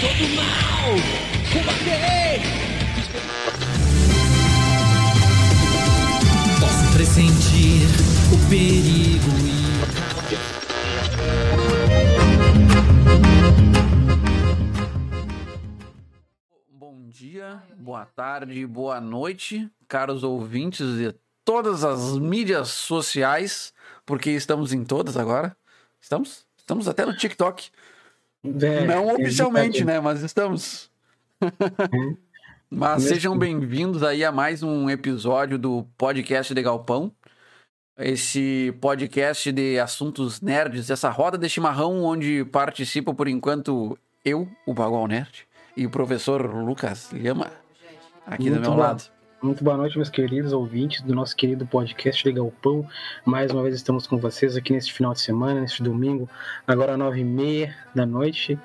Todo mal! Combater! Posso pressentir o perigo Bom dia, boa tarde, boa noite, caros ouvintes de todas as mídias sociais, porque estamos em todas agora. Estamos? Estamos até no TikTok. É, Não oficialmente, né? Mas estamos. Mas sejam bem-vindos aí a mais um episódio do podcast de Galpão. Esse podcast de assuntos nerds, essa roda de chimarrão onde participo por enquanto eu, o Bagual Nerd, e o professor Lucas Lhama, aqui do Muito meu bom. lado. Muito boa noite, meus queridos ouvintes do nosso querido podcast de Galpão. Mais uma vez estamos com vocês aqui neste final de semana, neste domingo, agora nove e meia da noite.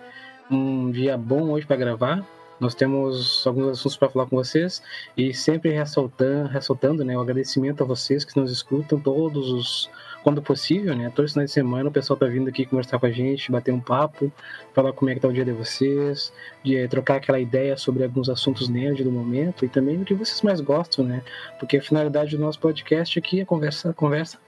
Um dia bom hoje para gravar. Nós temos alguns assuntos para falar com vocês e sempre ressaltando, ressaltando né, o agradecimento a vocês que nos escutam todos os quando possível, né? Todos os de semana o pessoal tá vindo aqui conversar com a gente, bater um papo, falar como é que tá o dia de vocês, de eh, trocar aquela ideia sobre alguns assuntos nerd do momento e também do que vocês mais gostam, né? Porque a finalidade do nosso podcast aqui é conversa, conversa,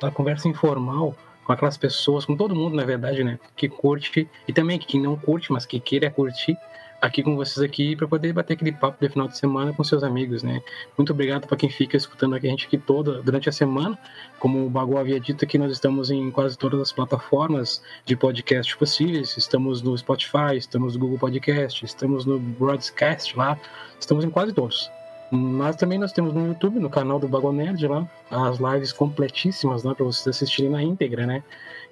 a conversa informal com aquelas pessoas, com todo mundo, na verdade, né? Que curte e também quem não curte, mas que queira curtir aqui com vocês aqui para poder bater aquele papo de final de semana com seus amigos, né? Muito obrigado para quem fica escutando aqui a gente aqui toda durante a semana. Como o Bagu havia dito aqui, nós estamos em quase todas as plataformas de podcast possíveis. Estamos no Spotify, estamos no Google Podcast, estamos no Broadcast lá, estamos em quase todos. Mas também nós temos no YouTube, no canal do Bago Nerd lá, as lives completíssimas lá para vocês assistirem na íntegra, né?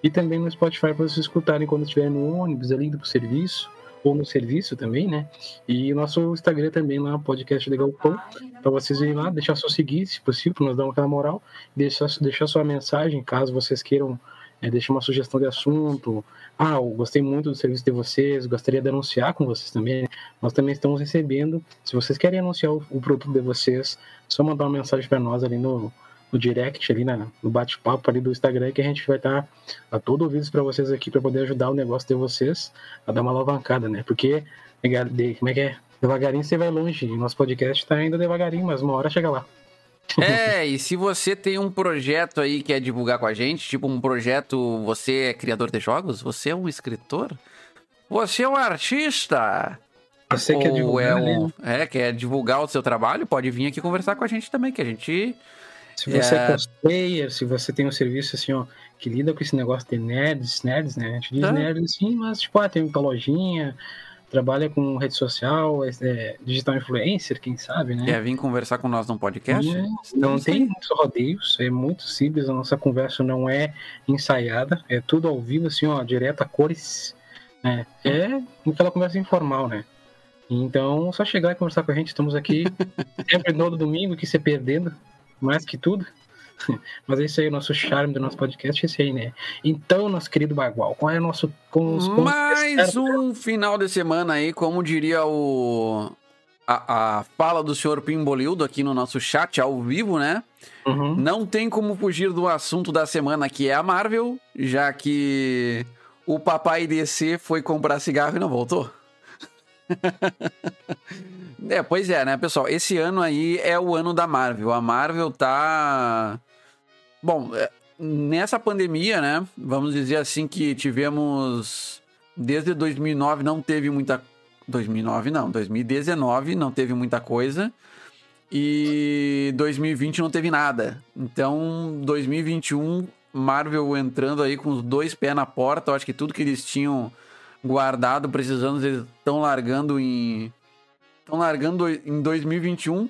E também no Spotify para vocês escutarem quando estiverem no ônibus ali pro serviço ou no serviço também, né? E nosso Instagram também lá, podcast de Galpão, para vocês irem lá, deixar seu seguir, se possível, para nós dar aquela moral, deixar, deixar sua mensagem, caso vocês queiram é, deixar uma sugestão de assunto. Ah, eu gostei muito do serviço de vocês, gostaria de anunciar com vocês também. Nós também estamos recebendo. Se vocês querem anunciar o, o produto de vocês, só mandar uma mensagem para nós ali no, no direct, ali na, no bate-papo ali do Instagram, que a gente vai estar a todo ouvidos para vocês aqui, para poder ajudar o negócio de vocês a dar uma alavancada, né? Porque, como é que é? Devagarinho você vai longe. E nosso podcast está ainda devagarinho, mas uma hora chega lá. É, e se você tem um projeto aí que quer divulgar com a gente, tipo um projeto, você é criador de jogos, você é um escritor, você é um artista, Você quer ou divulgar, é, um, é, quer divulgar o seu trabalho, pode vir aqui conversar com a gente também, que a gente Se você é... É. cosplayer, se você tem um serviço assim, ó, que lida com esse negócio de nerds, nerds, né? A gente diz Tá. nerds assim, mas tipo, ah, tem uma lojinha, trabalha com rede social, é, é, digital influencer, quem sabe, né? quer vir conversar com nós num podcast. É, não estamos tem aí. muitos rodeios, é muito simples, a nossa conversa não é ensaiada, é tudo ao vivo, assim, ó, direto a cores. né? É aquela conversa informal, né? Então, só chegar e conversar com a gente, estamos aqui sempre no domingo, que se perdendo, mais que tudo. Mas é isso aí, o nosso charme do nosso podcast é esse aí, né? Então, nosso querido Bagual, qual é o nosso... Com os, com Mais um final de semana aí, como diria o. A, a fala do senhor Pimbolildo aqui no nosso chat ao vivo, né? Uhum. Não tem como fugir do assunto da semana, que é a Marvel, já que o papai DC foi comprar cigarro e não voltou. É, pois é, né, pessoal? Esse ano aí é o ano da Marvel. A Marvel tá. Bom, é, nessa pandemia, né? Vamos dizer assim que tivemos. Desde 2009 não teve muita. 2009 não, 2019 não teve muita coisa. E 2020 não teve nada. Então, 2021, Marvel entrando aí com os dois pés na porta. Eu acho que tudo que eles tinham guardado, precisando, eles estão largando em. Estão largando em 2021.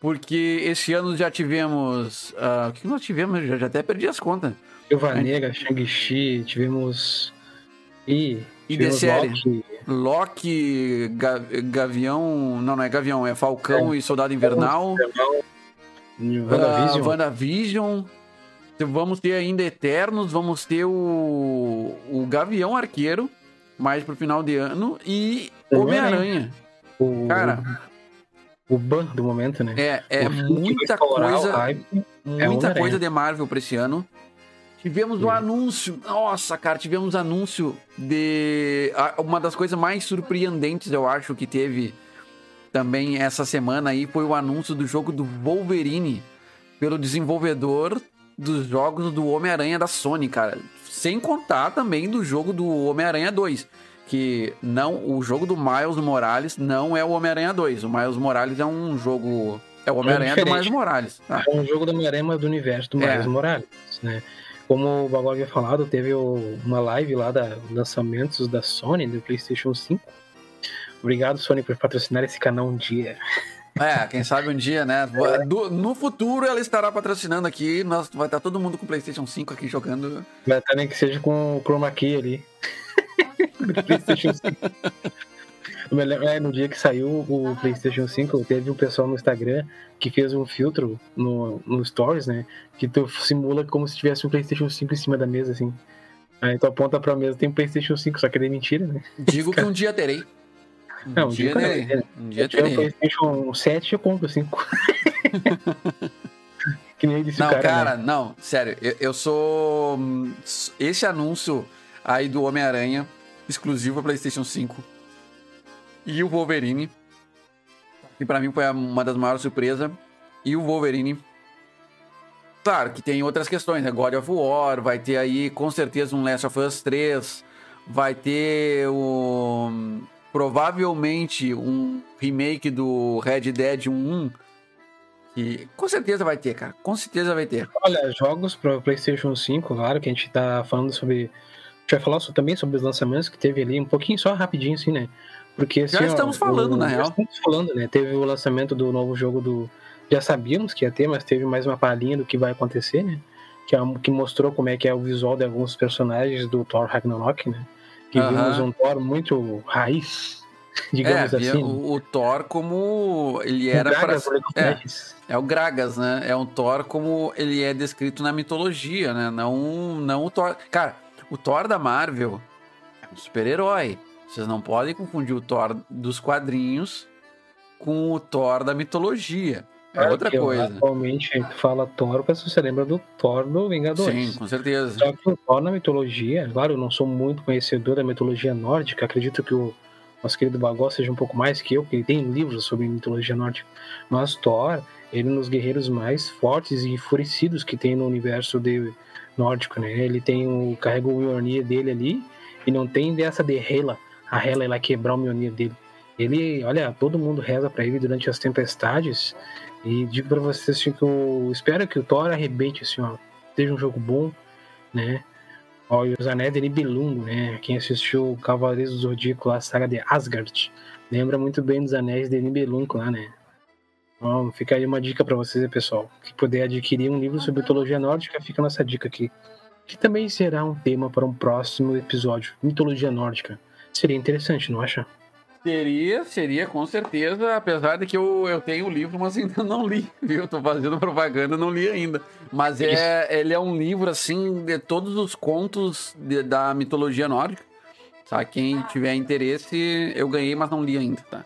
Porque esse ano já tivemos. ah, o que nós tivemos? Já, já até perdi as contas. Viúva Negra, Shang-Chi, tivemos... E, E de série? Loki, Loki, Ga- Gavião. Não, não é Gavião, é Falcão e Soldado Invernal. WandaVision. Uh, WandaVision. Vamos ter ainda Eternos, vamos ter o, o Gavião Arqueiro, mais pro final de ano, e Homem-Aranha. O, Cara, o ban do momento, né? É, é muita coisa, hype. muita Homem-Aranha. coisa de Marvel pra esse ano. Tivemos o anúncio. Nossa, cara, tivemos anúncio de. Uma das coisas mais surpreendentes, eu acho, que teve também essa semana aí foi o anúncio do jogo do Wolverine pelo desenvolvedor dos jogos do Homem-Aranha da Sony, cara. Sem contar também do jogo do Homem-Aranha 2. Que não. O jogo do Miles Morales não é o Homem-Aranha 2. O Miles Morales é um jogo. É o Homem-Aranha do diferente. Miles Morales. tá? É um jogo do Homem-Aranha, mas do universo do É. Miles Morales, né? Como o Bagol havia falado, teve uma live lá da lançamentos da Sony, do PlayStation 5. Obrigado, Sony, por patrocinar esse canal um dia. É, quem sabe um dia, né? Do- no futuro ela estará patrocinando aqui. Nós, vai estar todo mundo com PlayStation 5 aqui jogando. Mas também que seja com o Chroma Key ali. PlayStation 5. Eu me lembro- é, no dia que saiu o PlayStation 5, teve um pessoal no Instagram que fez um filtro no, no Stories, né? Que tu simula como se tivesse um PlayStation 5 em cima da mesa, assim. Aí tu aponta pra mesa, tem um PlayStation 5, só que ele é mentira, né? Digo que um dia terei. Um Não, um dia dia terei. terei. Um dia Se tiver um. PlayStation 7, eu compro 5. que nem disse Não, cara. cara, né? não, sério, eu, eu sou. hum, Esse anúncio aí do Homem-Aranha, exclusivo para PlayStation 5, e o Wolverine, que pra mim foi uma das maiores surpresas, e o Wolverine. Claro que tem outras questões, né? God of War, vai ter aí com certeza um Last of Us 3, vai ter o. Provavelmente um remake do Red Dead 1. Que com certeza vai ter, cara. Com certeza vai ter. Olha, jogos para PlayStation 5, claro que a gente tá falando sobre. A gente vai falar também sobre os lançamentos que teve ali, um pouquinho só rapidinho, assim, né? Porque assim, Já ó, estamos falando, o- na já real. Estamos falando, né? Teve o lançamento do novo jogo do. Já sabíamos que ia ter, mas teve mais uma palhinha do que vai acontecer, né? Que, é um- que mostrou como é que é o visual de alguns personagens do Thor Ragnarok, né? Que vimos um Thor muito raiz, digamos é, assim. o, o Thor como ele era of é. É o Gragas, né? É um Thor como ele é descrito na mitologia, né? Não, não o Thor. Cara, o Thor da Marvel é um super-herói. Vocês não podem confundir o Thor dos quadrinhos com o Thor da mitologia. É Claro outra ó, coisa. Atualmente, a gente fala Thor, o pessoal se lembra do Thor do Vingadores. Sim, com certeza. Só que o Thor na mitologia, claro, eu não sou muito conhecedor da mitologia nórdica, acredito que o nosso querido Bagó seja um pouco mais que eu, porque ele tem livros sobre mitologia nórdica. Mas Thor, ele é um dos guerreiros mais fortes e enfurecidos que tem no universo de nórdico, né? Ele tem o carrega o Mjolnir dele ali e não tem dessa de Hela, a Hela lá quebrar o Mjolnir dele. Ele, olha, todo mundo reza pra ele durante as tempestades e digo pra vocês assim, que eu espero que o Thor arrebente assim, ó, seja um jogo bom, né? Ó, e os Anéis de Nibelungo, né? Quem assistiu Cavaleiros do Zodíaco, lá, a saga de Asgard, lembra muito bem dos Anéis de Nibelungo lá, né? Então, fica aí uma dica pra vocês, pessoal. Que puder adquirir um livro sobre mitologia nórdica, fica a nossa dica aqui. Que também será um tema para um próximo episódio. Mitologia nórdica. Seria interessante, não acha? Seria, seria, com certeza, apesar de que eu, eu tenho o livro, mas ainda não li, viu? Tô fazendo propaganda, não li ainda. Mas é, ele é um livro, assim, de todos os contos de- da mitologia nórdica. Tá? Quem tiver interesse, eu ganhei, mas não li ainda, tá?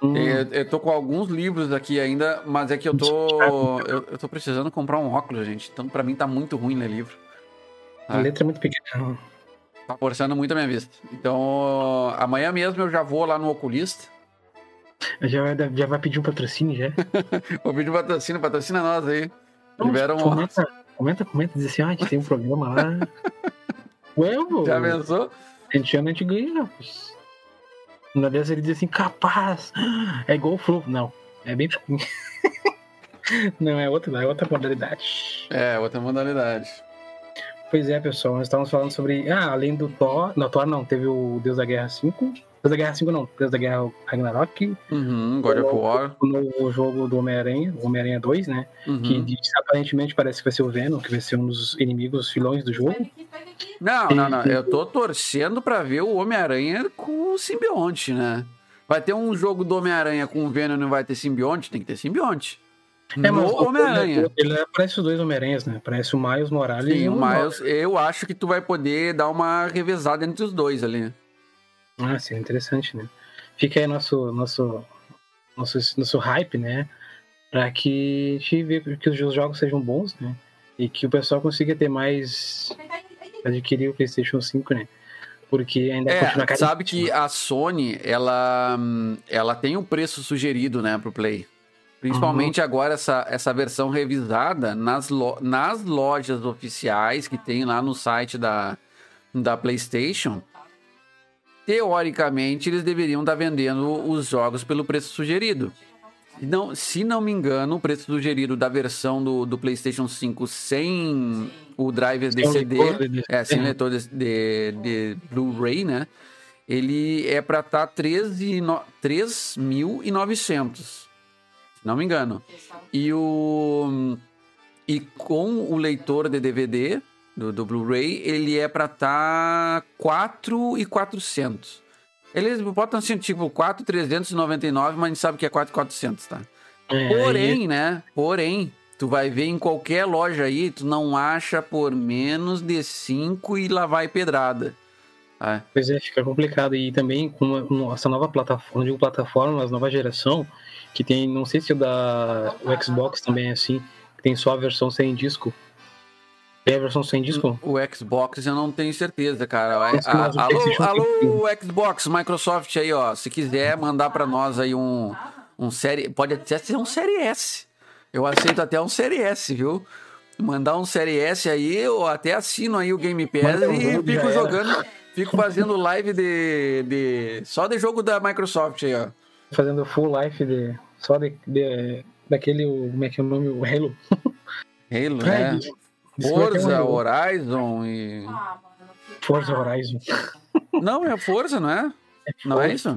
Hum, Eu, eu tô com alguns livros aqui ainda, mas é que eu tô. Eu, eu tô precisando comprar um óculos, gente. Então, pra mim, tá muito ruim ler livro. a letra é muito pequena. Tá forçando muito a minha vista. Então, amanhã mesmo eu já vou lá no oculista. Já vai, já vai pedir um patrocínio já. Vou pedir patrocínio, patrocina nós aí. Libera um comenta, comenta, comenta, diz assim, ah, a gente tem um programa lá. Ué, pô, Já pensou? a gente chama, a gente ganha. pô. Uma vez ele diz assim, capaz, é igual o Flu. Não, é bem Não, é outra, é outra modalidade. É, outra modalidade. Pois é, pessoal, nós estávamos falando sobre. Ah, além do Thor. Não, Thor não, teve o Deus da Guerra 5. Deus da Guerra 5 não, Deus da Guerra Ragnarok. Uhum, God of War. O novo jogo do Homem-Aranha, Homem-Aranha 2, né? Uhum. Que diz- aparentemente parece que vai ser o Venom, que vai ser um dos inimigos vilões do jogo. Não, não, não. Eu tô torcendo pra ver o Homem-Aranha com o simbionte, né? Vai ter um jogo do Homem-Aranha com o Venom e não vai ter simbionte? Tem que ter simbionte. É, mas o- Homem-Aranha. Ele, ele parece os dois Homem-Aranhas, né? Parece o Miles Morales Sim, e o mas eu acho que tu vai poder dar uma revezada entre os dois ali. Ah, sim, interessante, né? Fica aí nosso, nosso, nosso, nosso hype, né? Pra que a gente vê que os jogos sejam bons, né? e que o pessoal consiga ter mais. adquirir o PlayStation 5, né? Porque ainda É, continua caríssimo. sabe que a Sony, ela, hum, ela tem um preço sugerido, né, pro Play. Principalmente agora essa, essa versão revisada nas, lo- nas lojas oficiais que tem lá no site da, da PlayStation. Teoricamente, eles deveriam estar vendendo os jogos pelo preço sugerido. Não, se não me engano, o preço sugerido da versão do, do PlayStation 5 sem o driver de Sem CD, é, sem leitor de, de, de Blu-ray, né? Ele é para estar 3.900, se não me engano. E o e com o leitor de DVD do, do Blu-ray, ele é para estar 4.400. Eles botam assim, tipo, 4,399, mas a gente sabe que é 4,400, tá? É, Porém, né? Porém, tu vai ver em qualquer loja aí, tu não acha por menos de 5 e lá vai pedrada. É. Pois é, fica complicado. E também com essa nova plataforma, digo plataforma, nova geração, que tem, não sei se o da o Xbox também é assim, que tem só a versão sem disco. Tem a versão sem disco? O Xbox eu não tenho certeza, cara. A- o alô, alô, Xbox, Microsoft aí, ó. Se quiser mandar pra nós aí um, um série. Pode até ser um série S. Eu aceito até um série S, viu? Mandar um série S aí, eu até assino aí o Game Pass Manda e fico era. Fico fazendo live de, de. Só de jogo da Microsoft aí, ó. Fazendo full life de. Só de, de- daquele. Como é que é o nome? O Halo. Halo, É, né? Forza. Horizon e. Forza Horizon. Não, é Forza, não é? Não é isso?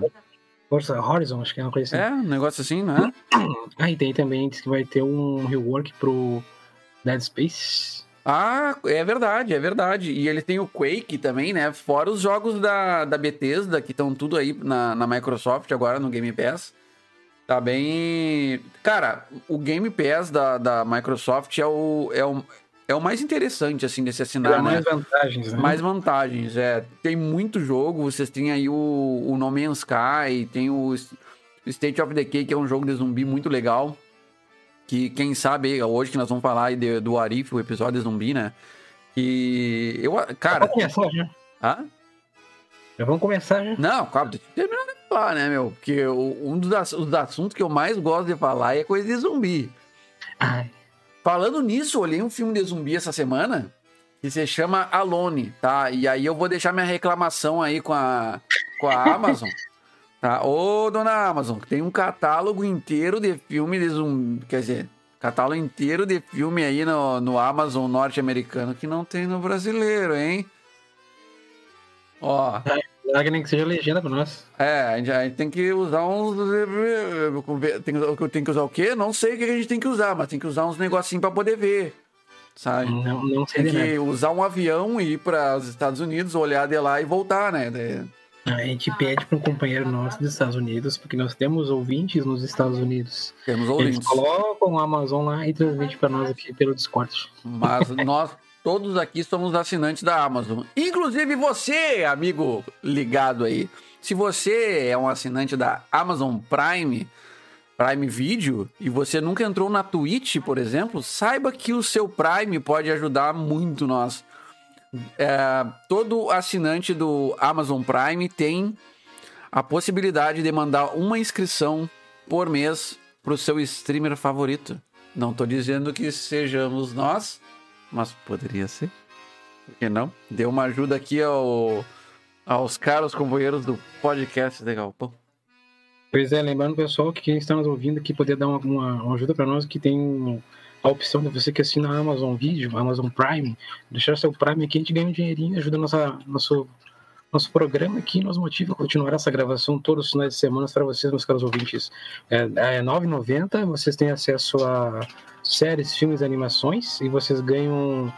Forza Horizon, acho que é uma coisa assim. É, um negócio assim, não é? Ah, e tem também, diz que vai ter um rework pro Dead Space. Ah, é verdade, é verdade. E ele tem o Quake também, né? Fora os jogos da, da Bethesda, que estão tudo aí na, na Microsoft agora, no Game Pass. Tá bem... Cara, o Game Pass da, da Microsoft é o, é, o, é o mais interessante, assim, de se Dá assinar, né? mais vantagens, né? Mais vantagens, é. Tem muito jogo, vocês têm aí o, o No Man's Sky, tem o State of Decay, que é um jogo de zumbi muito legal. Que quem sabe, hoje que nós vamos falar de- do Arif, o episódio de zumbi, né? Que eu, cara... Vamos começar já. Hã? Já vamos começar já. Não, deixa eu terminar de falar, né, meu? Porque um dos, ass- os assuntos que eu mais gosto de falar é coisa de zumbi. Ai, Falando nisso, olhei um filme de zumbi essa semana que se chama Alone, tá? E aí eu vou deixar minha reclamação aí com a, com a Amazon. Tá? Ô, dona Amazon, tem um catálogo inteiro de filme de zumbi. Quer dizer, catálogo inteiro de filme aí no, no Amazon norte-americano que não tem no brasileiro, hein? Ó, larga nem que seja legenda pra nós. é, a gente, a gente tem que usar uns. Tem, que- tem que usar o quê? Não sei o que a gente tem que usar, mas tem que usar uns negocinhos pra poder ver. Sabe? Não, não sei Tem de nada. que usar um avião e ir para os Estados Unidos, olhar de lá e voltar, né? De- A gente pede para um companheiro nosso dos Estados Unidos, porque nós temos ouvintes nos Estados Unidos. Temos Eles ouvintes. colocam o Amazon lá e transmite para nós aqui pelo Discord. Mas nós todos aqui somos assinantes da Amazon. Inclusive você, amigo ligado aí. Se você é um assinante da Amazon Prime, Prime Video, e você nunca entrou na Twitch, por exemplo, saiba que o seu Prime pode ajudar muito nós. É, todo assinante do Amazon Prime tem a possibilidade de mandar uma inscrição por mês pro seu streamer favorito. Não tô dizendo que sejamos nós, mas poderia ser. Por que não? Dê uma ajuda aqui ao, aos caros companheiros do podcast de Galpão. Pois é, lembrando, pessoal, que quem está nos ouvindo aqui poder dar uma- uma ajuda para nós, que tem um- a opção de você que assina a Amazon Video, Amazon Prime, deixar seu Prime aqui, a gente ganha um dinheirinho, ajuda nossa, nosso, nosso programa aqui nos motiva a continuar essa gravação todos os finais de semana para vocês, meus caros ouvintes. É, é R$ 9,90, vocês têm acesso a séries, filmes, animações e vocês ganham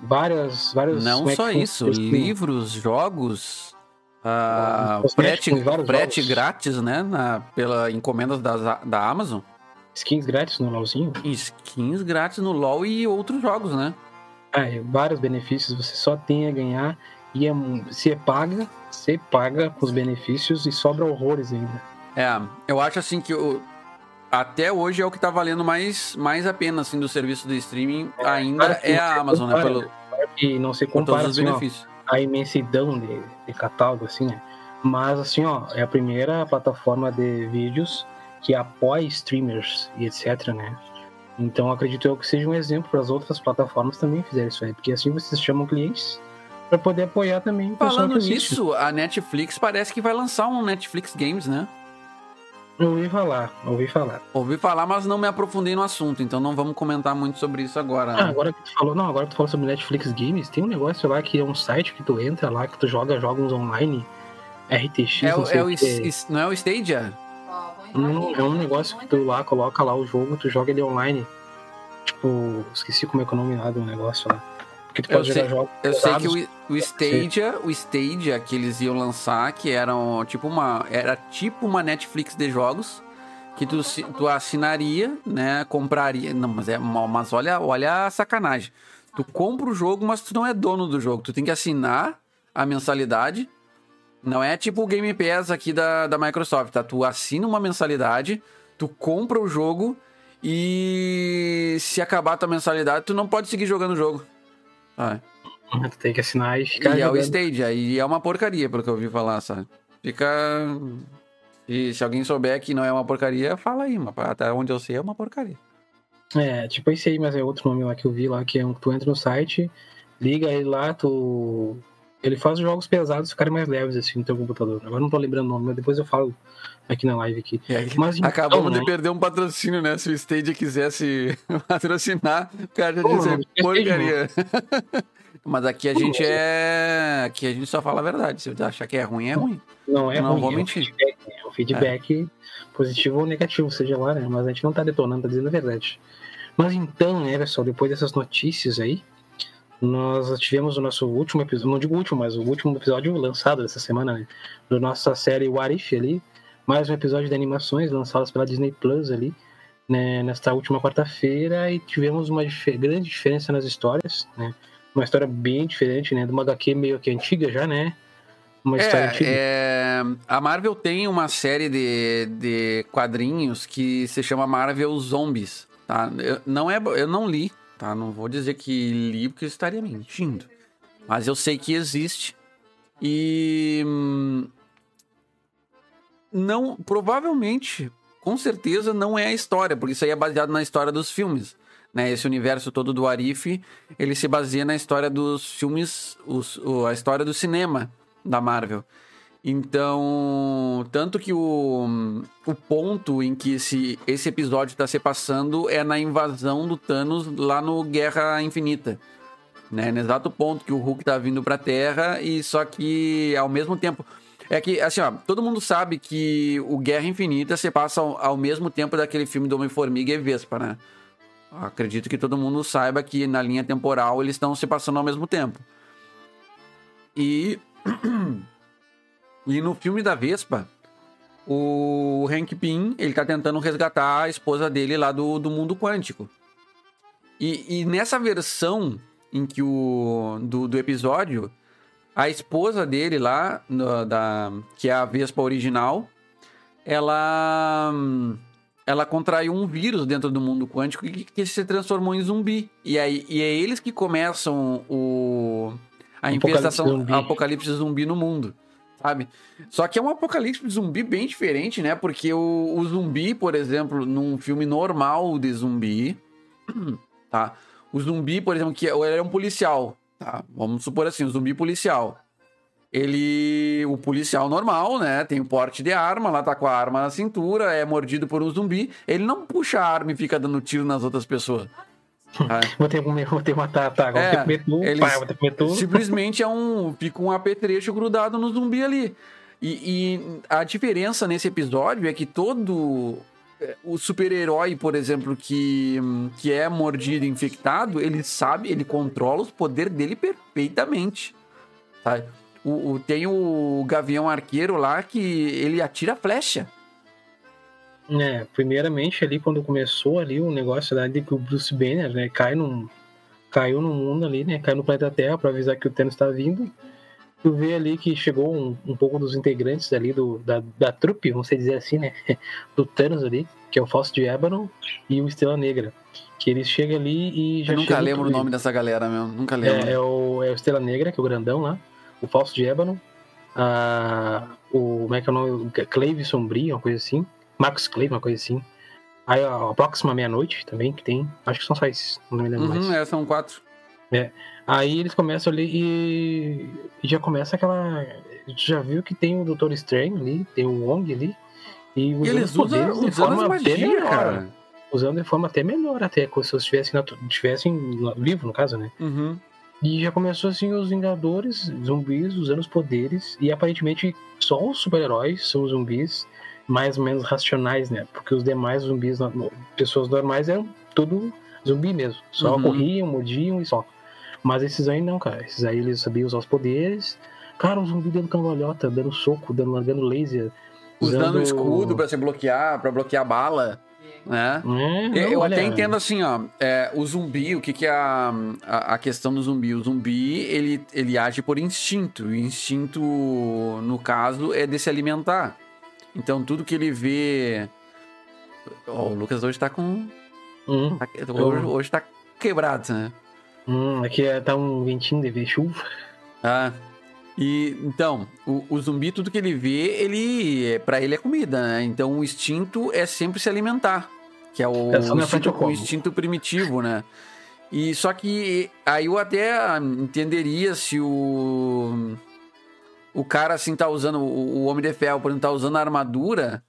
várias... várias Não é só isso, livros, jogos, ah, frete jogos. grátis, né? Na, pela encomendas da, da Amazon. Skins grátis no LOLzinho. Skins grátis no LoL e outros jogos, né? Ah, é, vários benefícios, você só tem a ganhar e é, se é paga, você paga com os benefícios e sobra horrores ainda. É, eu acho assim que o, até hoje é o que tá valendo mais, mais a pena, assim, do serviço de streaming, ainda claro que é a Amazon, né? compara, Pelo, E não se compara assim, ó, a imensidão de, de catálogo, assim, né? Mas, assim, ó, é a primeira plataforma de vídeos que apoia streamers e etc, né? Então, acredito eu que seja um exemplo para as outras plataformas também fizerem isso aí, porque assim vocês chamam clientes para poder apoiar também Falando nisso, a Netflix parece que vai lançar um Netflix Games, né? Ouvi falar, ouvi falar. Ouvi falar, mas não me aprofundei no assunto, então não vamos comentar muito sobre isso agora. Ah, né? agora que tu falou, não, agora que tu falou sobre Netflix Games, tem um negócio lá que é um site que tu entra lá, que tu joga jogos online, RTX, É, não o- é o is- não é o Stadia? Não, é um negócio que tu lá coloca lá o jogo, tu joga ele online. Tipo, esqueci como é que é o nome lá do negócio lá. Porque tu Eu pode jogar sei- jogos. Eu sei que o, o Stadia, o Stadia que eles iam lançar, que eram tipo uma, era tipo uma Netflix de jogos, que tu, tu assinaria, né, compraria, não, mas é, mas olha, olha a sacanagem. Tu compra o jogo, mas tu não é dono do jogo, tu tem que assinar a mensalidade. Não é tipo o Game Pass aqui da, da Microsoft, tá? Tu assina uma mensalidade, tu compra o jogo e se acabar a tua mensalidade, tu não pode seguir jogando o jogo. Tá? Tu tem que assinar e ficar E é o jogando. Stadia, e é uma porcaria, pelo que eu ouvi falar, sabe? Fica. Se, se alguém souber que não é uma porcaria, fala aí, mas até onde eu sei é uma porcaria. É, tipo esse aí, mas é outro nome lá que eu vi lá, que é um que tu entra no site, liga ele lá, tu. Ele faz os jogos pesados ficarem mais leves assim no teu computador. Agora não tô lembrando o nome, mas depois eu falo aqui na live aqui. Mas então, acabamos né? de perder um patrocínio, né? Se o Stadia quisesse patrocinar, o cara já tinha porcaria. Mas aqui a gente é. Aqui a gente só fala a verdade. Se você achar que é ruim, é ruim. Não é Não ruim, vou é um mentir. feedback, né? É um feedback positivo ou negativo, seja lá, né? Mas a gente não tá detonando, tá dizendo a verdade. Mas então, né, pessoal, depois dessas notícias aí, nós tivemos o nosso último episódio, não digo último, mas o último episódio lançado dessa semana, né? Da nossa série What If ali. Mais um episódio de animações lançadas pela Disney Plus ali, né, nesta última quarta-feira, e tivemos uma dife- grande diferença nas histórias, né? Uma história bem diferente, né? De uma HQ meio que antiga já, né? Uma história É, antiga. é, a Marvel tem uma série de, de quadrinhos que se chama Marvel Zombies, tá? Eu, não é, eu não li, tá? Não vou dizer que li porque eu estaria mentindo. Mas eu sei que existe. E hum, não, provavelmente, com certeza não é a história, porque isso aí é baseado na história dos filmes. Né, esse universo todo do Arif, ele se baseia na história dos filmes, os, a história do cinema da Marvel. Então, tanto que o, o ponto em que esse, esse episódio está se passando é na invasão do Thanos lá no Guerra Infinita. Né? No exato ponto que o Hulk tá vindo pra Terra e só que ao mesmo tempo... É que, assim, ó, todo mundo sabe que o Guerra Infinita se passa ao, ao mesmo tempo daquele filme do Homem-Formiga e Vespa, né? Acredito que todo mundo saiba que na linha temporal eles estão se passando ao mesmo tempo. E e no filme da Vespa, o Hank Pym, ele tá tentando resgatar a esposa dele lá do, do mundo quântico. E, e nessa versão em que o do, do episódio, a esposa dele lá, no- da, que é a Vespa original, ela ela contraiu um vírus dentro do mundo quântico que, que se transformou em zumbi. E aí e é eles que começam o a Apocalipse infestação zumbi. apocalipse zumbi no mundo, sabe? Só que é um apocalipse zumbi bem diferente, né? Porque o, o zumbi, por exemplo, num filme normal de zumbi, tá? O zumbi, por exemplo, que é- ele é um policial, tá? Vamos supor assim, o zumbi policial. Ele, o policial normal, né? Tem o porte de arma, lá tá com a arma na cintura, é mordido por um zumbi. Ele não puxa a arma e fica dando tiro nas outras pessoas. Tá? Vou ter vou ter que matar, tá? Agora É, vou ter que comer tudo, eles- pá, vou ter que comer tudo. Simplesmente é um. Fica um apetrecho grudado no zumbi ali. E, e a diferença nesse episódio é que todo. é, O super-herói, por exemplo, que, que é mordido, infectado, ele sabe, ele controla os poderes dele perfeitamente. O, o- tem o Gavião Arqueiro lá que ele atira flecha. É, primeiramente ali quando começou ali o negócio lá de que o Bruce Banner, né, cai num caiu no mundo ali, né, caiu no planeta Terra pra avisar que o Thanos tá vindo. tu vê ali que chegou um, um pouco dos integrantes ali do, da, da trupe, vamos dizer assim, né? Do Thanos ali, que é o Fausto de Ebanon e o Estrela Negra. Que eles chegam ali e já Eu nunca lembro o nome dessa galera mesmo. Nunca lembro. É, é o, é o Estrela Negra, que é o grandão lá. O Fausto de Ebanon. a- o. Como é que é o nome? Clave Sombrio, uma coisa assim. Marcos Clave, uma coisa assim. Aí a, a próxima meia-noite também, que tem. Acho que são só esses, não me lembro mais. Uhum, é, são quatro. Aí eles começam ali e, e já começa aquela. Já viu que tem o Doutor Estranho ali, tem o Wong ali. E E eles usam, de usando forma as até magia, melhor. cara. Usando de forma até melhor, até como se eles estivessem no- vivo, no caso, né? Uhum. E já começou assim os Vingadores, zumbis, usando os poderes. E aparentemente só os super-heróis são zumbis mais ou menos racionais, né? Porque os demais zumbis, pessoas normais, eram tudo zumbi mesmo. Só Uhum. corriam, mordiam e só. Mas esses aí não, cara. Esses aí eles sabiam usar os poderes. Cara, um zumbi dando cambalhota, dando soco, dando, largando laser. Usando o escudo pra se bloquear, pra bloquear bala, né? É, eu até entendo assim, ó, é, o zumbi, o que, que é a, a, a questão do zumbi? O zumbi, ele, ele age por instinto. O instinto, no caso, é de se alimentar. Então, tudo que ele vê... Ó, o Lucas hoje tá com... Hum, tá- hoje, hoje tá quebrado, né? hum, aqui é- tá um ventinho de ver chuva. Ah, e então, o, o zumbi, tudo que ele vê, ele para ele é comida, né? Então o instinto é sempre se alimentar, que é o, É instinto, o instinto primitivo, né? E só que aí eu até entenderia se o o cara assim tá usando o, o homem de ferro, por exemplo, tá usando a armadura,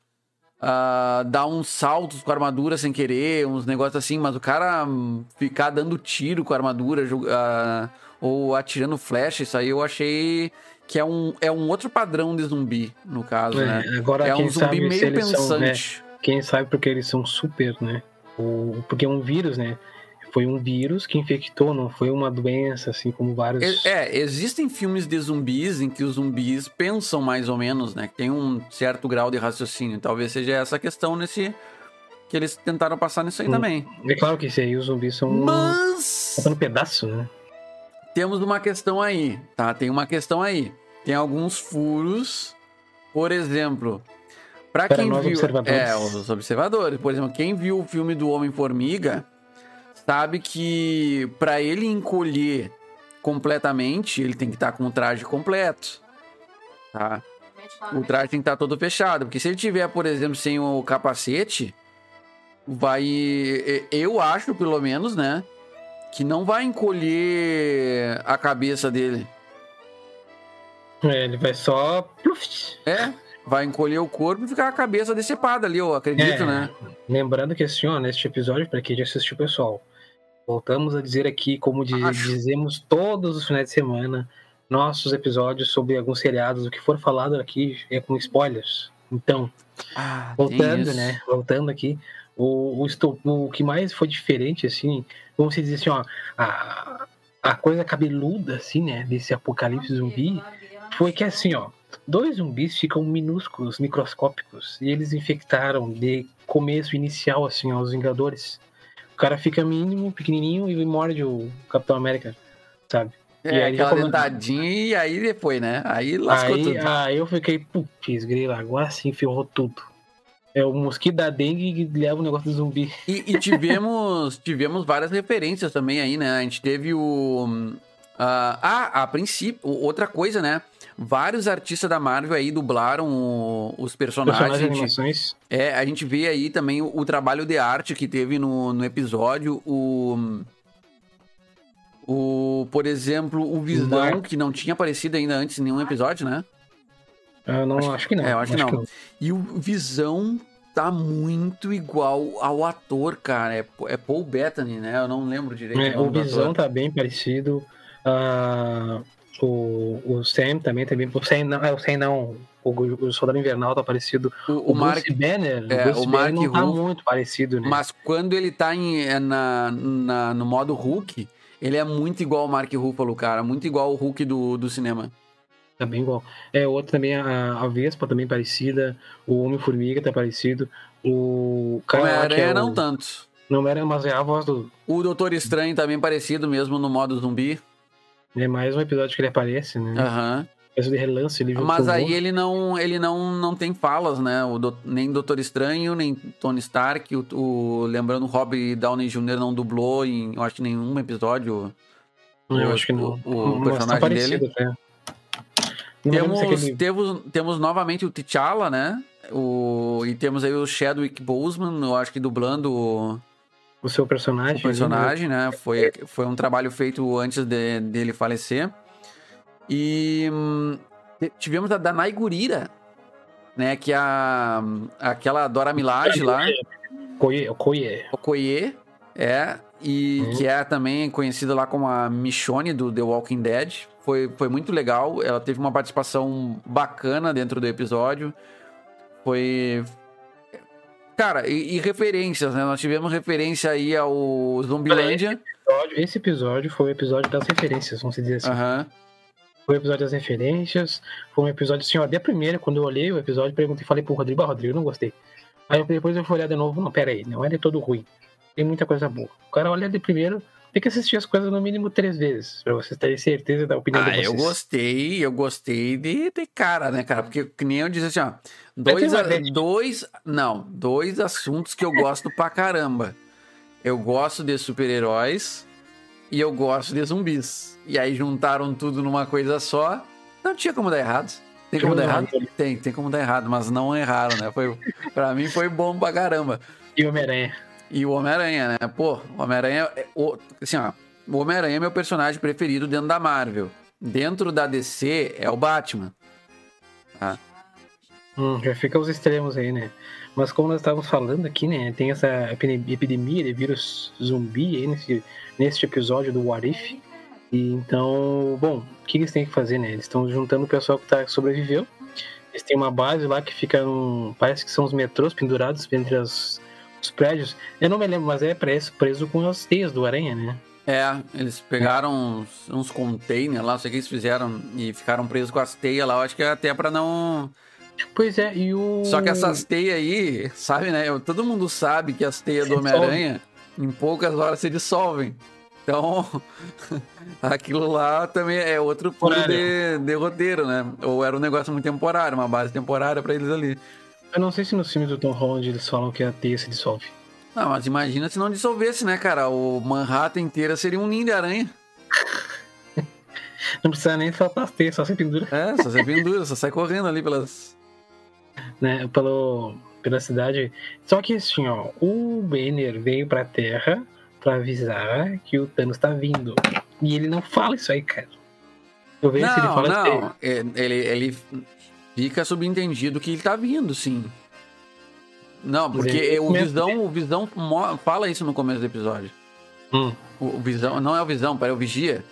ah, dá uns saltos com a armadura sem querer, uns negócios assim, mas o cara ficar dando tiro com a armadura, ah, ou atirando flecha, isso aí eu achei que é um, é um outro padrão de zumbi, no caso, né? É, agora É um zumbi meio eles são, né, pensante. Quem sabe porque eles são super, né? O, porque é um vírus, né? Foi um vírus que infectou, não foi uma doença, assim como vários. É, existem filmes de zumbis em que os zumbis pensam mais ou menos, né? Tem um certo grau de raciocínio. Talvez seja essa a questão nesse. Que eles tentaram passar nisso aí Hum. também. É claro que esse aí os zumbis são. Mas Faltando pedaço, né? temos uma questão aí, tá? Tem uma questão aí. Tem alguns furos. Por exemplo, pra Para quem viu. observadores. É, os observadores. Por exemplo, quem viu o filme do Homem-Formiga sabe que pra ele encolher completamente, ele tem que estar com o traje completo. Tá? O traje tem que estar todo fechado. Porque se ele tiver, por exemplo, sem o capacete, vai. Eu acho, pelo menos, né? Que não vai encolher a cabeça dele. É, ele vai só. É. Vai encolher o corpo e ficar a cabeça decepada ali, eu acredito, É, né? Lembrando que assim, ó, neste episódio, para quem já assistiu, pessoal, voltamos a dizer aqui, como di- Acho. dizemos todos os finais de semana, nossos episódios sobre alguns seriados, o que for falado aqui é com spoilers. Então, Ah, voltando, né? Voltando aqui, o, o, o que mais foi diferente, assim, vamos dizer assim, ó, a, a coisa cabeluda, assim, né, desse apocalipse zumbi, foi que assim, ó, dois zumbis ficam minúsculos, microscópicos, e eles infectaram de começo inicial, assim, ó, os Vingadores. O cara fica mínimo, pequenininho e morde o Capitão América, sabe? E É, aí já aquela dentadinha e aí depois, né? Aí lascou Aí, tudo. aí eu fiquei, putz, grila, agora sim ferrou tudo. É o mosquito da dengue que leva o negócio do zumbi. E, e tivemos, tivemos várias referências também aí, né? A gente teve o. ah, ah, a princípio, outra coisa, né? Vários artistas da Marvel aí dublaram o- os personagens. Personagens de a, gente, animações. é, a gente vê aí também o, o trabalho de arte que teve no, no episódio. O. O, por exemplo, o Visão, Mark. que não tinha aparecido ainda antes em nenhum episódio, né? Eu não, acho, que não. É, eu acho que não. E o Visão tá muito igual ao ator, cara. É, é Paul Bettany, né? Eu não lembro direito. É, o Visão tá bem parecido. Ah, o, o Sam também tá bem. O Sam não, é, o Sam não. O, o Soldado Invernal tá parecido. O, O, o Mark. Banner, é, o Bruce o Mark Banner não tá muito parecido, né? Mas quando ele tá em, é, na, na- no modo Hulk, ele é muito igual ao Mark Ruffalo, cara. Muito igual ao Hulk do, do cinema. Tá bem igual. É, outro também, a, a Vespa também parecida. O Homem-Formiga tá parecido. O cara lá é o- não tanto. Não era, mas é a voz do. O Doutor Estranho também parecido mesmo no modo zumbi. É mais um episódio que ele aparece, né? Aham. Mas de relance ele Mas aí ele não, ele não, não tem falas, né? O do- nem Doutor Estranho, nem Tony Stark. O, o- lembrando, o Rob Downey Jr. não dublou em, eu acho que nenhum episódio. Eu o- acho que não. o- o tá personagem parecido dele. até. Temos, aquele- temos, temos novamente o T'Challa, né? O, e temos aí o Chadwick Boseman, eu acho que dublando o, seu personagem. o personagem, né? Foi, foi um trabalho feito antes de- dele falecer. E hum, tivemos a Danai Gurira, né? Que é a, aquela Dora Milaje lá, Koye, Koye. Okoye, é, e Uhum. que é também conhecida lá como a Michonne do The Walking Dead. Foi, foi muito legal, ela teve uma participação bacana dentro do episódio. Foi. Cara, e, e referências, né? Nós tivemos referência aí ao Zumbilândia. episódio- Esse episódio foi o episódio das referências, vamos dizer assim. Aham. Foi o episódio das referências. Foi um episódio assim, ó, de primeira, quando eu olhei o episódio, perguntei, falei pro Rodrigo, ah, Rodrigo, eu não gostei. Aí depois eu fui olhar de novo, não, pera aí, não é de todo ruim. Tem muita coisa boa. O cara olha de primeiro, tem que assistir as coisas no mínimo três vezes, pra vocês terem certeza da opinião de Ah, vocês. eu gostei, eu gostei de, de cara, né, cara? Porque que nem eu disse assim, ó. Dois, a- dois. Não, dois assuntos que eu gosto pra caramba. Eu gosto de super-heróis e eu gosto de zumbis. E aí juntaram tudo numa coisa só. Não tinha como dar errado. Tem como dar errado? Tem, tem como dar errado, mas não erraram, né? Foi, pra mim foi bom pra caramba. E Homem-Aranha. E o Homem-Aranha, né? Pô, o Homem-Aranha. é o- Assim, ó. O Homem-Aranha é meu personagem preferido dentro da Marvel. Dentro da DC é o Batman. Hum, já fica os extremos aí, né? Mas como nós estávamos falando aqui, né? Tem essa epidemia de vírus zumbi aí nesse, neste episódio do What If. E então, bom, o que eles têm que fazer, né? Eles estão juntando o pessoal que tá, sobreviveu. Eles têm uma base lá que fica num. Parece que são os metrôs pendurados entre as- os prédios. Eu não me lembro, mas é preso, preso com as teias do aranha, né? É, eles pegaram uns, uns containers lá, não sei o que eles fizeram, e ficaram presos com as teias lá. Eu acho que é até pra não. Pois é, e o. Só que essas teias aí, sabe, né? Todo mundo sabe que as teias do Homem-Aranha, em poucas horas se dissolvem. Então, aquilo lá também é outro furo de, de roteiro, né? Ou era um negócio muito temporário, uma base temporária pra eles ali. Eu não sei se nos filmes do Tom Holland eles falam que a teia se dissolve. Não, mas imagina se não dissolvesse, né, cara? O Manhattan inteira seria um ninho de aranha. Não precisa nem soltar as teias, só se pendura. É, só você pendura, só sai correndo ali pelas. né, pelo, pela cidade. Só que assim, ó, o Banner veio pra Terra pra avisar que o Thanos tá vindo. E ele não fala isso aí, cara. Eu vejo se ele Não, fala não. É, Ele, ele fica subentendido que ele tá vindo, sim. Não, porque Ele- o Visão, o Visão fala isso no começo do episódio. Hum, O, Visão, não é o Visão, pera, é o Vigia.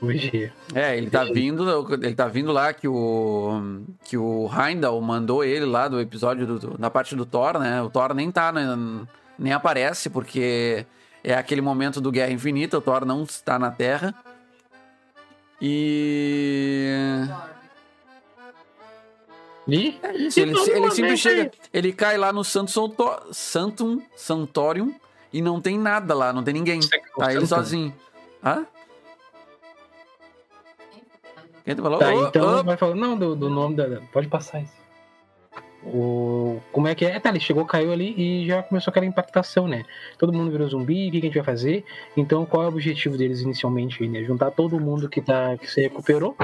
o vigia. É, ele tá vindo, ele tá vindo lá que o que o Heimdall mandou ele lá do episódio do, da parte do Thor, né? O Thor nem tá, né, nem aparece porque é aquele momento do Guerra Infinita, o Thor não está na Terra. E E é isso, ele, ele sempre chega, aí. ele cai lá no Santo Santo- Santum Santorium e não tem nada lá, não tem ninguém. Tá ele sozinho. Hã? Quem tu falou? Tá, Ô, então ô, vai falar, não, do, do nome da. Pode passar isso. O, como é que é? Tá, ele chegou, caiu ali e já começou aquela impactação, né? Todo mundo virou zumbi, o que, que a gente vai fazer? Então, qual é o objetivo deles inicialmente? Né? Juntar todo mundo que, tá, que se recuperou,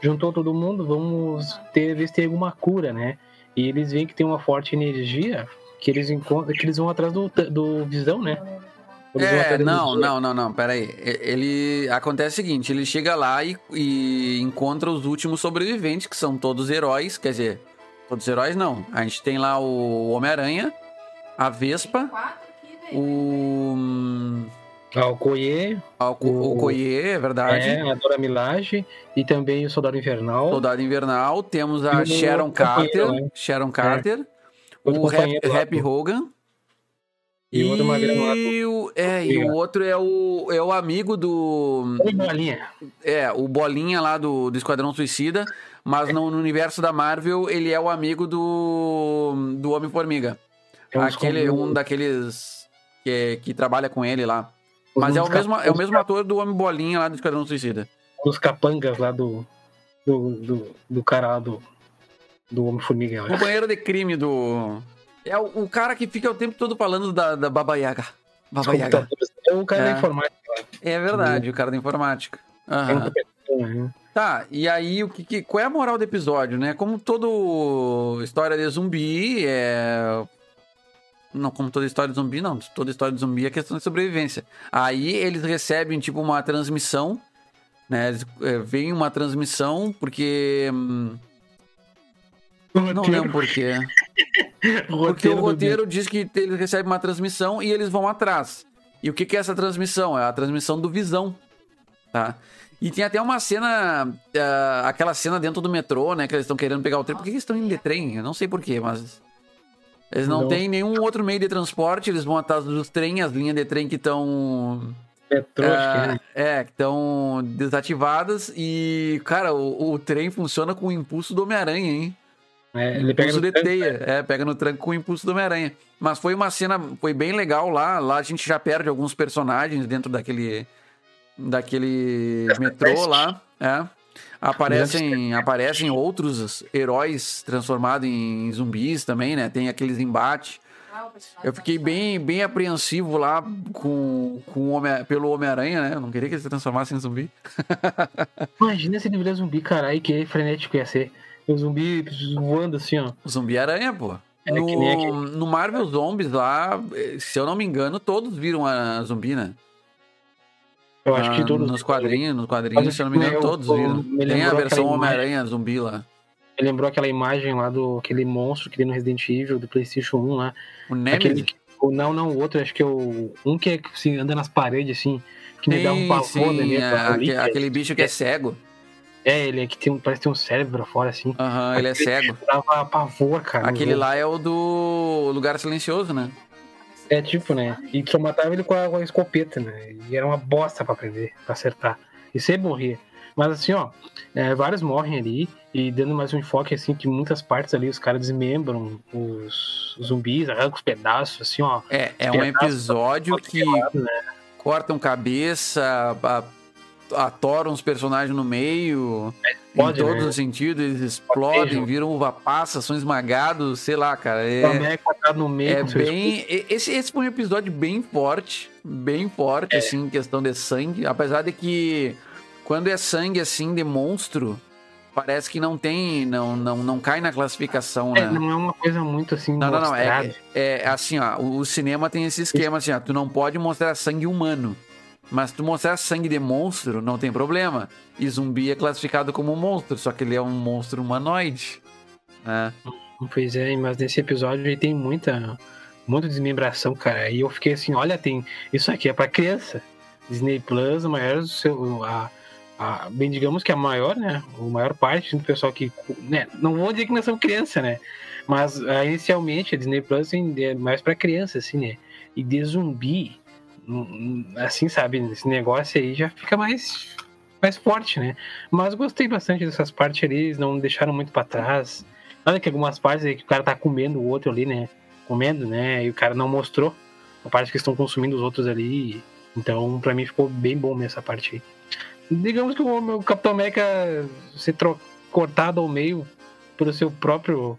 juntou todo mundo, vamos ter, ver se tem alguma cura, né? E eles veem que tem uma forte energia que eles encontram, que eles vão atrás do, do visão, né? Eles vão É, atrás do não, não, não, não, pera aí. E- Ele. Acontece o seguinte: ele chega lá e, e encontra os últimos sobreviventes, que são todos heróis, quer dizer, todos heróis não. A gente tem lá o Homem-Aranha, a Vespa, o. Ah, o Koye, O, o é verdade. é, a Dora Milaje e também o Soldado Invernal. Soldado Invernal, temos a o Sharon Carter, né? Sharon Carter, Outro o Rap, Hogan. E o E o, é, e o outro é o, é o amigo do. Oi, bolinha. É, o Bolinha lá do, do Esquadrão Suicida, mas no, no universo da Marvel ele é o amigo do, do Homem-Formiga. É um Aquele, um daqueles que, que trabalha com ele lá. Mas é o mesmo, é o mesmo ator do Homem-Bolinha lá do Esquadrão Suicida. Os capangas lá do, do do, do, cara lá do, do Homem-Formiga. Companheiro de crime do. É o, o cara que fica o tempo todo falando da, da Baba Yaga. Baba Yaga. É o cara É. da informática lá. É verdade, o cara da informática. É um né? Tá, e aí o que, que- qual é a moral do episódio, né? Como toda história de zumbi é não como toda história de zumbi, não. Toda história de zumbi é questão de sobrevivência. Aí eles recebem tipo uma transmissão, né? Eles, é, vem uma transmissão porque hum, não lembro por quê. Porque o roteiro diz que eles recebem uma transmissão e eles vão atrás. E o que, que é essa transmissão? É a transmissão do Visão, tá? E tem até uma cena, ah, aquela cena dentro do metrô, né? Que eles estão querendo pegar o trem. Por que que eles estão indo de trem? Eu não sei porquê, mas... Eles não, Não. têm nenhum outro meio de transporte, eles vão atrás dos trem, as linhas de trem que estão... metrô, acho que é. né? É, que estão desativadas e, cara, o, o trem funciona com o impulso do Homem-Aranha, hein? É, ele pega impulso no de tranco, teia. É, pega no tranco com o impulso do Homem-Aranha. Mas foi uma cena, foi bem legal lá. Lá a gente já perde alguns personagens dentro daquele. Daquele metrô lá. É. Aparecem, aparecem outros heróis transformados em zumbis também, né? Tem aqueles embates. Eu fiquei bem, bem apreensivo lá com, com o Homem, pelo Homem-Aranha, né? Eu não queria que ele se transformasse em zumbi. Imagina se ele virar zumbi, caralho, que frenético ia ser. O zumbi voando assim, ó. O Zumbi-Aranha, pô. É, que nem aquele- No, no Marvel Zombies lá, eh, se eu não me engano, todos viram a zumbi, né? Eu acho que Ah, todos. Nos quadrinhos, nos quadrinhos, Mas se eu não me engano, eu- todos viram. Tem a versão Homem-Aranha zumbi lá. Me lembrou aquela imagem lá do aquele monstro que tem no Resident Evil do PlayStation 1 lá. O Aquele Nemesis. que, não, não, o outro, acho que é o. Um que é, assim, anda nas paredes, assim. Que me dá um Sim, pavor sim, né? é, aque- aquele bicho que é cego. É, ele é que tem um, parece que tem um cérebro fora, assim. Aham, ele é Aquele cego. Dava pavor, cara. Aquele lá é o do Lugar Silencioso, né? É tipo, né? E só matava ele com a, com a escopeta, né? E era uma bosta pra aprender, pra acertar. E sempre morria. Mas assim, ó, é, vários morrem ali. E dando mais um enfoque, assim, que muitas partes ali os caras desmembram os, os zumbis, arrancam os pedaços, assim, ó. É, é um episódio que né? cortam cabeça, a- atoram os personagens no meio. Pode, em todos né? os sentidos, eles explodem, viram uva passa, são esmagados, sei lá, cara. É, América quadrado no meio é bem. Esse, esse foi um episódio bem forte, bem forte, assim, em questão de sangue. Apesar de que quando é sangue assim de monstro, parece que não tem, não, não, não cai na classificação, É, né? não é uma coisa muito assim Não, não, não. mostrada. É, é assim, ó. O, o cinema tem esse esquema assim, ó. Tu não pode mostrar sangue humano. Mas se tu mostrar sangue de monstro, não tem problema. E zumbi é classificado como monstro, só que ele é um monstro humanoide. Né? Pois é, mas nesse episódio aí tem muita, muita desmembração, cara. E eu fiquei assim, olha, tem. Isso aqui é pra criança. Disney Plus, o maior. seu- A, a, bem, digamos que a maior, né? A maior parte do pessoal que. Né, não vou dizer que nós somos criança, né? Mas ah, inicialmente a Disney Plus é mais pra criança, assim, né? E de zumbi, assim, sabe? Esse negócio aí já fica mais. Mais forte, né? Mas gostei bastante dessas partes ali, eles não deixaram muito pra trás. Olha que algumas partes aí que o cara tá comendo o outro ali, né? Comendo, né? E o cara não mostrou a parte que estão consumindo os outros ali. Então, pra mim, ficou bem bom nessa parte aí. Digamos que o Capitão América ser cortado ao meio pelo seu próprio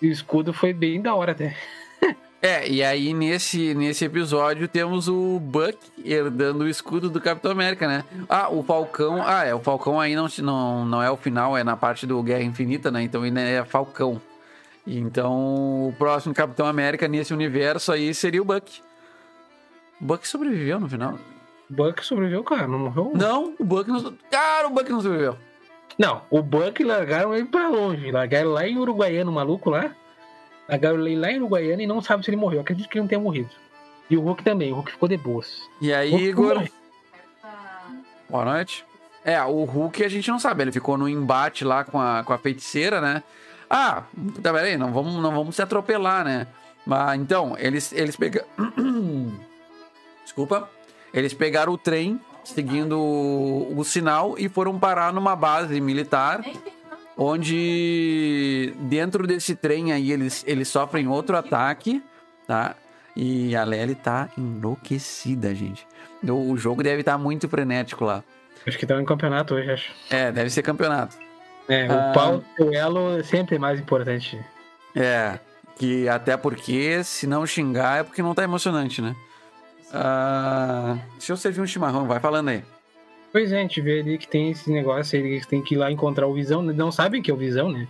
escudo foi bem da hora até. É, e aí nesse, nesse episódio temos o Buck herdando o escudo do Capitão América, né? Ah, o Falcão. Ah, é, o Falcão aí não, não, não é o final, é na parte do Guerra Infinita, né? Então ainda é Falcão. Então o próximo Capitão América nesse universo aí seria o Buck. O Buck sobreviveu no final? O Buck sobreviveu, cara, não morreu? Não, o Buck não. Cara, o Buck não sobreviveu. Não, o Buck largaram ele pra longe. Largaram lá em Uruguaiano, maluco lá. Largaram ele lá em Uruguaiano e não sabe se ele morreu. Acredito que ele não tenha morrido. E o Hulk também, o Hulk ficou de boas. E aí, Igor. morreu. Boa noite. É, o Hulk a gente não sabe, ele ficou no embate lá com a, com a feiticeira, né? Ah, tá, peraí, não vamos, não vamos se atropelar, né? Mas então, eles, eles pegaram. Desculpa. Eles pegaram o trem seguindo o, o sinal e foram parar numa base militar. Onde dentro desse trem aí eles, eles sofrem outro ataque, tá? E a Lely tá enlouquecida, gente. O, o jogo deve estar muito frenético lá. Acho que tá no campeonato hoje, acho. É, deve ser campeonato. É, o Ah. pau do elo é sempre mais importante. É, que até porque se não xingar é porque não tá emocionante, né? Ah, deixa eu servir um chimarrão, vai falando aí. Pois é, a gente vê ali que tem esse negócio aí, eles têm que ir lá encontrar o Visão, né? não sabem que é o Visão, né?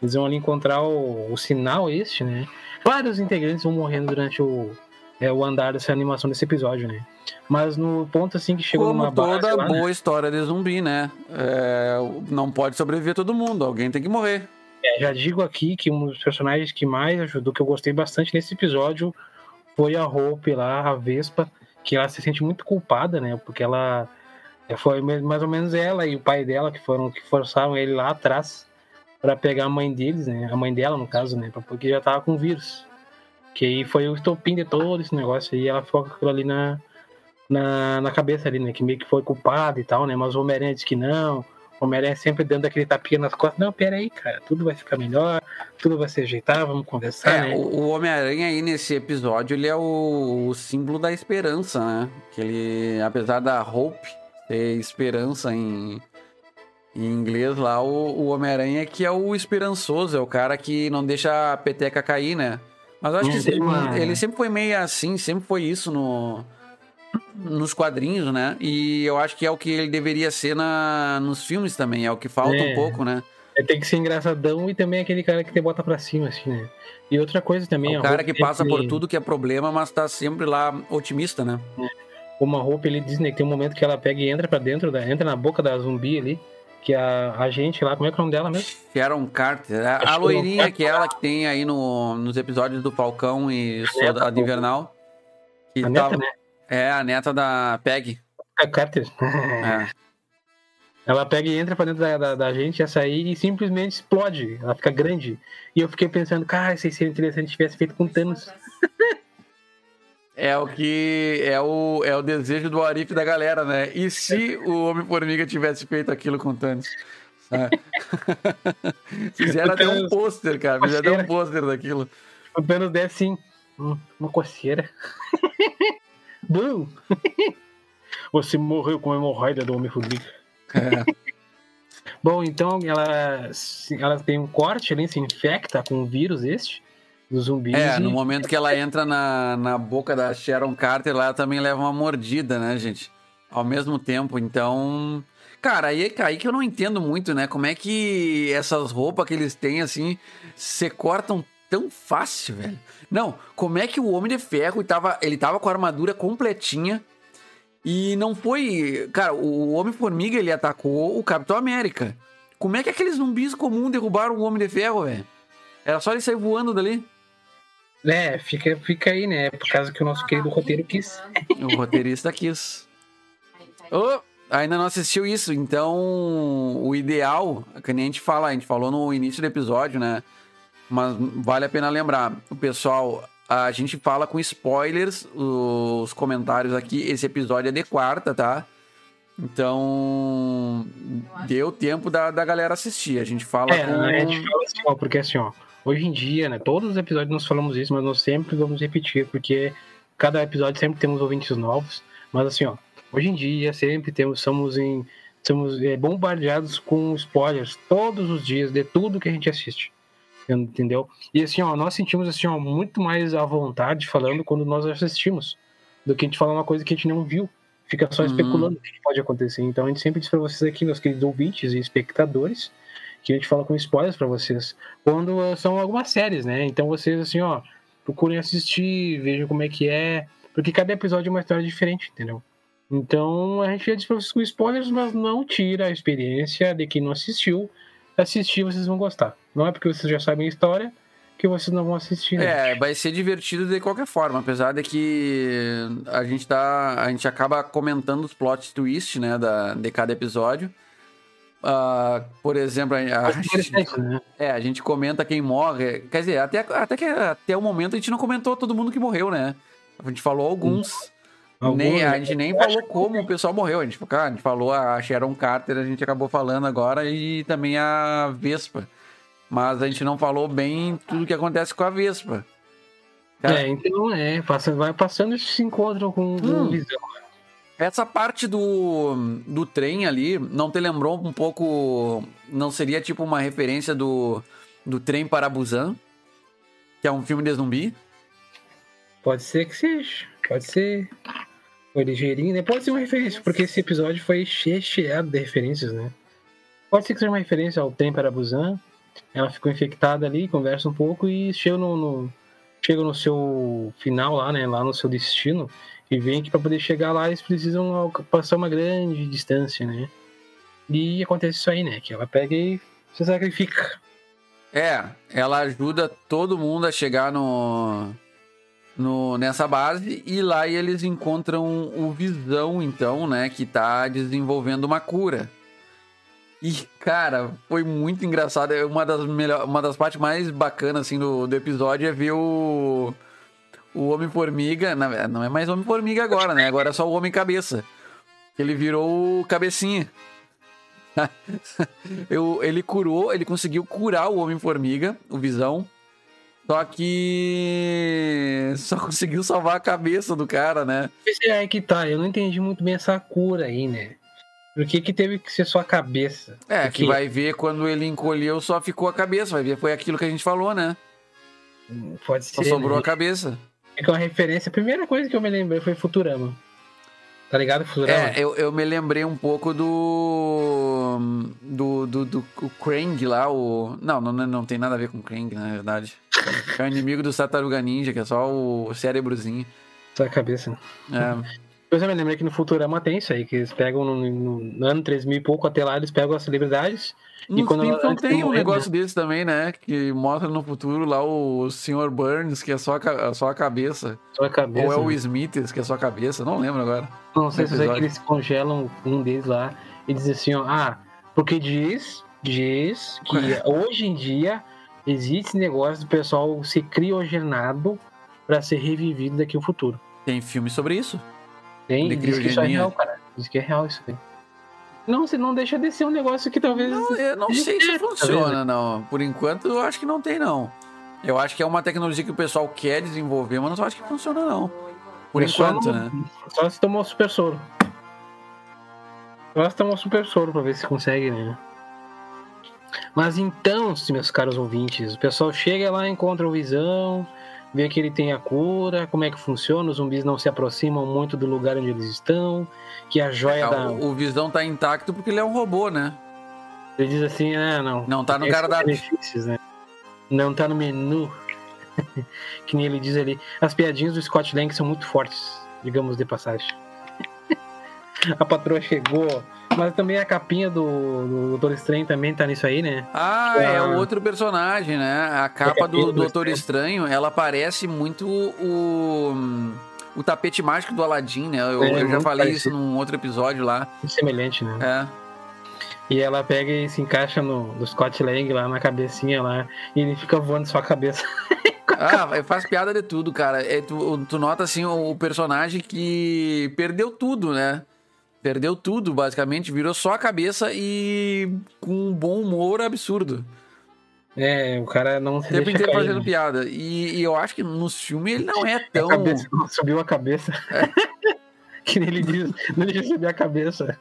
Eles vão ali encontrar o, o sinal este, né? Vários integrantes vão morrendo durante o, é, o andar dessa animação desse episódio, né? Mas no ponto assim que chegou Como numa base toda lá, né? boa história de zumbi, né? É, não pode sobreviver todo mundo, alguém tem que morrer. É, já digo aqui que um dos personagens que mais ajudou, que eu gostei bastante nesse episódio, foi a Hope lá, a Vespa, que ela se sente muito culpada, né? Porque ela foi mais ou menos ela e o pai dela que foram que forçaram ele lá atrás para pegar a mãe deles, né? A mãe dela, no caso, né? Porque já tava com vírus. Que aí foi o estopim de todo esse negócio aí, ela ficou com aquilo ali na, na, na cabeça ali, né? Que meio que foi culpada e tal, né? Mas o Homem-Aranha disse que não. O Homem-Aranha sempre dando aquele tapinha nas costas. Não, pera aí, cara, tudo vai ficar melhor, tudo vai se ajeitar, vamos conversar, É, né? o, Homem-Aranha aí nesse episódio, ele é o, o símbolo da esperança, né? Que ele, apesar da Hope ter esperança em, em inglês lá, o, o Homem-Aranha que é o esperançoso, é o cara que não deixa a peteca cair, né? Mas eu acho É, que tem uma- ele sempre foi meio assim, sempre foi isso no, nos quadrinhos, né? E eu acho que é o que ele deveria ser na, nos filmes também, é o que falta É. um pouco, né? É, tem que ser engraçadão e também aquele cara que te bota pra cima, assim, né? E outra coisa também, É o cara que passa por tudo que é problema, mas tá sempre lá otimista, né? Uma roupa, ele diz, né, que tem um momento que ela pega e entra pra dentro, da, entra na boca da zumbi ali, que a, a gente lá, como é que é o nome dela mesmo? Sharon Carter, a, a Sharon loirinha que é ela que tem aí no, nos episódios do Falcão e Soldado do- Invernal. Que A neta, tava- né? É, a neta da Peg. A Carter. É. Ela pega e entra pra dentro da, da, da gente, essa aí, e simplesmente explode. Ela fica grande. E eu fiquei pensando, cara, isso aí seria interessante se tivesse feito com Thanos. É o que é o, é o desejo do Arif da galera, né? E se o Homem-Formiga tivesse feito aquilo com o Thanos? Sabe? Fizeram até um pôster, cara. Fizeram até um pôster daquilo. O Thanos der assim, hum, uma coceira. Bum! Você morreu com a hemorroida do Homem-Formiga. É. Bom, então ela, ela tem um corte ali, se infecta com o vírus este, dos zumbis. É, e- no momento que ela entra na, na boca da Sharon Carter, lá ela também leva uma mordida, né, gente? Ao mesmo tempo, então. Cara, aí, aí que eu não entendo muito, né? Como é que essas roupas que eles têm, assim, se cortam tão fácil, velho? Não, como é que o Homem de Ferro tava, ele tava com a armadura completinha e não foi. Cara, o Homem-Formiga ele atacou o Capitão América. Como é que aqueles zumbis comuns derrubaram o Homem de Ferro, velho? Era só ele sair voando dali. É, fica, fica aí, né? Por causa que o nosso querido roteiro quis. O roteirista quis. Ô, ainda não assistiu isso, então o ideal, que nem a gente fala, a gente falou no início do episódio, né? Mas vale a pena lembrar, o pessoal, a gente fala com spoilers, os comentários aqui, esse episódio é de quarta, tá? Então, deu tempo da, da galera assistir. A gente fala É, com... a gente fala assim, ó, porque assim, ó, hoje em dia, né, todos os episódios nós falamos isso, mas nós sempre vamos repetir, porque cada episódio sempre temos ouvintes novos, mas assim, ó, hoje em dia sempre temos, somos em, somos é, bombardeados com spoilers todos os dias de tudo que a gente assiste, entendeu? E assim, ó, nós sentimos assim, ó, muito mais à vontade falando quando nós assistimos, do que a gente falar uma coisa que a gente não viu, fica só Uhum. especulando o que pode acontecer. Então a gente sempre diz pra vocês aqui, meus queridos ouvintes e espectadores, que a gente fala com spoilers pra vocês. Quando são algumas séries, né? Então vocês, assim, ó, procurem assistir, vejam como é que é. Porque cada episódio é uma história diferente, entendeu? Então a gente já diz pra vocês com spoilers, mas não tira a experiência de quem não assistiu. Assistir, vocês vão gostar. Não é porque vocês já sabem a história que vocês não vão assistir. né? É, vai ser divertido de qualquer forma, apesar de que a gente tá. A gente acaba comentando os plot twist, né, da, de cada episódio. Ah, por exemplo, a, gente, né? é, a gente comenta quem morre. Quer dizer, até, até que até o momento a gente não comentou todo mundo que morreu, né? A gente falou alguns. nem, Alguns, a gente nem falou como o pessoal morreu. A gente, cara, a gente falou a Sharon Carter, a gente acabou falando agora, e também a Vespa. Mas a gente não falou bem tudo que acontece com a Vespa. Cara, É, então é, passa, vai passando e se encontram com Hum. um visão. Essa parte do, do trem ali, não te lembrou um pouco. Não seria tipo uma referência do, do trem para Busan? Que é um filme de zumbi? Pode ser que seja. Pode ser. Foi ligeirinho, né? Pode ser uma referência, porque esse episódio foi cheio de referências, né? Pode ser que seja uma referência ao trem para Busan. Ela ficou infectada ali, conversa um pouco e chega no, no chega no seu final lá, né? Lá no seu destino e vem que para poder chegar lá eles precisam passar uma grande distância, né? E acontece isso aí, né? Que ela pega e se sacrifica. É, ela ajuda todo mundo a chegar no, no nessa base e lá eles encontram o Visão, então, né? Que tá desenvolvendo uma cura. E, cara, foi muito engraçado. É uma das, melhor, uma das partes mais bacanas, assim, do, do episódio é ver o, o Homem-Formiga. Não é mais Homem-Formiga agora, né? Agora é só o Homem-Cabeça. Ele virou o Cabecinha. Eu, ele curou, ele conseguiu curar o Homem-Formiga, o Visão. Só que só conseguiu salvar a cabeça do cara, né? Esse é que tá, eu não entendi muito bem essa cura aí, né? Por que, que teve que ser só a cabeça? É, que vai ver quando ele encolheu, só ficou a cabeça. Vai ver, foi aquilo que a gente falou, né? Pode ser. Só sobrou né? a cabeça. É que uma referência, a primeira coisa que eu me lembrei foi Futurama. Tá ligado? Futurama? É, eu, eu me lembrei um pouco do. Do. Do, do o Krang lá, o. Não, não, não tem nada a ver com o Krang, na verdade. É o inimigo do Tartaruga Ninja, que é só o cérebrozinho. Só a cabeça. É. Eu também lembrei que no Futurama tem isso aí, que eles pegam no, no, no ano 3000 e pouco até lá, eles pegam as celebridades. No e quando Simpsons antes de tem um negócio desse também, né? Que mostra no futuro lá o Sr. Burns, que é só a, só a cabeça. Só a cabeça. Ou é o né? Smithers, que é só a cabeça. Não lembro agora. Não sei se é que eles congelam um deles lá e dizem assim, ó, ah, porque diz, diz que hoje em dia existe esse negócio do pessoal ser criogenado pra ser revivido daqui ao futuro. Tem filme sobre isso? Tem, diz que isso é real, cara. Diz que é real isso aí. Não, se não deixa de ser um negócio que talvez. Não, eu não sei se funciona, não. Por enquanto, eu acho que não tem, não. Eu acho que é uma tecnologia que o pessoal quer desenvolver, mas não acho que funciona, não. Por É só enquanto, no- né? Só se tomou super soro. Só se tomou super soro pra ver se consegue, né? Mas então, meus caros ouvintes, o pessoal chega lá, encontra o Visão, vê que ele tem a cura, como é que funciona, os zumbis não se aproximam muito do lugar onde eles estão, que a joia Ah, da... o, o Visão tá intacto porque ele é um robô, né? Ele diz assim, ah, não. Não tá no esses cardápio. benefícios, né? Não tá no menu. que nem ele diz ali. As piadinhas do Scott Lang são muito fortes, digamos de passagem. a patroa chegou, mas também a capinha do, do Doutor Estranho também tá nisso aí, né? Ah, é Ah. outro personagem, né? A capa do do Doutor Estranho, ela parece muito o, o tapete mágico do Aladdin, né? Eu, É, eu já falei parecido. isso num outro episódio lá. Semelhante, né? É. E ela pega e se encaixa no do Scott Lang lá na cabecinha lá, e ele fica voando sua cabeça. Ah, faz piada de tudo, cara. É, tu, tu nota assim o, o personagem que perdeu tudo, né? Perdeu tudo, basicamente, virou só a cabeça e com um bom humor absurdo. É, o cara não se O tempo inteiro fazendo né? piada. E, e eu acho que nos filmes ele não é tão. cabeça, subiu a cabeça. que nem ele diz, não deixa subir a cabeça.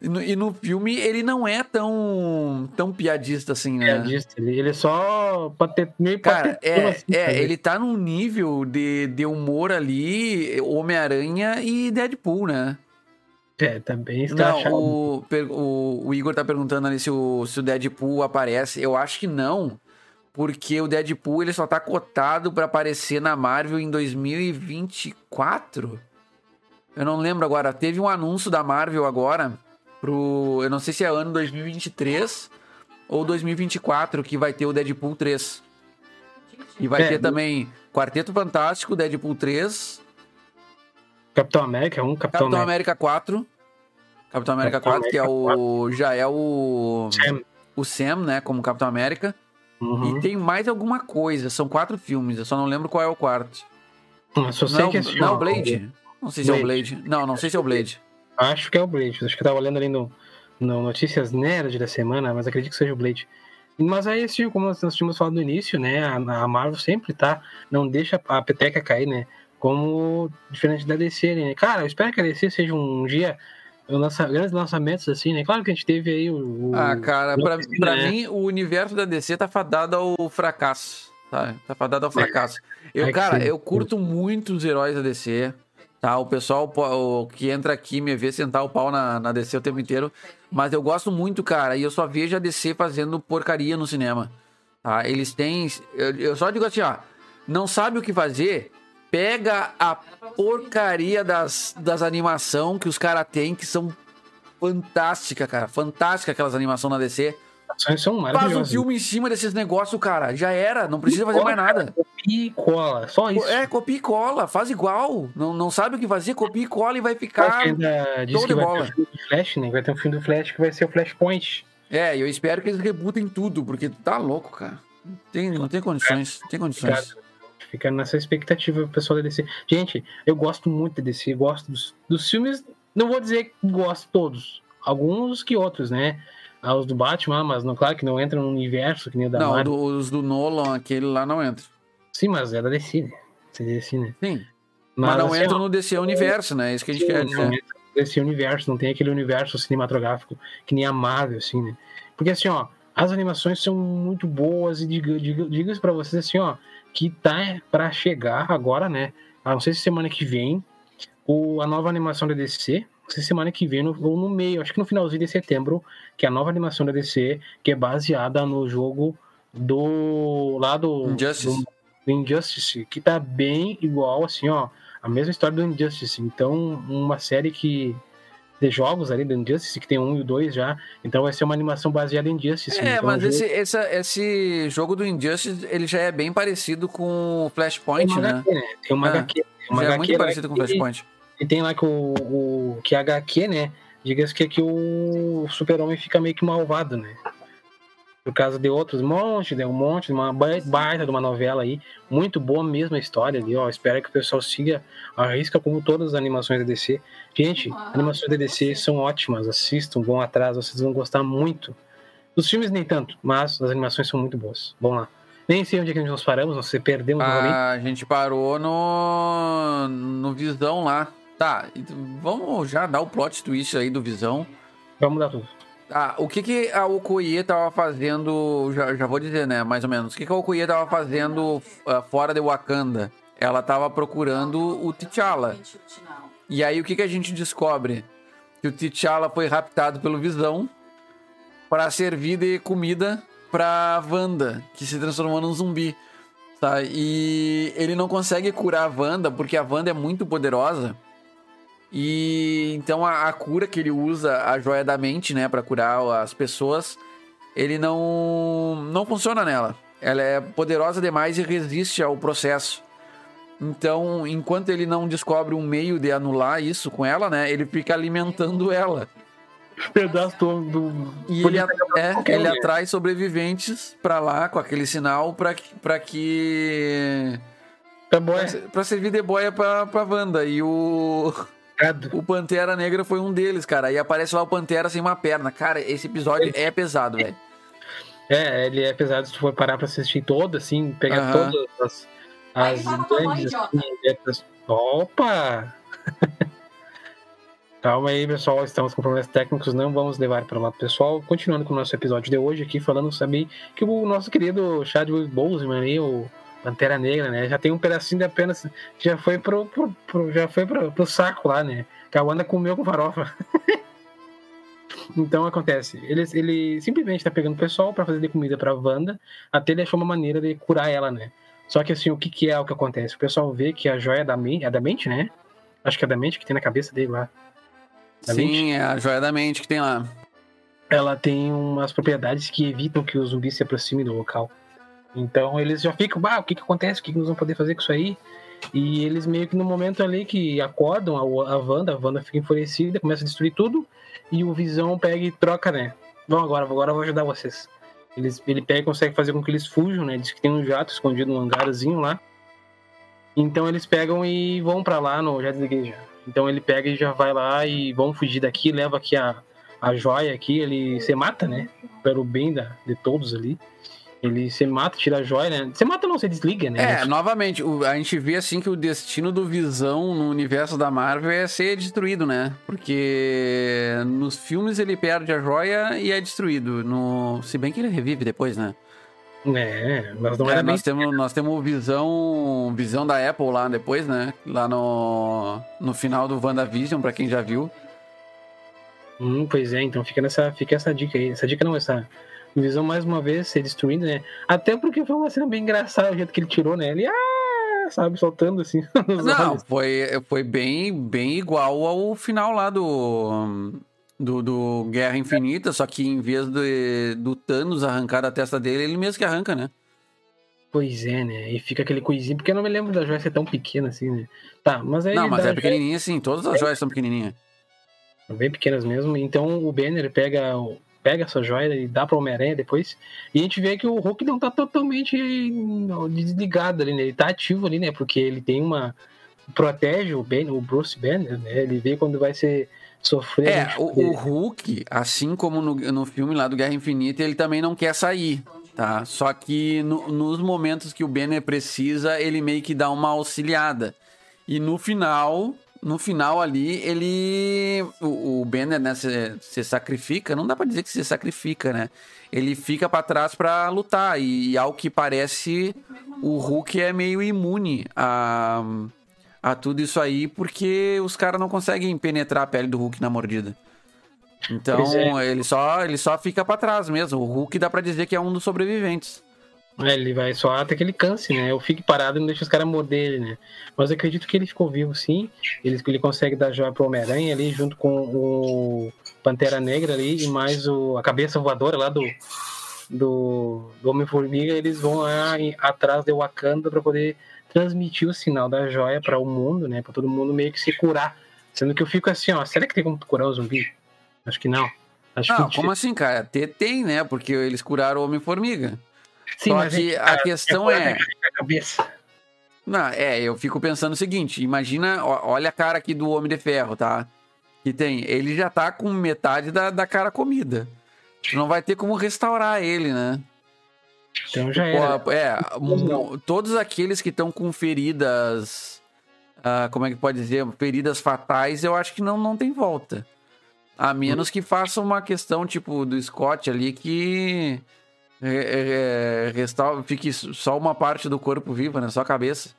E no, e no filme ele não é tão, tão piadista assim, né? piadista. Ele, ele é só patet, meio Cara, é, assim, é sabe? ele tá num nível de, de humor ali, Homem-Aranha e Deadpool, né? É, tá bem Não, o, o, o Igor tá perguntando ali se o, se o Deadpool aparece. Eu acho que não, porque o Deadpool ele só tá cotado pra aparecer na Marvel em 2024. Eu não lembro agora. Teve um anúncio da Marvel agora pro. Eu não sei se é ano 2023 ou 2024 que vai ter o Deadpool 3. E vai É, ter também Quarteto Fantástico, Deadpool 3, Capitão América, um Capitão, Capitão América. América 4. Capitão América Capitão 4, que é o. Já é o. Sam. O Sam, né? Como Capitão América. Uhum. E tem mais alguma coisa. São quatro filmes. Eu só não lembro qual é o quarto. Eu só sei Não, que assim, não, o Blade? Não sei se é o Blade. Não, não sei se é o Blade. Acho que é o Blade. Acho que eu tava olhando ali no, no Notícias Nerd da semana, mas acredito que seja o Blade. Mas aí, como nós tínhamos falado no início, né? A Marvel sempre tá. Não deixa a peteca cair, né? Como diferente da DC, né? Cara, eu espero que a DC seja um dia um lança, grandes lançamentos, assim, né? Claro que a gente teve aí o. o Ah, cara, pra, DC, pra né? mim, o universo da DC tá fadado ao fracasso. Tá, tá fadado ao fracasso. Eu, cara, eu curto muito os heróis da DC. Tá, o pessoal o que entra aqui me vê sentar o pau na, na DC o tempo inteiro. Mas eu gosto muito, cara, e eu só vejo a DC fazendo porcaria no cinema. Tá? Eles têm. Eu, eu só digo assim, ó. Não sabe o que fazer? Pega a porcaria das, das animação que os caras têm, que são fantástica, cara. Fantástica aquelas animações na DC. São Faz um filme em cima desses negócios, cara. Já era. Não precisa fazer mais nada. E cola, só isso. É, copia e cola. Faz igual. Não, não sabe o que fazer? Copia e cola e vai ficar. ainda show que de vai bola. ter um filme do Flash, né? Vai ter um filme do Flash que vai ser o Flashpoint. É, eu espero que eles rebutem tudo, porque tá louco, cara. Não tem, não tem condições. Não tem condições. Fica nessa expectativa pessoal da DC. Gente, eu gosto muito da DC, gosto dos, dos filmes. Não vou dizer que gosto todos. Alguns que outros, né? Ah, Os do Batman, mas não, claro que não entram no universo que nem o da Não, Marvel. do- os do Nolan, aquele lá não entra. Sim, mas é da DC, né? É da DC, né? Sim. Mas, não assim, entra no DC Universo, né? É isso que a gente Sim, quer não dizer. entra nesse universo, não tem aquele universo cinematográfico que nem a Marvel, assim, né? Porque assim, ó, as animações são muito boas e diga, diga, diga pra vocês assim, ó, que tá pra chegar agora, né? Ah, não sei se semana que vem, o, a nova animação da DC, não sei se semana que vem no- ou no meio, acho que no finalzinho de setembro, que é a nova animação da DC, que é baseada no jogo do lá do Injustice. do- do Injustice, que tá bem igual, assim, ó, a mesma história do Injustice. Então, uma série que. De jogos ali do Injustice, que tem um e o dois já. Então vai ser uma animação baseada em Injustice. É, então, mas esse, jogo essa- esse jogo do Injustice, ele já é bem parecido com o tem Flashpoint, uma né? HQ, né? Tem uma Ah, HQ. Tem uma já é HQ muito lá parecido com o Flashpoint. E tem lá que o, o que a HQ, né? Diga-se que, que o super-homem fica meio que malvado, né? Por causa de outros monte, de um monte, de uma ba- baita de uma novela aí. Muito boa mesmo a história ali, ó. Espero que o pessoal siga a risca como todas as animações da DC. Gente, animações da DC são ótimas. Assistam, vão atrás, vocês vão gostar muito. Dos filmes nem tanto, mas as animações são muito boas. Vamos lá. Nem sei onde é que nós paramos, nós perdemos novamente. A gente parou no, no Visão lá. Tá, então vamos já dar o plot twist aí do Visão. Vamos mudar tudo. Ah, o que que a Okoye tava fazendo, já, já vou dizer, né, mais ou menos. O que que a Okoye tava fazendo ah, fora de Wakanda? Ela tava procurando o T'Challa. E aí o que que a gente descobre? Que o T'Challa foi raptado pelo Visão para servir de comida pra Wanda, que se transformou num zumbi. Tá? E ele não consegue curar a Wanda porque a Wanda é muito poderosa. E então a, a cura que ele usa, a joia da mente, né, para curar as pessoas, ele não não funciona nela. Ela é poderosa demais e resiste ao processo. Então, enquanto ele não descobre um meio de anular isso com ela, né, ele fica alimentando ela. Pedaço do. do... E ele, a- é, ele atrai sobreviventes pra lá com aquele sinal pra que, pra que Tá bom, pra, é. pra servir de boia pra, pra Wanda. E o, O Pantera Negra foi um deles, cara. E aparece lá o Pantera sem uma perna. Cara, esse episódio é pesado, velho. É, ele é pesado se tu for parar pra assistir todo, assim, pegar Aham. todas as. As grandes, assim, letras. Opa! Calma aí, pessoal, estamos com problemas técnicos, não vamos levar para o lado pessoal. Continuando com o nosso episódio de hoje aqui, falando sobre que o nosso querido Chadwick Boseman aí, o Pantera Negra, né, já tem um pedacinho de apenas, já foi pro, pro, pro- já foi pro, pro saco lá, né, que a Wanda comeu com farofa. então acontece, ele, ele simplesmente tá pegando o pessoal para fazer de comida pra Wanda, até ele achou uma maneira de curar ela, né. Só que assim, o que, que é o que acontece? O pessoal vê que a joia da mente, é da mente, né? Acho que é da mente que tem na cabeça dele lá. Da Sim, é a joia da mente que tem lá. ela tem umas propriedades que evitam que os zumbis se aproximem do local. Então eles já ficam, bah, o que que acontece? O que, que nós vamos poder fazer com isso aí? E eles meio que no momento ali que acordam a, a Wanda, a Wanda fica enfurecida, começa a destruir tudo, e o Visão pega e troca, né? Vamos agora, agora eu vou ajudar vocês. Eles, ele pega e consegue fazer com que eles fujam, né? Diz que tem um jato escondido num hangarzinho lá. Então eles pegam e vão pra lá no. Já desliguei já. Então ele pega e já vai lá e vão fugir daqui, leva aqui a, a joia aqui, ele se mata, né? Pelo bem da, de todos ali. Ele se mata, tira a joia, né? Você mata não, você desliga, né? É, novamente, a gente vê assim que o destino do Visão no universo da Marvel é ser destruído, né? Porque nos filmes ele perde a joia e é destruído. No... Se bem que ele revive depois, né? É, mas não É, era bem nós, temos, nós temos o Visão, Visão da Apple lá depois, né? Lá no, no final do WandaVision, pra quem já viu. Hum, pois é, então fica nessa, fica essa dica aí. Essa dica não, essa visão mais uma vez ser destruída, né? Até porque foi uma cena bem engraçada o jeito que ele tirou, né? Ele, ah, sabe, soltando assim. Não, olhos. foi, foi bem, bem igual ao final lá do, do, do Guerra Infinita, só que em vez de, do Thanos arrancar da testa dele, ele mesmo que arranca, né? Pois é, né? E fica aquele coisinho, porque eu não me lembro da joia ser tão pequena assim, né? Tá, mas aí. Não, mas é pequenininha sim, todas as joias são pequenininhas. bem pequenas mesmo. Então o Banner pega, o- pega essa joia e dá pra Homem-Aranha depois. E a gente vê que o Hulk não tá totalmente desligado ali, né? Ele tá ativo ali, né? Porque ele tem uma. Protege o, ben, o Bruce Banner, né? Ele vê quando vai ser sofrer. É, gente- o, o Hulk, assim como no, no filme lá do Guerra Infinita, ele também não quer sair, tá? Só que no- nos momentos que o Banner precisa, ele meio que dá uma auxiliada. E no final, no final ali, ele... O, o Banner, né, se, se sacrifica, não dá pra dizer que se sacrifica, né? Ele fica pra trás pra lutar e, ao que parece, o Hulk é meio imune a a tudo isso aí, porque os caras não conseguem penetrar a pele do Hulk na mordida. Então, é. ele, só, ele só fica pra trás mesmo. O Hulk dá pra dizer que é um dos sobreviventes. É, ele vai só até que ele canse, né? Eu fico parado e não deixa os caras morder ele, né? Mas eu acredito que ele ficou vivo sim. Ele, ele consegue dar joia pro Homem-Aranha ali, junto com o Pantera Negra ali, e mais o, a cabeça voadora lá do, do, do Homem-Formiga. Eles vão lá em- atrás de Wakanda pra poder transmitir o sinal da joia para o mundo, né? Pra todo mundo meio que se curar. Sendo que eu fico assim, ó, será que tem como curar o zumbi? Acho que não. Acho Não, que como assim, cara? Tem, né? Porque eles curaram o Homem-Formiga. Sim, Só mas que gente, a questão cura é- da cabeça. Não, é, eu fico pensando o seguinte: imagina, olha a cara aqui do Homem de Ferro, tá? Que tem. Ele já tá com metade da, da cara comida. Não vai ter como restaurar ele, né? Então já era. É, todos aqueles que estão com feridas. ah, como é que pode dizer? Feridas fatais, eu acho que não, não tem volta. A menos que faça uma questão tipo do Scott ali que. É, é, restaura, fique só uma parte do corpo viva, né? Só a cabeça.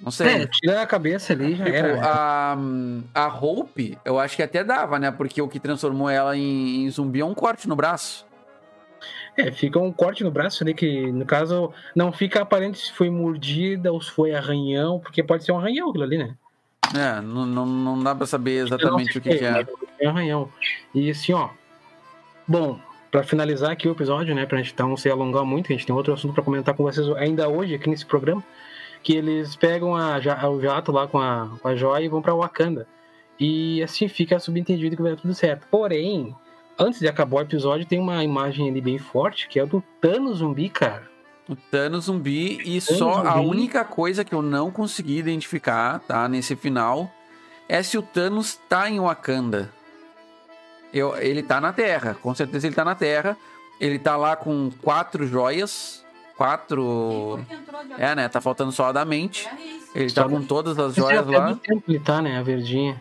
Não sei. É, tira a cabeça ali, já Tipo, era. né? a, a Hope, eu acho que até dava, né? Porque o que transformou ela em, em zumbi é um corte no braço. É, fica um corte no braço ali, que no caso não fica aparente se foi mordida ou se foi arranhão, porque pode ser um arranhão aquilo ali, né? É, não, não, não dá pra saber exatamente o que, que é. É arranhão. E assim, ó. Bom, pra finalizar aqui o episódio, né, pra gente não se alongar muito, a gente tem outro assunto pra comentar com vocês ainda hoje aqui nesse programa, que eles pegam a, ja- o jato lá com a, com a joia e vão pra Wakanda. E assim fica subentendido que vai dar tudo certo. Porém, antes de acabar o episódio, tem uma imagem ali bem forte, que é a do Thanos zumbi, cara. O Thanos zumbi e Thanos só a zumbi. única coisa que eu não consegui identificar, tá, nesse final, é se o Thanos tá em Wakanda. Eu, ele tá na Terra, com certeza ele tá na Terra. Ele tá lá com quatro joias, quatro... É, né, tá faltando só a da mente. Ele tá com todas as Esse joias lá. tempo ele tá, né? A verdinha.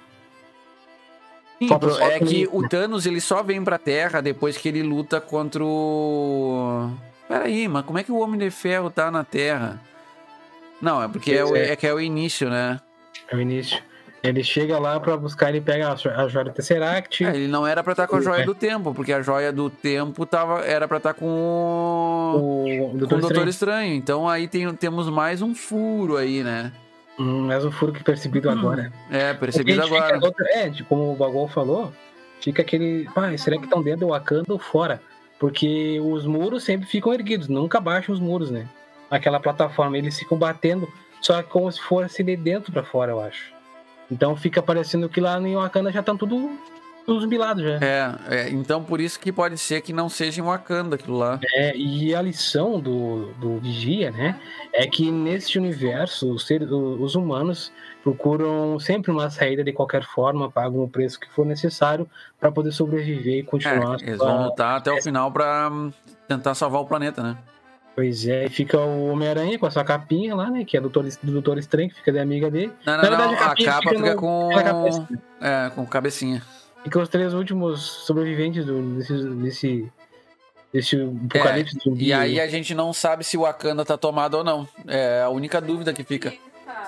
Sim, é que o Thanos ele só vem pra Terra depois que ele luta contra o. Peraí, mas como é que o Homem de Ferro tá na Terra? Não, é porque é, o- é. é que é o início, né? É o início. Ele chega lá pra buscar, ele pega a jo- a joia do Tesseract. É, ele não era pra estar com a joia É. do tempo, porque a joia do tempo tava, era pra estar com o. o Com Doutor o Doutor Estranho. Estranho. Então aí tem, temos mais um furo aí, né? Hum, mais um furo que percebido agora. É, percebido agora. fica outra- é, de- como o Bagol falou, fica aquele. Pai, será que estão dentro do Wakanda ou fora? Porque os muros sempre ficam erguidos, nunca baixam os muros, né? Aquela plataforma, eles ficam batendo, só que como se fosse de dentro pra fora, eu acho. Então fica parecendo que lá em Wakanda já estão tudo Os zumbilados já. É, é, então por isso que pode ser que não seja em Wakanda aquilo lá. É, e a lição do, do Vigia, né? É que neste universo, os, seres, os humanos procuram sempre uma saída de qualquer forma, pagam o preço que for necessário para poder sobreviver e continuar. É, eles vão lutar até o final pra hum, tentar salvar o planeta, né? Pois é, e fica o Homem-Aranha com a sua capinha lá, né? Que é do Doutor, do Doutor Estranho, que fica da amiga dele. Não, não, Na não, verdade, a a capinha capa fica fica no- com. É, com cabecinha. Fica os três últimos sobreviventes do, desse, desse, desse apocalipse zumbi. É, E aí a gente não sabe se o Wakanda tá tomado ou não. É a única dúvida que fica.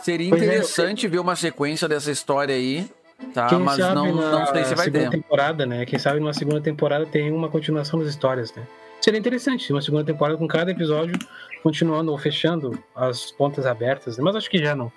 Seria Pois é, interessante ver uma sequência dessa história aí, tá? Quem Mas sabe não, na não sei se vai segunda ter. temporada, né? Quem sabe numa segunda temporada tem uma continuação das histórias, né? Seria interessante, uma segunda temporada com cada episódio continuando ou fechando as pontas abertas, né? mas acho que já não.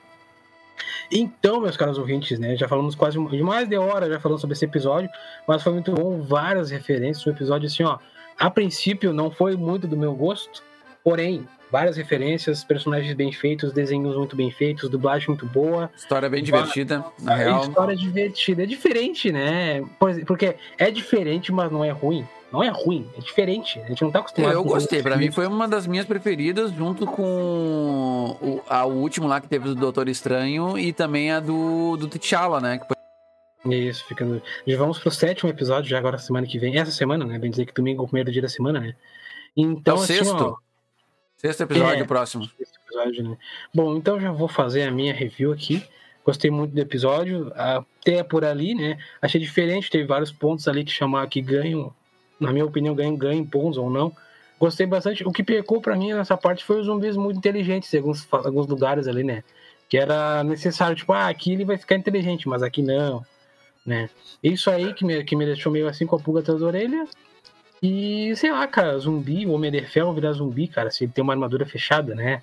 Então, meus caros ouvintes, né? Já falamos quase de mais de hora já falando sobre esse episódio, mas foi muito bom, várias referências, um episódio assim, ó. A princípio não foi muito do meu gosto, porém, várias referências, personagens bem feitos, desenhos muito bem feitos, dublagem muito boa, História bem divertida, na a real. história divertida. É diferente, né? Porque é diferente, mas não é ruim. Não é ruim, é diferente. A gente não tá acostumado Eu com gostei, pra mim foi uma das minhas preferidas, junto com o, a, o último lá que teve do Doutor Estranho e também a do, do T'Challa, né? Que foi- Isso, fica no... Já vamos pro sétimo episódio, já agora semana que vem. Essa semana, né? Bem dizer que domingo é o primeiro dia da semana, né? É Então, o assim, sexto. ó, Sexto episódio É. próximo. esse episódio, né? Bom, então já vou fazer a minha review aqui. Gostei muito do episódio, até por ali, né? Achei diferente, teve vários pontos ali que chamar que ganham, na minha opinião, ganham, ganham pontos ou não. Gostei bastante. O que pecou pra mim nessa parte foi os zumbis muito inteligentes em alguns, alguns lugares ali, né? Que era necessário, tipo, ah, aqui ele vai ficar inteligente, mas aqui não, né? Isso aí que me, que me deixou meio assim com a pulga atrás da orelha. E, sei lá, cara, zumbi, o Homem de Ferro virar zumbi, cara, se ele tem uma armadura fechada, né?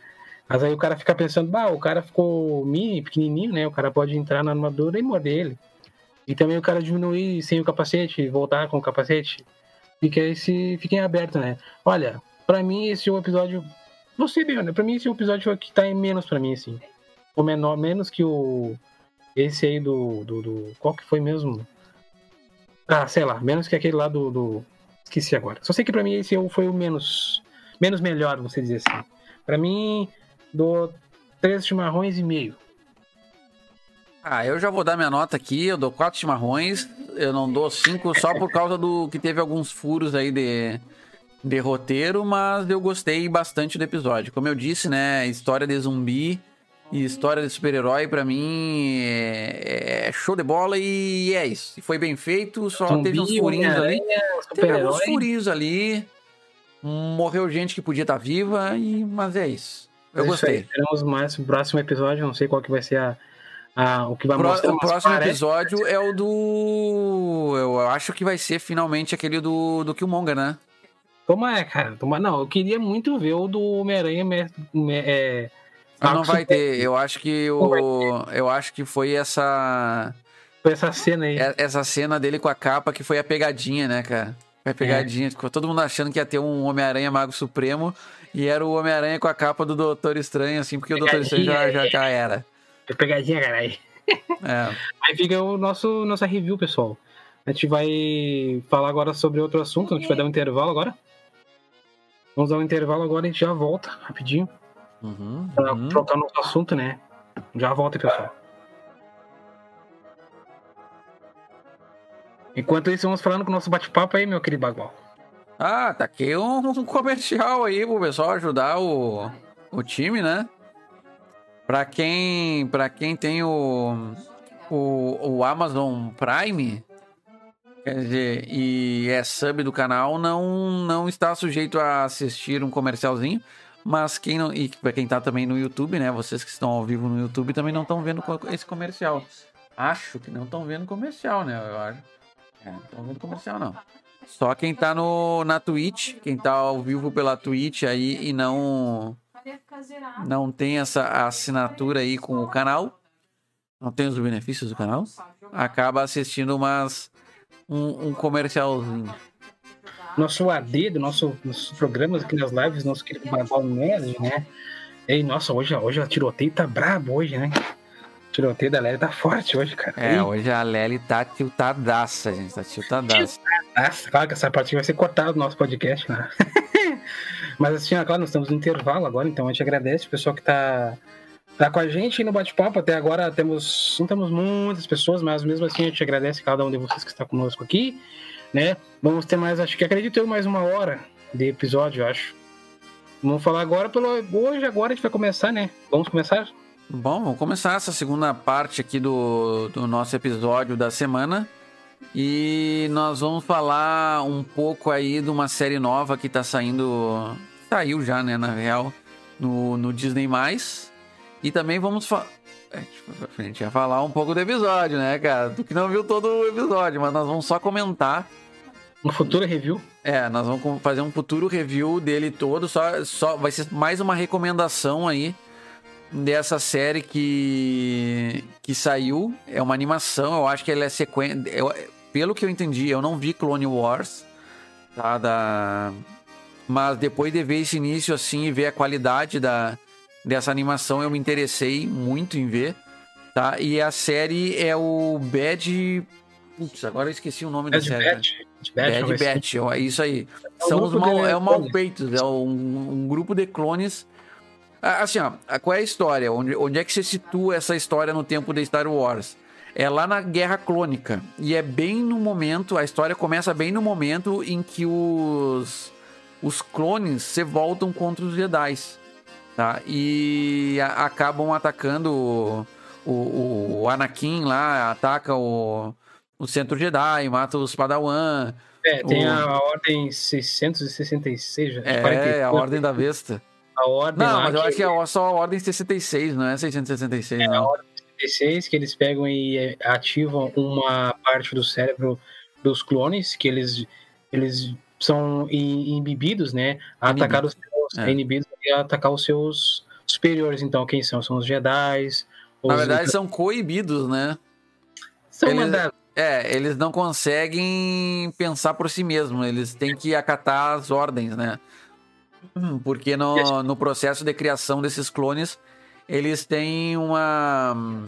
Mas aí o cara fica pensando, bah, o cara ficou mini, pequenininho, né? O cara pode entrar na armadura e morder ele. E também o cara diminuir sem o capacete, voltar com o capacete. Fica esse, em aberto, né? Olha, pra mim esse é o episódio, ser bem honesto, pra mim esse é o episódio que tá em menos pra mim, assim. O menor, menos que o, esse aí do, do, do qual que foi mesmo? Ah, sei lá, menos que aquele lá do, do esqueci agora. Só sei que pra mim esse foi o menos, menos melhor, você dizer assim. Pra mim, dou três chimarrões e meio. Ah, eu já vou dar minha nota aqui, eu dou quatro chimarrões, eu não dou cinco só por causa do que teve alguns furos aí de, de roteiro, mas eu gostei bastante do episódio. Como eu disse, né, história de zumbi e história de super-herói pra mim é, é show de bola e é isso. E foi bem feito, só Zumbi, teve uns furinhos ali. Teve alguns furinhos ali, morreu gente que podia estar viva, e, mas é isso. Eu É isso aí, gostei. Esperamos mais no próximo episódio, não sei qual que vai ser a, a- o que vai Pro- mostrar. o próximo parece- episódio é o do. Eu acho que vai ser finalmente aquele do, do Killmonger, né? Toma, é, cara. Toma, não, eu queria muito ver o do Homem-Aranha. me- me- é, Mas não vai ter. Eu acho que o. Eu acho que foi essa. com essa cena aí. é- Essa cena dele com a capa que foi a pegadinha, né, cara? Foi a pegadinha. Ficou todo mundo achando que ia ter um Homem-Aranha Mago Supremo. E era o Homem-Aranha com a capa do Doutor Estranho, assim, porque o Doutor Estranho já, já, já era. É pegadinha, caralho. É. Aí fica o nosso nossa review, pessoal. A gente vai falar agora sobre outro assunto. A gente vai dar um intervalo agora. Vamos dar um intervalo agora e a gente já volta rapidinho Uhum, pra uhum. trocar nosso assunto, né? Já volta, pessoal. Enquanto isso, vamos falando com o nosso bate-papo aí, meu querido Bagual. Ah, tá aqui um, um comercial aí pro pessoal ajudar o, o time, né? Pra quem, pra quem tem o, o, o Amazon Prime, quer dizer, e é sub do canal, não, não está sujeito a assistir um comercialzinho. Mas quem não. E pra quem tá também no YouTube, né? Vocês que estão ao vivo no YouTube também não estão vendo esse comercial. Acho que não estão vendo comercial, né? Eu acho. É, não estão vendo comercial, não. Só quem tá no, na Twitch, quem tá ao vivo pela Twitch aí e não não tem essa assinatura aí com o canal, não tem os benefícios do canal, acaba assistindo umas um, um comercialzinho. Nosso AD do nosso, nossos programas aqui nas lives, nosso querido Bagual Nerd, né? Ei, nossa, hoje, hoje a tiroteio tá brabo hoje, né? tiroteio da Lely tá forte hoje, cara. É, Ih, hoje a Lely tá tiltadaça, gente. Tá tiltadaça. Nossa, claro que essa parte vai ser cortada do nosso podcast, né? Mas assim, ó, claro, nós estamos no intervalo agora, então a gente agradece o pessoal que tá, tá com a gente no bate-papo. Até agora temos, não temos muitas pessoas, mas mesmo assim a gente agradece cada um de vocês que está conosco aqui, né? Vamos ter mais, acho que acredito eu, mais uma hora de episódio, acho. Vamos falar agora pelo. Hoje, agora a gente vai começar, né? Vamos começar? Bom, vamos começar essa segunda parte aqui do, do nosso episódio da semana. E nós vamos falar um pouco aí de uma série nova que tá saindo. Saiu já, né, na real, no, no Disney. E também vamos falar. A gente ia falar um pouco do episódio, né, cara? Tu que não viu todo o episódio, mas nós vamos só comentar. Um futuro review. É, nós vamos fazer um futuro review dele todo. Só, só vai ser mais uma recomendação aí dessa série que que saiu. É uma animação. Eu acho que ela é sequência. pelo que eu entendi, eu não vi Clone Wars, tá? Da, mas depois de ver esse início assim e ver a qualidade da dessa animação, eu me interessei muito em ver, tá? E a série é o Bad. Putz, agora eu esqueci o nome da Bad série. cara. Batch. Bad Bad é isso aí. É São os mal, é o. Malpeitos, é um, um grupo de clones. Assim, ó, qual é a história? Onde, onde é que você situa essa história no tempo de Star Wars? É lá na Guerra Clônica. E é bem no momento, a história começa bem no momento em que os, os clones se voltam contra os Jedi. Tá? E a- acabam atacando o, o, o Anakin lá, ataca o, o Centro Jedi, mata os Padawan. É, tem O- a ordem 666, já. É, 40, a Ordem da Besta. A ordem Não, mas eu acho que é só a Ordem 66, não é 666, não. 66, que eles pegam e eh, ativam uma parte do cérebro dos clones, que eles, eles são inibidos, né? A atacar os seus, É. inibidos e atacar os seus superiores. Então, quem são? São os Jedi. Na os- verdade, são coibidos, né? são eles- mandados. É, eles não conseguem pensar por si mesmos, eles têm que acatar as ordens, né? Hum, Porque no, no processo de criação desses clones, eles têm uma.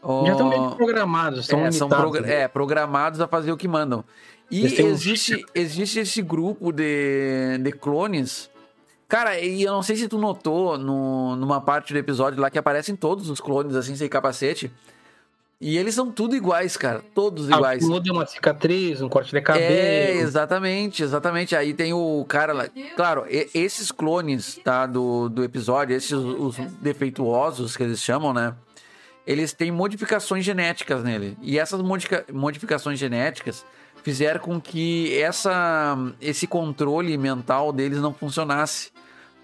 ó, Já estão que programados, estão é, são né? é, programados a fazer o que mandam. E têm um existe, existe esse grupo de, de clones. Cara, e eu não sei se tu notou no, numa parte do episódio lá que aparecem todos os clones assim, sem capacete. E eles são tudo iguais, cara. Todos Ah, iguais. Muda uma cicatriz, um corte de cabelo. É, exatamente, exatamente. Aí tem o cara lá. Claro, e- esses clones, tá, do, do episódio, esses os defeituosos que eles chamam, né? Eles têm modificações genéticas nele. E essas modifica- modificações genéticas fizeram com que essa, esse controle mental deles não funcionasse.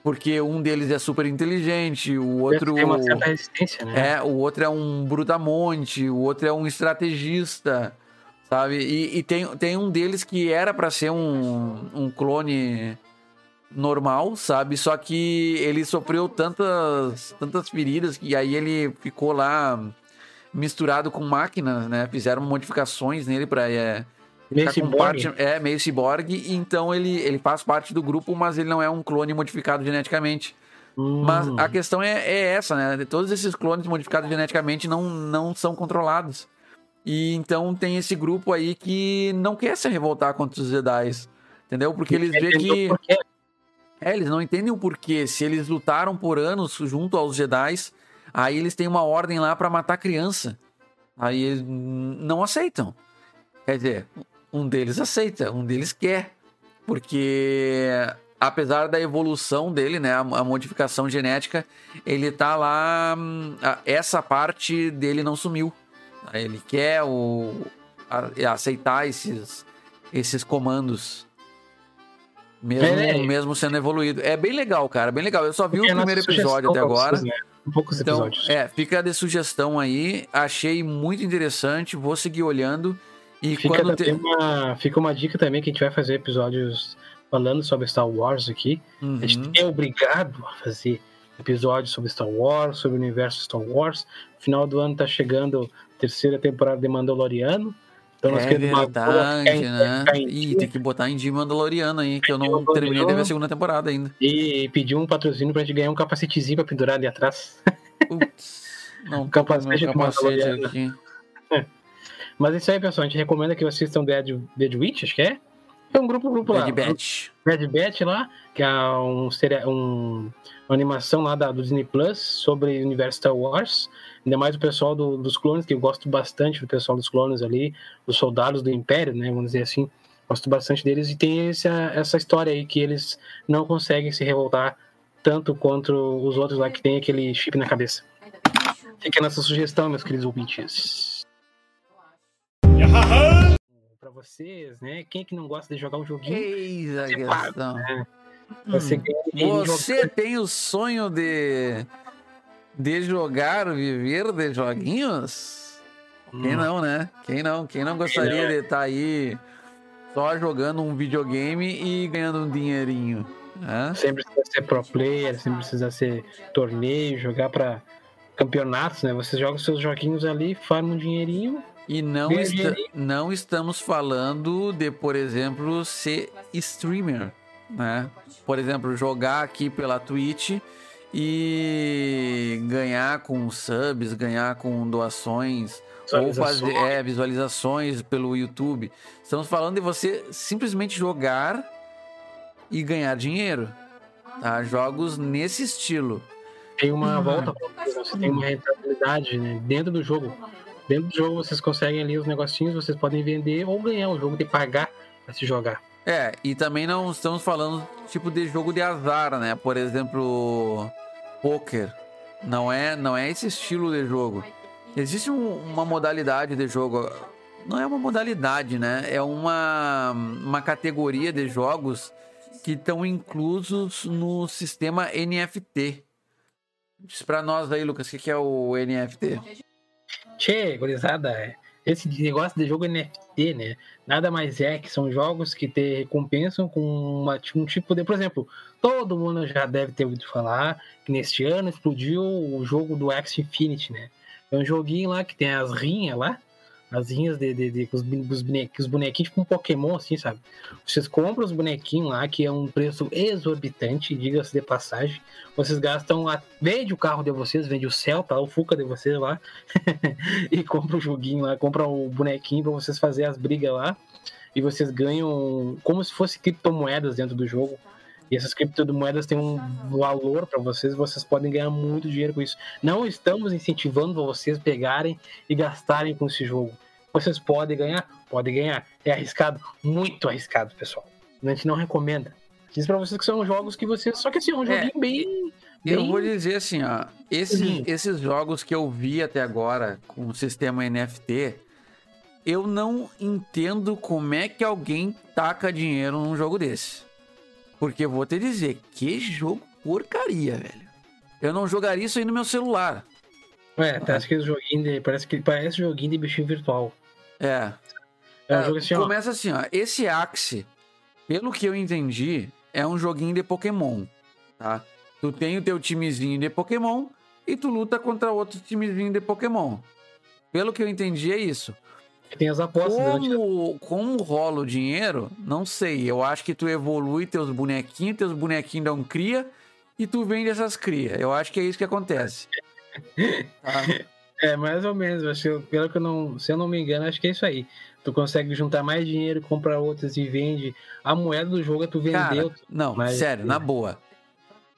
Porque um deles é super inteligente, o outro. Tem uma certa resistência, né? É, o outro é um brutamonte, o outro é um estrategista, sabe? E, e tem, tem um deles que era pra ser um, um clone normal, sabe? Só que ele sofreu tantas, tantas feridas que aí ele ficou lá misturado com máquinas, né? Fizeram modificações nele pra é, Meio ficar com ciborgue. parte- é, meio ciborgue, e então ele, ele faz parte do grupo, mas ele não é um clone modificado geneticamente. Hum. Mas a questão é, é essa, né? Todos esses clones modificados geneticamente não, não são controlados. E então tem esse grupo aí que não quer se revoltar contra os Jedi. Entendeu? Porque eles veem Entendeu que. É, eles não entendem o porquê. Se eles lutaram por anos junto aos Jedi, aí eles têm uma ordem lá pra matar criança. Aí eles não aceitam. Quer dizer, um deles aceita, um deles quer. Porque apesar da evolução dele, né, a, modificação genética, ele tá lá. hum, essa parte dele não sumiu. Ele quer o, a- aceitar esses, esses comandos. Mesmo, É, é. mesmo sendo evoluído. É bem legal, cara. Bem legal. Eu só vi o nossa primeiro episódio até agora. vocês, né? Poucos Então, episódios. é, fica de sugestão aí. Achei muito interessante. Vou seguir olhando. E Fica, quando te... uma, fica uma dica também que a gente vai fazer episódios falando sobre Star Wars aqui. A gente Uhum. é obrigado a fazer episódios sobre Star Wars, sobre o universo Star Wars. Final do ano tá chegando a terceira temporada de Mandaloriano. Então nós É queremos uma verdade, em- né? Ih, tem que botar em dia Mandaloriano aí, que eu não terminei de ver a segunda temporada ainda. E pedir um patrocínio pra gente ganhar um capacetezinho pra pendurar ali atrás. Putz. Não meu capacete uma capacete aqui. Mas é isso aí, pessoal. A gente recomenda que vocês assistam Dead, Dead Witch, acho que é. É um grupo, grupo lá. Bad Batch. Bad Batch lá, que é um, um- uma animação lá da, do Disney Plus sobre o universo Star Wars. Ainda mais o pessoal do- dos clones, que eu gosto bastante do pessoal dos clones ali, os soldados do Império, né? Vamos dizer assim. Gosto bastante deles. E tem essa, essa história aí que eles não conseguem se revoltar tanto quanto os outros lá que tem aquele chip na cabeça. Fica a nossa sugestão, meus queridos ouvintes. Pra vocês, né? Quem é que não gosta de jogar um joguinho? Eis a Você questão. Você Hum. ganha dinheiro Você tem o sonho de de jogar, viver de joguinhos? Quem Hum. não, né? Quem não? Quem não gostaria de estar aí só jogando um videogame e ganhando um dinheirinho? né? Sempre precisa ser pro player, sempre precisa ser torneio, jogar pra campeonatos, né? Você joga os seus joguinhos ali, farma um dinheirinho. E não, dinheirinho. não estamos falando de, por exemplo, ser streamer, né? Por exemplo, jogar aqui pela Twitch e ganhar com subs, ganhar com doações ou fazer Visualizações. é, visualizações pelo YouTube. Estamos falando de você simplesmente jogar e ganhar dinheiro, tá? Jogos nesse estilo. Tem uma Hum. volta, você tem uma rentabilidade, né? Dentro do jogo. Dentro do jogo vocês conseguem ali os negocinhos, vocês podem vender ou ganhar o jogo de pagar pra se jogar. É, e também não estamos falando tipo de jogo de azar, né? Por exemplo, poker. Não é, não é esse estilo de jogo. Existe um- uma modalidade de jogo. Não é uma modalidade, né? É uma, uma categoria de jogos que estão inclusos no sistema NFT. Diz pra nós aí, Lucas, o que que é o NFT? Tchê, gurizada, esse negócio de jogo NFT, né? Nada mais é que são jogos que te recompensam com uma- um tipo de. Por exemplo, todo mundo já deve ter ouvido falar que neste ano explodiu o jogo do X Infinity, né? É um joguinho lá que tem as rinhas lá. As rinhas de, de, de- os, bone- os bonequinhos, os bonequinhos tipo um Pokémon, assim, sabe? Vocês compram os bonequinhos lá, que é um preço exorbitante, diga-se de passagem. Vocês gastam. A... Vende o carro de vocês, vende o Celta, o Fuca de vocês lá e compra o joguinho lá, compra o bonequinho pra vocês fazer as brigas lá. E vocês ganham como se fosse criptomoedas dentro do jogo. E essas criptomoedas têm um valor para vocês, vocês podem ganhar muito dinheiro com isso. Não estamos incentivando vocês pegarem e gastarem com esse jogo. Vocês podem ganhar? Podem ganhar. É arriscado? Muito arriscado, pessoal. A gente não recomenda. Diz pra vocês que são jogos que vocês. Só que assim, é um É. joguinho bem. Eu bem- vou dizer assim, ó, esses, esses jogos que eu vi até agora com o sistema NFT, eu não entendo como é que alguém taca dinheiro num jogo desse. Porque eu vou te dizer, que jogo porcaria, velho. Eu não jogaria isso aí no meu celular. É, parece que joguinho de. Parece que parece joguinho de bichinho virtual. É. É um É, jogo assim, começa assim, ó. Esse Axe, pelo que eu entendi, é um joguinho de Pokémon, tá? Tu tem o teu timezinho de Pokémon e tu luta contra outro timezinho de Pokémon. Pelo que eu entendi, é isso. Tem as apostas durante Como, como rola o dinheiro, não sei. Eu acho que tu evolui teus bonequinhos, teus bonequinhos dão cria e tu vende essas cria. Eu acho que é isso que acontece. Tá? É, mais ou menos. Acho que, pelo que eu não. Se eu não me engano, acho que é isso aí. Tu consegue juntar mais dinheiro, comprar outras e vende. A moeda do jogo é tu Cara, vendeu. não, mas- sério, na boa.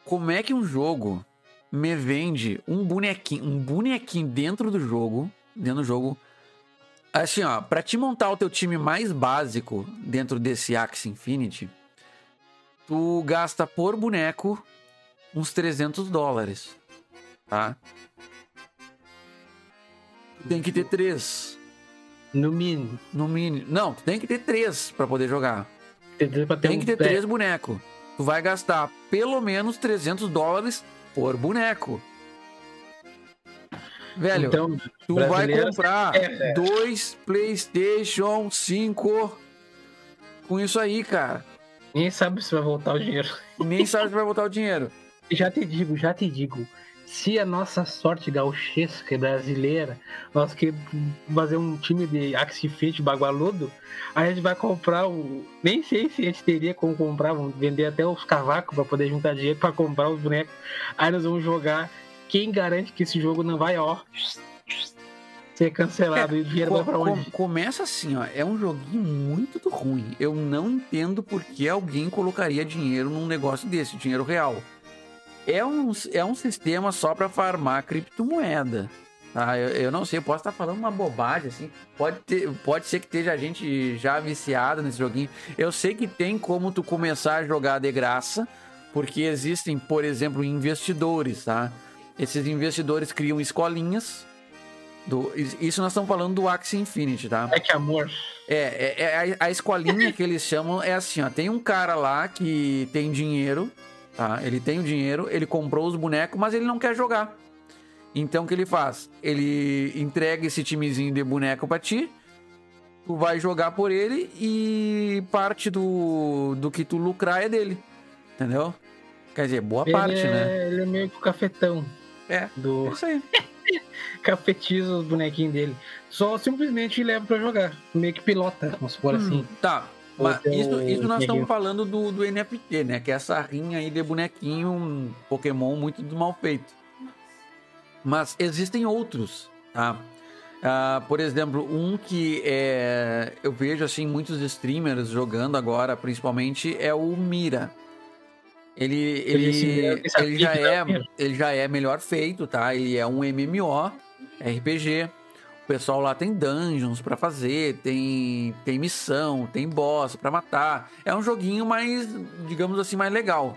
Como é que um jogo me vende um bonequinho, um bonequinho dentro do jogo, dentro do jogo, assim, ó, pra te montar o teu time mais básico dentro desse Axie Infinity, tu gasta por boneco uns 300 dólares, tá? Tem que ter três, No mínimo. no mínimo. Não, tu tem que ter três pra poder jogar. Tem, ter Tem um- que ter é, três bonecos. Tu vai gastar pelo menos 300 dólares por boneco. Velho, Então, tu vai comprar é, é. dois PlayStation 5 com isso aí, cara. ninguém sabe se vai voltar o dinheiro. Nem sabe se vai voltar o dinheiro. Já te digo, já te digo. Se a nossa sorte gauchesca e brasileira, nós queremos fazer um time de Axie Infinity bagualudo, a gente vai comprar o. Nem sei se a gente teria como comprar, vamos vender até os cavacos para poder juntar dinheiro para comprar os bonecos. Aí nós vamos jogar quem garante que esse jogo não vai, ó, ser cancelado e o dinheiro vai Co- pra onde? começa assim, ó. É um joguinho muito ruim. Eu não entendo por que alguém colocaria dinheiro num negócio desse, dinheiro real. É um, é um sistema só pra farmar criptomoeda. Tá? Eu, eu não sei, eu posso estar falando uma bobagem, assim. Pode, ter, pode ser que esteja gente já viciada nesse joguinho. Eu sei que tem como tu começar a jogar de graça, porque existem, por exemplo, investidores, tá? Esses investidores criam escolinhas. Do, isso nós estamos falando do Axie Infinity, tá? É que amor. É, é, é a, a escolinha que eles chamam é assim, ó. Tem um cara lá que tem dinheiro, tá? Ele tem o dinheiro, ele comprou os bonecos, mas ele não quer jogar. Então o que ele faz? Ele entrega esse timezinho de boneco pra ti, tu vai jogar por ele e parte do, do que tu lucrar é dele. Entendeu? Quer dizer, boa Ele parte, é, né? Ele é meio que o cafetão É, é do isso aí. cafetiza os bonequinhos dele. Só simplesmente leva pra jogar. Meio que pilota, vamos supor assim. Tá. Tem isso, isso nós estamos falando do, do NFT, né? Que é essa rinha aí de bonequinho um Pokémon muito mal feito. Mas existem outros, tá? Ah, por exemplo, um que é, eu vejo assim muitos streamers jogando agora, principalmente, é o Mira. Ele, Esse- ele, esse ele, já é, ele já é melhor feito, tá? Ele é um MMO, RPG. O pessoal lá tem dungeons pra fazer, tem, tem missão, tem boss pra matar. É um joguinho mais, digamos assim, mais legal.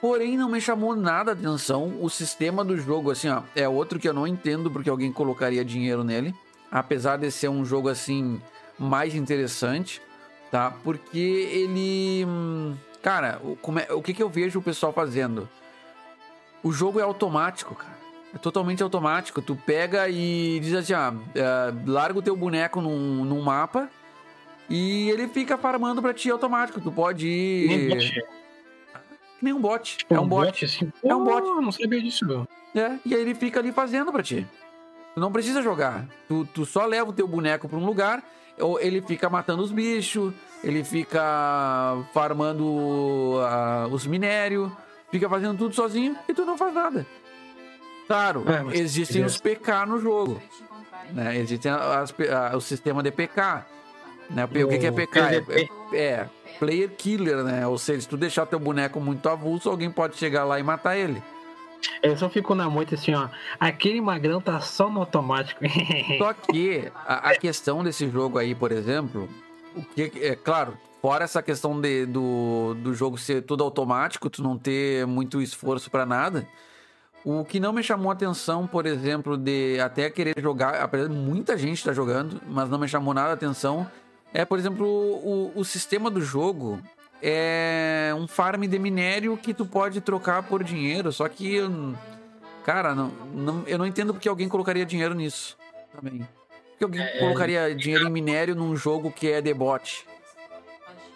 Porém, não me chamou nada a atenção. O sistema do jogo, assim, ó, é outro que eu não entendo porque alguém colocaria dinheiro nele. Apesar de ser um jogo, assim, mais interessante, tá? Porque ele. hum, Cara, o, é- o que, que eu vejo o pessoal fazendo? O jogo é automático, cara. É totalmente automático. Tu pega e diz assim, ah, é, larga o teu boneco num, num mapa e ele fica farmando pra ti automático. Tu pode ir. Nem bot. Que nem um bot. É um bot. assim. É um bot. Não sabia disso, meu. É, e aí ele fica ali fazendo pra ti. Tu não precisa jogar. Tu, tu só leva o teu boneco pra um lugar, ou ele fica matando os bichos, ele fica farmando ah, os minérios, fica fazendo tudo sozinho e tu não faz nada. Claro, É, existem os PK no jogo. Né? Existe as- a- o sistema de PK. Né? O que, que é O PK? É, é- é player killer, né? Ou seja, se tu deixar teu boneco muito avulso, alguém pode chegar lá e matar ele. Eu só fico na moita assim, ó. Aquele magrão tá só no automático. Só que a, a questão desse jogo aí, por exemplo, o que é claro, fora essa questão de, do, do jogo ser tudo automático, tu não ter muito esforço pra nada. O que não me chamou atenção, por exemplo, de até querer jogar, apesar de muita gente tá jogando, mas não me chamou nada a atenção, é, por exemplo, o, o sistema do jogo é um farm de minério que tu pode trocar por dinheiro, só que, cara, não, não- eu não entendo porque alguém colocaria dinheiro nisso também. Porque alguém É, colocaria dinheiro em minério num jogo que é de bot.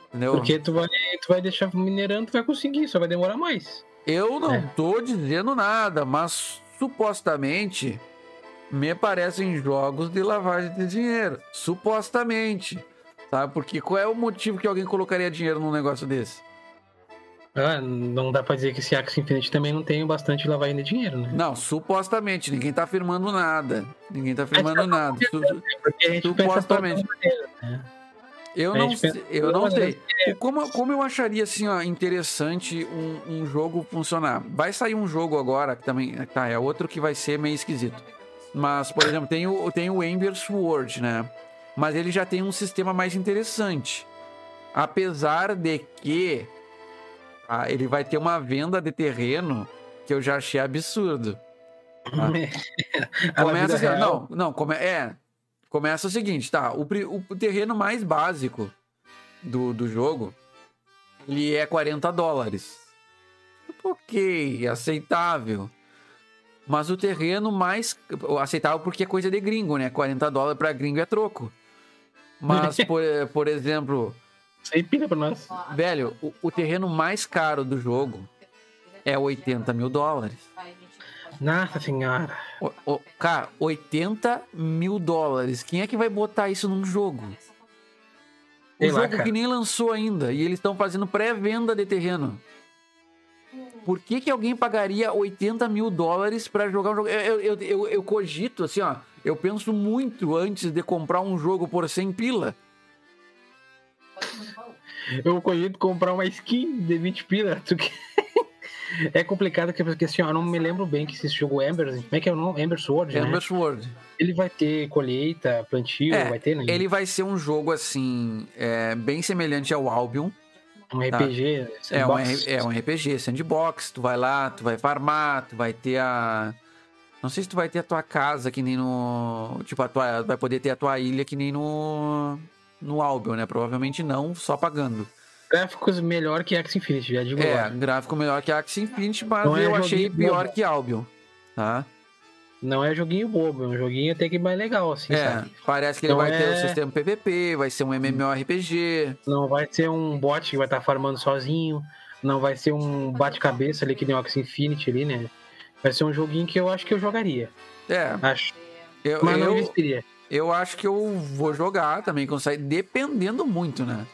Entendeu? Porque tu vai, tu vai deixar minerando, tu vai conseguir, só vai demorar mais. Eu não É. tô dizendo nada, mas supostamente me parecem jogos de lavagem de dinheiro. Supostamente. Sabe? Porque qual é o motivo que alguém colocaria dinheiro num negócio desse? Ah, não dá pra dizer que esse Axie Infinity também não tem bastante lavagem de dinheiro, né? Não, supostamente. Ninguém tá afirmando nada. Ninguém tá afirmando nada. Supostamente. maneira, né? Eu não, gente sei, pensa- eu não sei. Como, como eu acharia assim, ó, interessante um, um jogo funcionar? Vai sair um jogo agora que também. Tá, é outro que vai ser meio esquisito. Mas, por exemplo, tem o, tem o Ember Sword, né? Mas ele já tem um sistema mais interessante. Apesar de que ah, ele vai ter uma venda de terreno que eu já achei absurdo. Ah, na Começa assim, não, não, come, é. Começa o seguinte, tá? O, o terreno mais básico do, do jogo, ele é 40 dólares. Ok, aceitável. Mas o terreno mais aceitável porque é coisa de gringo, né? 40 dólares pra gringo é troco. Mas, por, por exemplo, Isso aí pra nós. velho, o, o terreno mais caro do jogo é 80 mil dólares. Nossa senhora. O- o- cara, 80 mil dólares. Quem é que vai botar isso num jogo? Um lá, jogo cara. que nem lançou ainda. E eles estão fazendo pré-venda de terreno. Por que, que alguém pagaria 80 mil dólares pra jogar um jogo? Eu, eu, eu, eu cogito, assim, ó. Eu penso muito antes de comprar um jogo por 100 pila. Eu cogito comprar uma skin de 20 pila. É complicado que- porque assim, ó, eu não me lembro bem que esse jogo Ember, como é que é o nome? Ember Sword, né? Ember Sword. Ele vai ter colheita, plantio, É, vai ter, né? Ele vai ser um jogo, assim, é, bem semelhante ao Albion. Um RPG, É um, é um RPG, sandbox. Tu vai lá, tu vai farmar, tu vai ter a. Não sei se tu vai ter a tua casa que nem no. Tipo, a tua, vai poder ter a tua ilha que nem no. No Albion, né? Provavelmente não, só pagando. Gráficos melhor que Axie Infinity, já digo É, agora. gráfico melhor que Axie Infinity, mas Não é eu achei joguinho pior bobo. que Albion. Tá? Não é joguinho bobo, é um joguinho até que mais legal, assim, É, sabe? parece que ele Não vai ter o é- sistema PVP, vai ser um MMORPG. Não vai ser um bot que vai estar farmando sozinho. Não vai ser um bate-cabeça ali que nem o Axie Infinity ali, né? Vai ser um joguinho que eu acho que eu jogaria. É, Acho. eu, Mas não eu, investiria. Eu acho que eu vou jogar também, consegue, dependendo muito, né?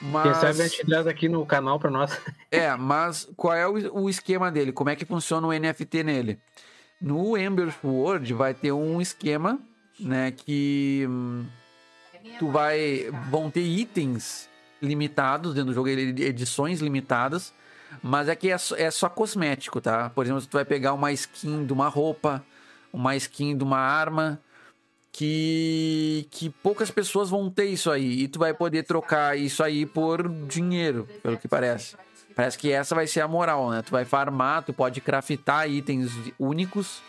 Mas... Quem sabe a gente traz aqui no canal pra nós. É, mas qual é o, o esquema dele? Como é que funciona o NFT nele? No Ember Sword vai ter um esquema, né, que hum, tu vai vão ter itens limitados dentro do jogo, edições limitadas, mas é que é só, é só cosmético, tá? Por exemplo, tu vai pegar uma skin de uma roupa, uma skin de uma arma, que, que poucas pessoas vão ter isso aí. E tu vai poder trocar isso aí por dinheiro, pelo que parece. Parece que essa vai ser a moral, né? Tu vai farmar, tu pode craftar itens únicos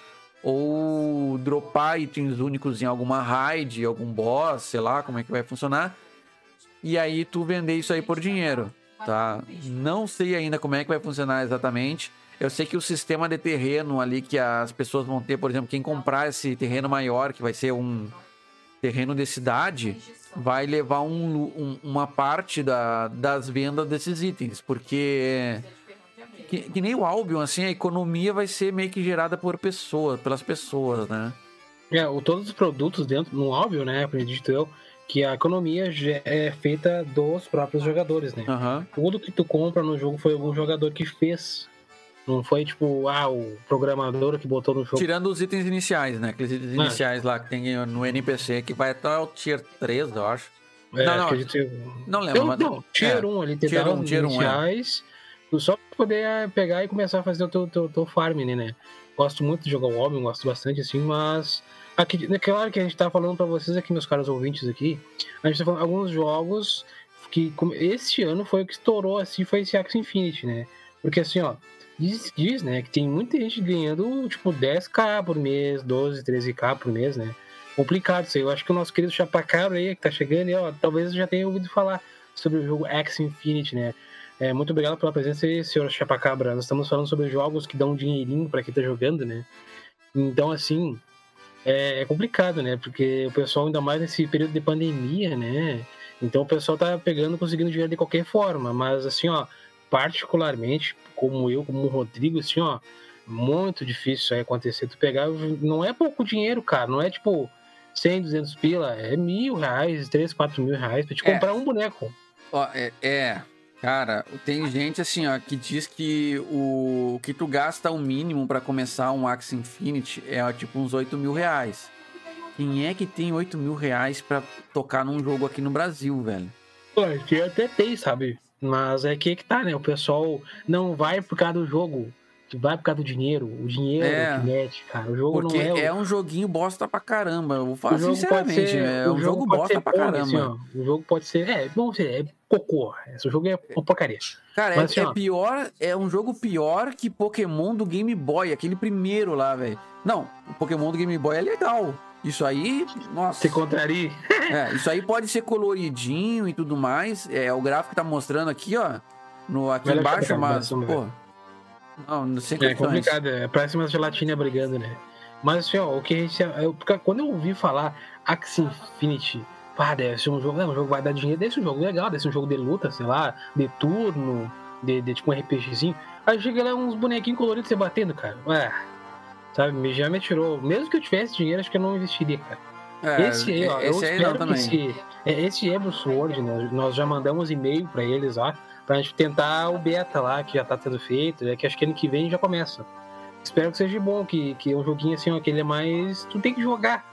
ou dropar itens únicos em alguma raid, algum boss, sei lá como é que vai funcionar. E aí tu vender isso aí por dinheiro, tá? Não sei ainda como é que vai funcionar exatamente. Eu sei que o sistema de terreno ali que as pessoas vão ter, por exemplo, quem comprar esse terreno maior, que vai ser um terreno de cidade, vai levar um um- uma parte da- das vendas desses itens, porque que, que nem o Albion, assim, a economia vai ser meio que gerada por pessoas, pelas pessoas, né? É, o, todos os produtos dentro, no óbvio, né? Acredito eu, que a economia é feita dos próprios jogadores, né? Aham. Tudo que tu compra no jogo foi algum jogador que fez. Não foi tipo, ah, o programador que botou no jogo. Tirando os itens iniciais, né? Aqueles itens Ah. iniciais lá que tem no NPC, que vai até o tier 3, eu acho. É, não, não, acredito. Não lembro, Eu, mas... não, tier é. 1 ali, te Tier dá 1, os tier 1, é. iniciais, só pra poder eh, pegar e começar a fazer o teu, teu, teu farm, né, né? Gosto muito de jogar o Oblivion, gosto bastante, assim, mas... Aqui, é claro que a gente tá falando pra vocês aqui, meus caros ouvintes aqui, a gente tá falando alguns jogos que como- esse ano foi o que estourou, assim, foi esse Axie Infinity, né? Porque, assim, ó, diz, diz, né, que tem muita gente ganhando, tipo, 10k por mês, 12, 13k por mês, né? Complicado isso aí. Eu acho que o nosso querido Chapacaro aí, que tá chegando, aí, ó, talvez já tenha ouvido falar sobre o jogo Axie Infinity, né? É, muito obrigado pela presença aí, senhor Chapacabra. Nós estamos falando sobre jogos que dão um dinheirinho pra quem tá jogando, né? Então, assim, é, é complicado, né? Porque o pessoal, ainda mais nesse período de pandemia, né? Então o pessoal tá pegando, conseguindo dinheiro de qualquer forma. Mas, assim, ó, particularmente, como eu, como o Rodrigo, assim, ó, muito difícil isso aí acontecer. Tu pegar, não é pouco dinheiro, cara. Não é tipo 100, 200 pila, é mil reais, 3, 4 mil reais pra te É. comprar um boneco. Ó, é, é, cara, tem gente assim, ó, que diz que o que tu gasta o mínimo pra começar um Axie Infinity é ó, tipo uns 8 mil reais. Quem é que tem 8 mil reais pra tocar num jogo aqui no Brasil, velho? Pô, que até tem, sabe? Mas é que que tá, né? O pessoal não vai por causa do jogo, vai por causa do dinheiro. O dinheiro É. é. que mete, cara. O jogo Porque não é. é, um joguinho bosta pra caramba. Eu vou o falar jogo sinceramente, pode ser, é o um jogo bosta ser pra caramba. assim, ó. o jogo pode ser. É, vamos dizer, é cocô. Esse jogo é uma porcaria. Cara, Mas, é, assim, é pior, é um jogo pior que Pokémon do Game Boy, aquele primeiro lá, velho. Não, o Pokémon do Game Boy é legal. Isso aí, nossa. Se contraria. É, isso aí pode ser coloridinho e tudo mais. É, o gráfico tá mostrando aqui, ó. No, aqui embaixo, mas, cá, vamos pô. Não, sem É condições. complicado, é parece uma gelatina brigando, né? Mas assim, ó, o que a gente. Eu, quando eu ouvi falar Axie Infinity, pá, deve ser um jogo, é, um jogo que vai dar dinheiro, deve ser um jogo legal, deve ser um jogo de luta, sei lá, de turno, de, de tipo um RPGzinho. Aí chega lá uns bonequinhos coloridos se batendo, cara. Ué, sabe, me- já me tirou. Mesmo que eu tivesse dinheiro, acho que eu não investiria, cara. É, esse aí, ó, eu esse não espero que também. esse, é, esse Ever Sword, né, nós já mandamos e-mail pra eles lá, pra gente tentar o beta lá, que já tá sendo feito, é que acho que ano que vem já começa. Espero que seja bom, que, que é um joguinho assim, ó, que ele é mais. Tu tem que jogar.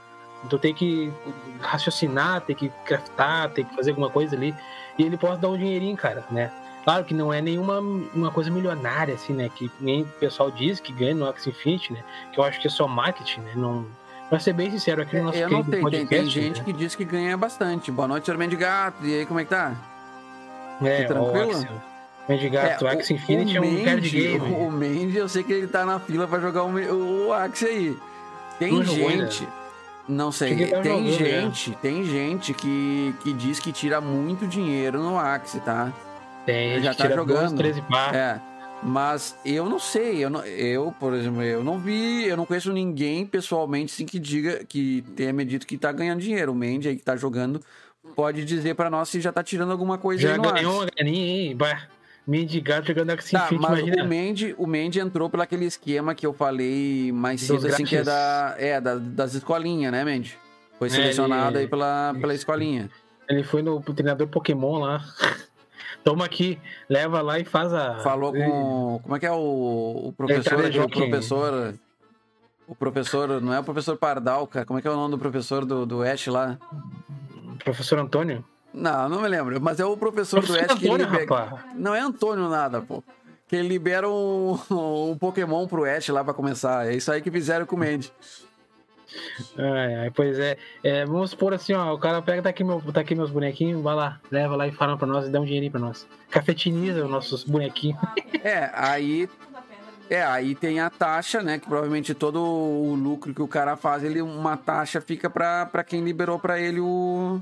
Tu tem que raciocinar, tem que craftar, tem que fazer alguma coisa ali. E ele pode dar um dinheirinho, cara, né? Claro que não é nenhuma uma coisa milionária, assim, né? Que nem o pessoal diz que ganha no Axie Infinity, né? Que eu acho que é só marketing, né? Não, pra ser bem sincero, aqui no nosso É, Eu não sei, tem, tem gente né? que diz que ganha bastante. Boa noite, Armando de Gato. E aí, como é que tá? É, tranquilo? o Axel. Mendigato, É, o Axie Infinity é um Mandy- game. O Mandy, eu sei que ele tá na fila pra jogar o, o Axie aí. Tem Não jogou gente. Não sei, tá tem jogando, gente, tem gente que, que diz que tira muito dinheiro no Axie, tá? Tem, já tá jogando. 12, 13 pá. É. Mas eu não sei, eu, não- eu, por exemplo, eu não vi, eu não conheço ninguém pessoalmente assim que diga, que tenha me dito que tá ganhando dinheiro. O Mandy aí que tá jogando pode dizer pra nós se já tá tirando alguma coisa Já aí no ganhou uma graninha, hein? Bah, Mendigato jogando Axie Tá, Infinity, mas imagina. o Mandy, o Mandy entrou pelo aquele esquema que eu falei mais cedo, assim, que é, da, é da, das escolinhas, né, Mandy? Foi É, selecionado ele- aí pela, pela escolinha. Ele foi no treinador Pokémon lá. Toma aqui, leva lá e faz a. Falou com. Como é que é o, o professor? O professor. O professor. Não é o professor Pardal, cara. Como é que é o nome do professor do, do Ash lá? Professor Antônio? Não, não me lembro. Mas é o professor, Professor do Ash que Antônio, libera. rapaz. Não é Antônio nada, pô. Que ele libera um, um Pokémon pro Ash lá pra começar. É isso aí que fizeram com o Mandy. Ai, pois é. É, Vamos supor assim, ó. O cara pega, tá aqui, meu, tá aqui meus bonequinhos, vai lá, leva lá e fala pra nós e dá um dinheirinho pra nós. Cafetiniza os nossos bonequinhos. É, aí É, aí tem a taxa, né? Que provavelmente todo o lucro que o cara faz, ele uma taxa fica pra, pra quem liberou pra ele o.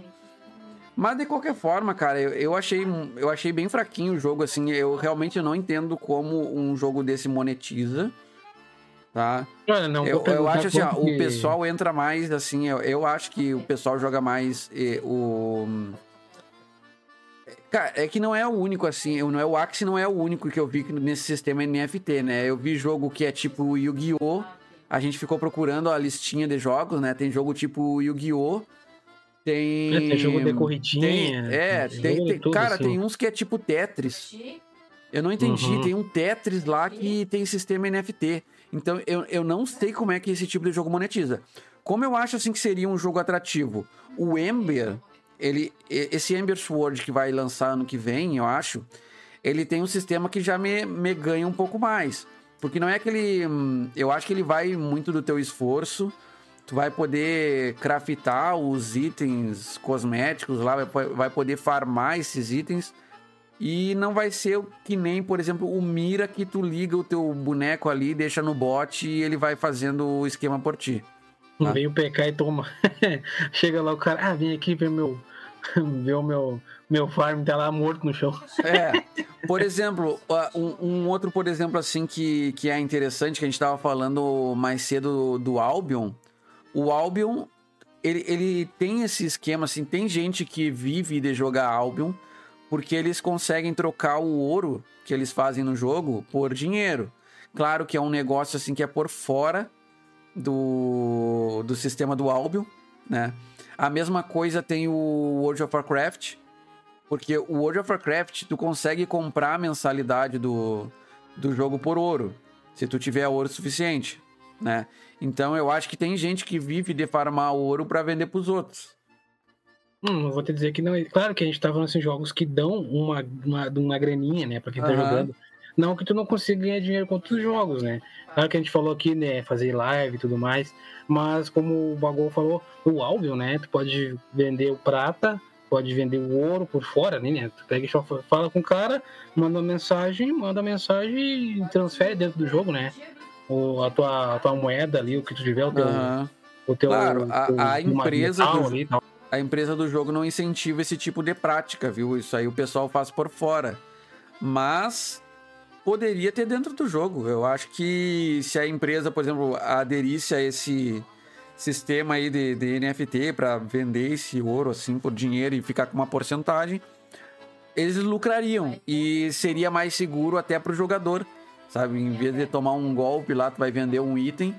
Mas de qualquer forma, cara, eu, eu achei eu achei bem fraquinho o jogo, assim. Eu realmente não entendo como um jogo desse monetiza, tá? Olha, não, eu, eu acho assim, ó, quanto o que- pessoal entra mais, assim, eu, eu acho que o pessoal joga mais eh, o... Cara, é que não é o único, assim, eu- não é o Axie não é o único que eu vi nesse sistema NFT, né? Eu vi jogo que é tipo Yu-Gi-Oh! A gente ficou procurando a listinha de jogos, né? Tem jogo tipo Yu-Gi-Oh! Tem... É, tem jogo de corridinha. Tem, é, tem tem, tem- tudo, cara, assim. tem uns que é tipo Tetris. Eu não entendi, Uhum. tem um Tetris lá que tem sistema NFT. Então eu, eu não sei como é que esse tipo de jogo monetiza. Como eu acho assim que seria um jogo atrativo? O Ember, ele, esse Ember Sword que vai lançar ano que vem, eu acho, ele tem um sistema que já me, me ganha um pouco mais. Porque não é aquele. hum, Eu acho que ele vai muito do teu esforço. Tu vai poder craftar os itens cosméticos lá, vai, vai poder farmar esses itens. E não vai ser que nem, por exemplo, o Mira que tu liga o teu boneco ali, deixa no bot e ele vai fazendo o esquema por ti. Tá. Vem o PK e toma. Chega lá o cara, ah, vem aqui ver meu. ver o meu, meu farm, tá lá morto no chão. É. Por exemplo, um, um outro, por exemplo, assim, que, que é interessante, que a gente tava falando mais cedo do Albion. O Albion, ele, ele tem esse esquema, assim, tem gente que vive de jogar Albion, porque eles conseguem trocar o ouro que eles fazem no jogo por dinheiro. Claro que é um negócio, assim, que é por fora do, do sistema do Albion, né? A mesma coisa tem o World of Warcraft, porque o World of Warcraft, tu consegue comprar a mensalidade do, do jogo por ouro, se tu tiver ouro suficiente, né? Então eu acho que tem gente que vive de farmar ouro pra vender pros outros. Hum, eu vou te dizer que não. Claro que a gente tá falando assim, jogos que dão uma, uma, uma graninha, né, pra quem tá Aham. jogando. Não que tu não consiga ganhar dinheiro com outros jogos, né? Claro que a gente falou aqui, né, fazer live e tudo mais, mas como o Bagol falou, o Albion, né, tu pode vender o prata, pode vender o ouro por fora, né, tu pega e só fala com o cara, manda uma mensagem, manda a mensagem e transfere dentro do jogo, né? O, a, tua, a tua moeda ali, o que tu tiver, o teu... Aham. O teu Claro, a- teu- a uma empresa do- ali tal. A empresa do jogo não incentiva esse tipo de prática, viu? Isso aí o pessoal faz por fora. Mas poderia ter dentro do jogo. Eu acho que se a empresa, por exemplo, aderisse a esse sistema aí de, de NFT para vender esse ouro assim por dinheiro e ficar com uma porcentagem, eles lucrariam e seria mais seguro até pro jogador, sabe? Em vez de tomar um golpe lá, tu vai vender um item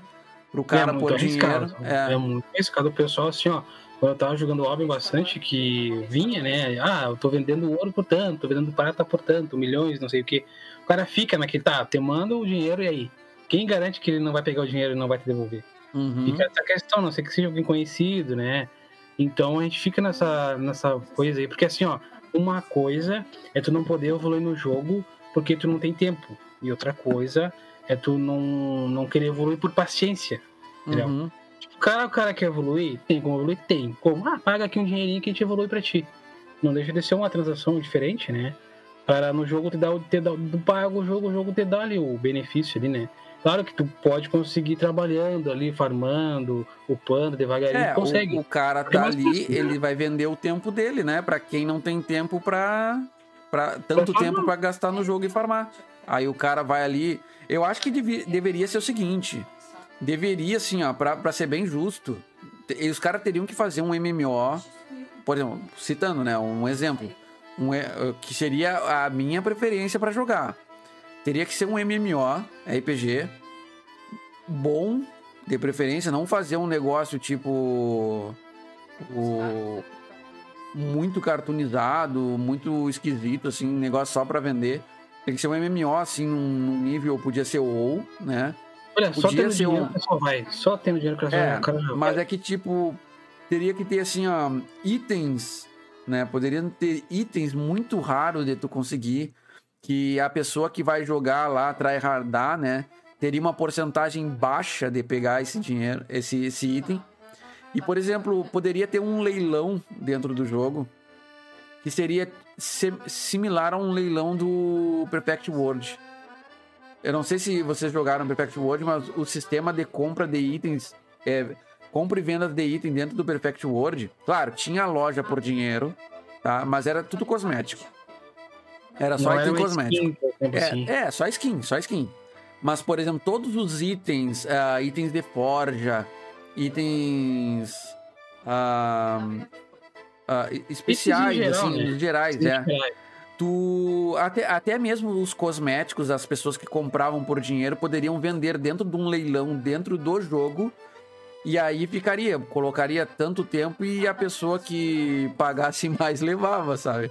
pro cara é por dinheiro. É. É. muito arriscado o pessoal assim, ó. Quando eu tava jogando Albion bastante, que vinha, né? Ah, eu tô vendendo ouro por tanto, tô vendendo prata por tanto, milhões, não sei o que. O cara fica naquele, tá, te manda o dinheiro e aí? Quem garante que ele não vai pegar o dinheiro e não vai te devolver? Uhum. Fica essa questão, não sei que seja alguém conhecido, né? Então a gente fica nessa, nessa coisa aí, porque assim, ó, uma coisa é tu não poder evoluir no jogo porque tu não tem tempo. E outra coisa é tu não, não querer evoluir por paciência. Entendeu? Uhum. Tipo, o cara, o cara quer evoluir? Tem como evoluir? Tem. Como? Ah, paga aqui um dinheirinho que a gente evolui pra ti. Não deixa de ser uma transação diferente, né? Para no jogo te dar o. Te dar, tu paga o jogo, o jogo te dá ali o benefício ali, né? Claro que tu pode conseguir trabalhando ali, farmando, upando devagarinho, É, consegue. o, o cara Tem tá ali, possibilidade. ele vai vender o tempo dele, né? Pra quem não tem tempo pra. pra tanto tempo pra gastar no jogo e farmar. Aí o cara vai ali. Eu acho que deveria ser o seguinte. Deveria, assim, ó, pra, pra ser bem justo, te- os caras teriam que fazer um MMO, por exemplo, citando, né? Um exemplo. Um, e- que seria a minha preferência pra jogar. Teria que ser um MMO, RPG, bom, de preferência, não fazer um negócio tipo. O, muito cartoonizado, muito esquisito, assim, negócio só pra vender. Tem que ser um MMO, assim, num, nível, podia ser o WoW, né? Olha, só tendo ser dinheiro um- pessoal vai. Só tendo dinheiro que o É, cara já mas vai. é que, tipo, teria que ter, assim, ó, itens, né? Poderiam ter itens muito raros de tu conseguir, que a pessoa que vai jogar lá, tryhardar, né? Teria uma porcentagem baixa de pegar esse dinheiro, esse, esse item. E, por exemplo, poderia ter um leilão dentro do jogo, que seria se- similar a um leilão do Perfect World. Eu não sei se vocês jogaram Perfect World, mas o sistema de compra de itens, é, compra e venda de item dentro do Perfect World, claro, tinha loja por dinheiro, tá? Mas era tudo cosmético. Era só Não era item uma cosmético. skin, exemplo, assim. É, é, só skin, só skin. Mas, por exemplo, todos os itens, ah, itens de forja, itens ah, ah, especiais, geral, assim, né? gerais, Sim, é. é. Tu, até, até mesmo os cosméticos, as pessoas que compravam por dinheiro poderiam vender dentro de um leilão, dentro do jogo. E aí ficaria, colocaria tanto tempo e a pessoa que pagasse mais levava, sabe?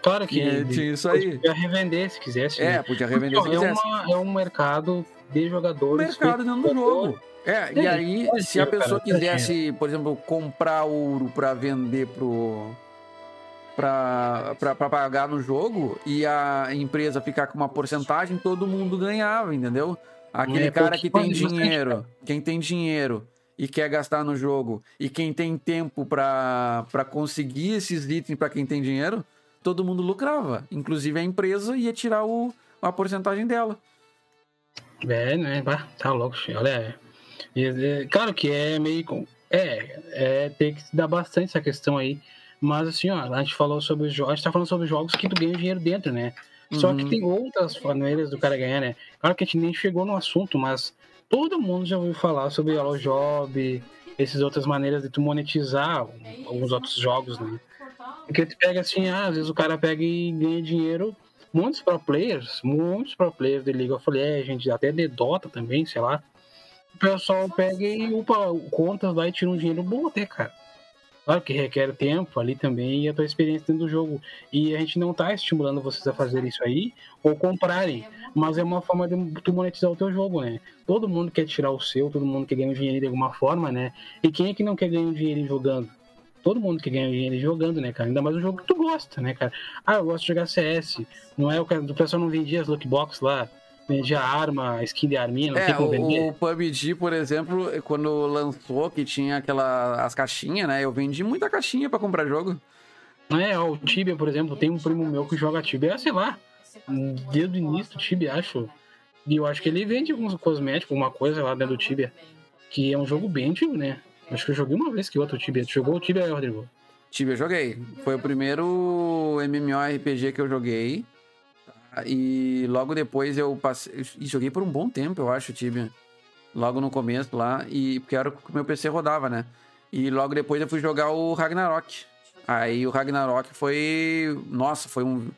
Claro que É, tinha isso aí. podia revender se quisesse. É, né? podia revender se Então, é, quisesse. uma, é um mercado de jogadores. mercado dentro do jogo. É, e É, aí, se a ser, cara, pessoa pode quisesse, por exemplo, comprar ouro pra vender pro. Pra pagar no jogo e a empresa ficar com uma porcentagem, todo mundo ganhava, entendeu? Aquele É, cara que tem dinheiro, quem tem dinheiro e quer gastar no jogo, e quem tem tempo pra conseguir esses itens pra quem tem dinheiro, todo mundo lucrava. Inclusive a empresa ia tirar o, a porcentagem dela. É, né? Bah, tá louco, olha. é, é, claro que é meio. É, é, tem que se dar bastante essa questão aí. Mas assim, ó, a gente falou sobre os jogos. A gente tá falando sobre jogos que tu ganha dinheiro dentro, né? Só que Uhum. tem outras maneiras do cara ganhar, né? Claro que a gente nem chegou no assunto, mas todo mundo já ouviu falar sobre HoloJob, essas outras maneiras de tu monetizar alguns outros jogos, né? Porque tu pega assim, ah, às vezes o cara pega e ganha dinheiro. Muitos pro players, muitos pro players de League of Legends, até de Dota também, sei lá. O pessoal pega e upa contas lá e tira um dinheiro bom até, cara. Claro que requer tempo ali também e a tua experiência dentro do jogo. E a gente não tá estimulando vocês a fazer isso aí ou comprarem, mas é uma forma de tu monetizar o teu jogo, né? Todo mundo quer tirar o seu, todo mundo quer ganhar um dinheiro de alguma forma, né? E quem é que não quer ganhar um dinheiro jogando? Todo mundo quer ganhar dinheiro jogando, né, cara? Ainda mais um jogo que tu gosta, né, cara? Ah, eu gosto de jogar CS. Não é o cara, o pessoal não vendia as lootbox lá, vendia arma, skin de arminha, não É, tem como o, vender. o PUBG, por exemplo, quando lançou, que tinha aquela as caixinhas, né? Eu vendi muita caixinha pra comprar jogo. É, o Tibia, por exemplo, tem um primo meu que joga Tibia, sei lá, desde o início do Tibia, acho. E eu acho que ele vende alguns cosméticos, alguma coisa lá dentro do Tibia. Que é um jogo bem antigo, né? Acho que eu joguei uma vez que outro Tibia. Tu jogou o Tibia, Rodrigo? Tibia eu joguei. Foi o primeiro MMORPG que eu joguei. E logo depois eu passei. E joguei por um bom tempo, eu acho, Tibia. Logo no começo lá. E porque era o que meu PC rodava, né? E logo depois eu fui jogar o Ragnarok. Aí o Ragnarok foi. Nossa, foi um.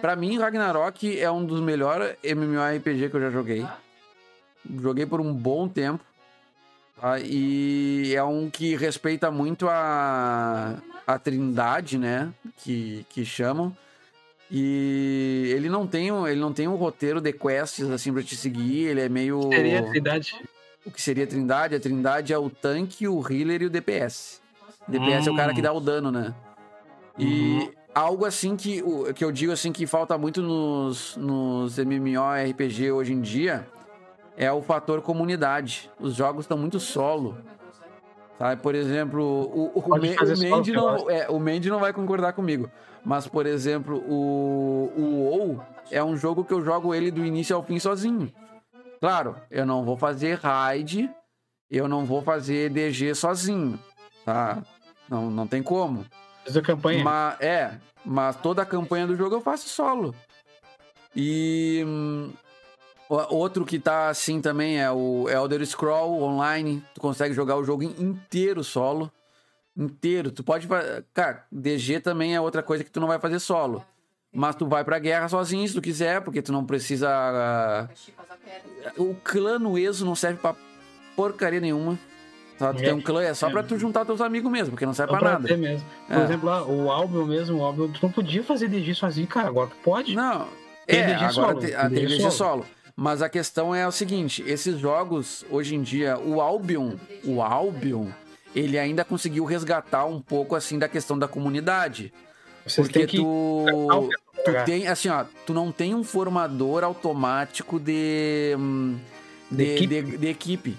Pra mim, Ragnarok é um dos melhores MMORPG que eu já joguei. Joguei por um bom tempo. tá? E é um que respeita muito a, a trindade, né? Que, que chamam. E ele não tem um, ele não tem um roteiro de quests assim pra te seguir, ele é meio Seria a Trindade. o que seria a Trindade? A Trindade é o tanque, o healer e o DPS. DPS é o cara que dá o dano, né? E algo assim que, o- que eu digo assim que falta muito nos, nos MMORPG hoje em dia é o fator comunidade. Os jogos estão muito solo. Sabe? Por exemplo, o, o, fazer o solo, Mandy não, é, o Mandy não vai concordar comigo. Mas, por exemplo, o, o WoW é um jogo que eu jogo ele do início ao fim sozinho. Claro, eu não vou fazer raid, eu não vou fazer DG sozinho, tá? Não, não tem como. A campanha. Mas, é, mas toda a campanha do jogo eu faço solo. E hum, o- outro que tá assim também é o Elder Scroll Online. Tu consegue jogar o jogo in- inteiro solo. Inteiro. Tu pode. Cara, DG também é outra coisa que tu não vai fazer solo. Mas tu vai pra guerra sozinho se tu quiser, porque tu não precisa. ah, O clã no ESO não serve pra porcaria nenhuma. Tá? Tu É, tem um clã, é só é. pra tu juntar teus amigos mesmo, porque não serve Só pra pra nada. mesmo. Por É. exemplo, lá, o Albion mesmo, o Albion, tu não podia fazer DG sozinho, cara. Agora tu pode. Não, Tem é, DG agora solo, te- tem ah, tem DG DG solo. solo. Mas a questão é o seguinte, esses jogos, hoje em dia, o Albion, o Albion, ele ainda conseguiu resgatar um pouco, assim, da questão da comunidade. Vocês Porque que. tu, tu jogar. tem, assim, ó, tu não tem um formador automático de, hum, De de, equipe. de- de equipe.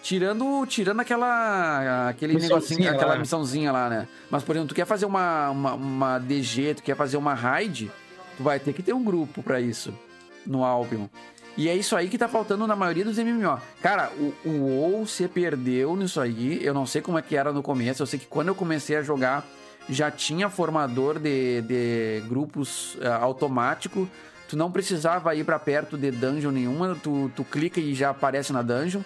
Tirando, tirando aquela, aquele Missãozinha negocinho, aquela lá. missãozinha lá, né? Mas, por exemplo, tu quer fazer uma, uma, uma DG, tu quer fazer uma raid, tu vai ter que ter um grupo pra isso no Albion. E é isso aí que tá faltando na maioria dos MMO. Cara, o, o WoW se perdeu nisso aí. Eu não sei como é que era no começo. Eu sei que quando eu comecei a jogar, já tinha formador de, de grupos eh, automático. Tu não precisava ir pra perto de dungeon nenhuma. Tu, tu clica e já aparece na dungeon.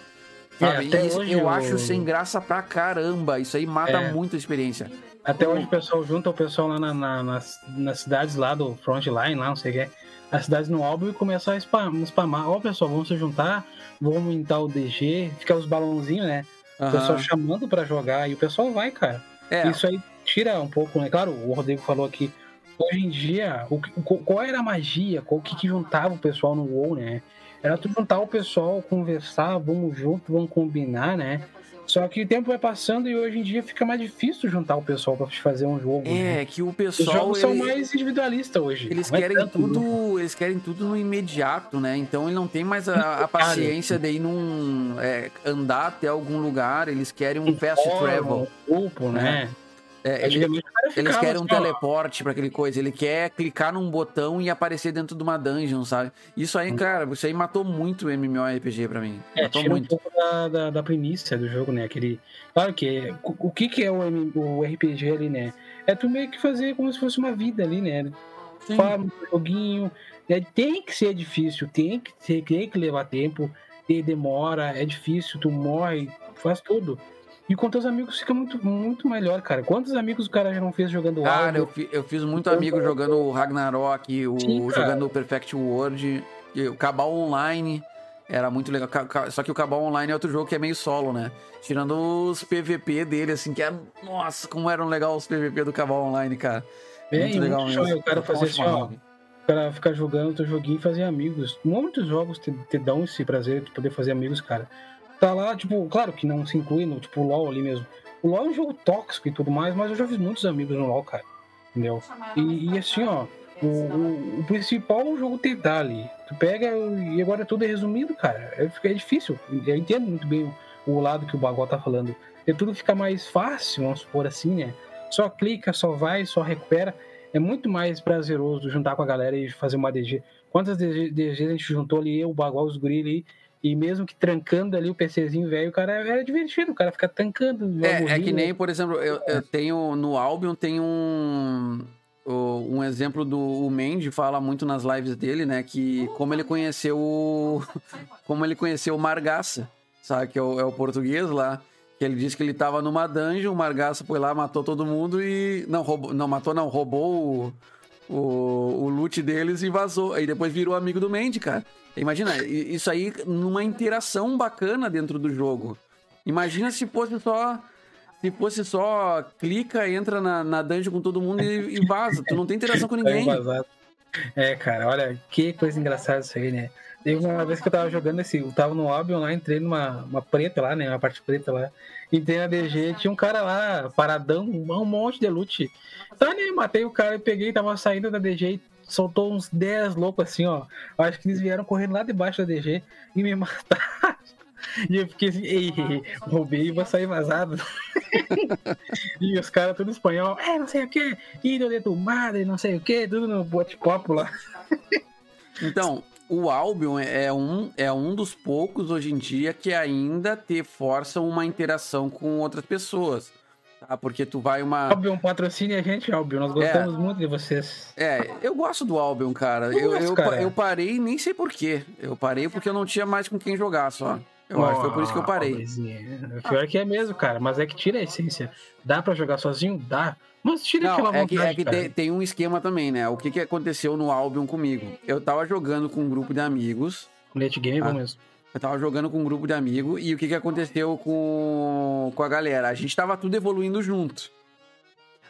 É, Sabe? até isso eu o- acho sem graça pra caramba. Isso aí mata É. muito a experiência. Até hoje o pessoal junta o pessoal lá na- na- nas, nas cidades lá do frontline, lá, não sei o que é. As cidades no álbum e começar a spam, spamar. Ó, pessoal, vamos se juntar, vamos aumentar o DG, fica os balãozinhos, né? O Aham. pessoal chamando pra jogar e o pessoal vai, cara. É, Isso aí tira um pouco, né? Claro, o Rodrigo falou aqui. Hoje em dia, o, o- qual era a magia? Qual que, que juntava o pessoal no WoW, né? Era tu juntar o pessoal, conversar, vamos junto, vamos combinar, né? Só que o tempo vai passando e hoje em dia fica mais difícil juntar o pessoal pra fazer um jogo. né? é que o Os pessoal. jogos são ele- mais individualistas hoje. Eles é querem grupo. tudo, eles querem tudo no imediato, né? Então ele não tem mais a, a paciência de ir num é, andar até algum lugar. Eles querem um fast travel. Grupo, né? É, ele- o cara eles ficava querem um assim, teleporte pra aquele coisa. Ele quer clicar num botão e aparecer dentro de uma dungeon, sabe? Isso aí, cara, isso aí matou muito o MMORPG pra mim. É, matou tira um muito. pouco da, da, da premissa do jogo, né? Aquele. Claro que é- o, o que, que é o, M- o RPG ali, né? É tu meio que fazer como se fosse uma vida ali, né? Sim. Fala um joguinho. né? Tem que ser difícil, tem que, tem que levar tempo, tem demora, é difícil, tu morre, faz tudo. E com teus amigos fica muito, muito melhor, cara. Quantos amigos o cara já não fez jogando Cara, eu, fi- eu fiz muito amigo jogando o Ragnarok, o, Sim, jogando o Perfect World, o Cabal Online. Era muito legal. Só que o Cabal Online é outro jogo que é meio solo, né? Tirando os PVP dele, assim, que é. Nossa, como eram legal os PVP do Cabal Online, cara. É, muito legal muito mesmo. o cara fazer assim, chamar ó, nome. O cara ficar jogando teu joguinho e fazer amigos. Muitos jogos te, te dão esse prazer de poder fazer amigos, cara. Tá lá, tipo, claro que não se inclui no tipo LOL ali mesmo. O LOL é um jogo tóxico e tudo mais, mas eu já fiz muitos amigos no LOL, cara. Entendeu? E, e assim, ó, o, o, o principal é o jogo te dá ali. Tu pega e agora tudo é resumido, cara. É, é difícil. Eu entendo muito bem o, o lado que o Bagó tá falando. E tudo fica mais fácil, vamos supor assim, né? Só clica, só vai, só recupera. É muito mais prazeroso juntar com a galera e fazer uma DG. Quantas DG, DGs a gente juntou ali, eu, o Bagó, os guri ali, e mesmo que trancando ali o PCzinho velho, o cara era divertido, o cara fica tancando. É, é que nem, por exemplo, eu, eu tenho no Albion tem um um exemplo do o Mandy fala muito nas lives dele, né, que como ele conheceu o como ele conheceu o Margaça, sabe, que é o, é o português lá, que ele disse que ele tava numa dungeon, o Margaça foi lá, matou todo mundo e não roubou, não matou não, roubou o, o, loot deles e vazou. Aí depois virou amigo do Mandy, cara. Imagina, isso aí numa interação bacana dentro do jogo. Imagina se fosse só. Se fosse só clica, entra na, na dungeon com todo mundo e, e vaza. Tu não tem interação com ninguém. Vazado. É, cara, olha, que coisa engraçada isso aí, né? Teve uma vez que eu tava jogando esse, eu tava no Albion lá, entrei numa uma preta lá, né? Uma parte preta lá. Entrei na DG, tinha um cara lá, paradão, um monte de loot. Tá, né? Matei o cara e peguei, tava saindo da DG e soltou uns 10 loucos assim, ó. Acho que eles vieram correndo lá debaixo da DG e me mataram. E eu fiquei assim, ei, roubei e vou sair vazado. e os caras tudo espanhol, é, não sei o que, ídolo de tu madre, não sei o que, tudo no bote-copo lá. Então, o Albion é um, é um dos poucos hoje em dia que ainda te força uma interação com outras pessoas. Tá? Porque tu vai uma. Albion, patrocine a gente, Albion. Nós gostamos muito de vocês. É, eu gosto do Albion, cara. Eu Eu, gosto, eu, cara. eu parei, nem sei porquê. Eu parei porque eu não tinha mais com quem jogar só. Eu acho que foi por isso que eu parei. Pobrezinha. Pior que é mesmo, cara. Mas é que tira a essência. Dá pra jogar sozinho? Dá. Mas tira aquela Não, é que, vontade, é que tem, tem um esquema também, né? O que, que aconteceu no Albion comigo? Eu tava jogando com um grupo de amigos. Late game é bom Ah. mesmo. Eu tava jogando com um grupo de amigos e o que, que aconteceu com, com a galera? A gente tava tudo evoluindo junto.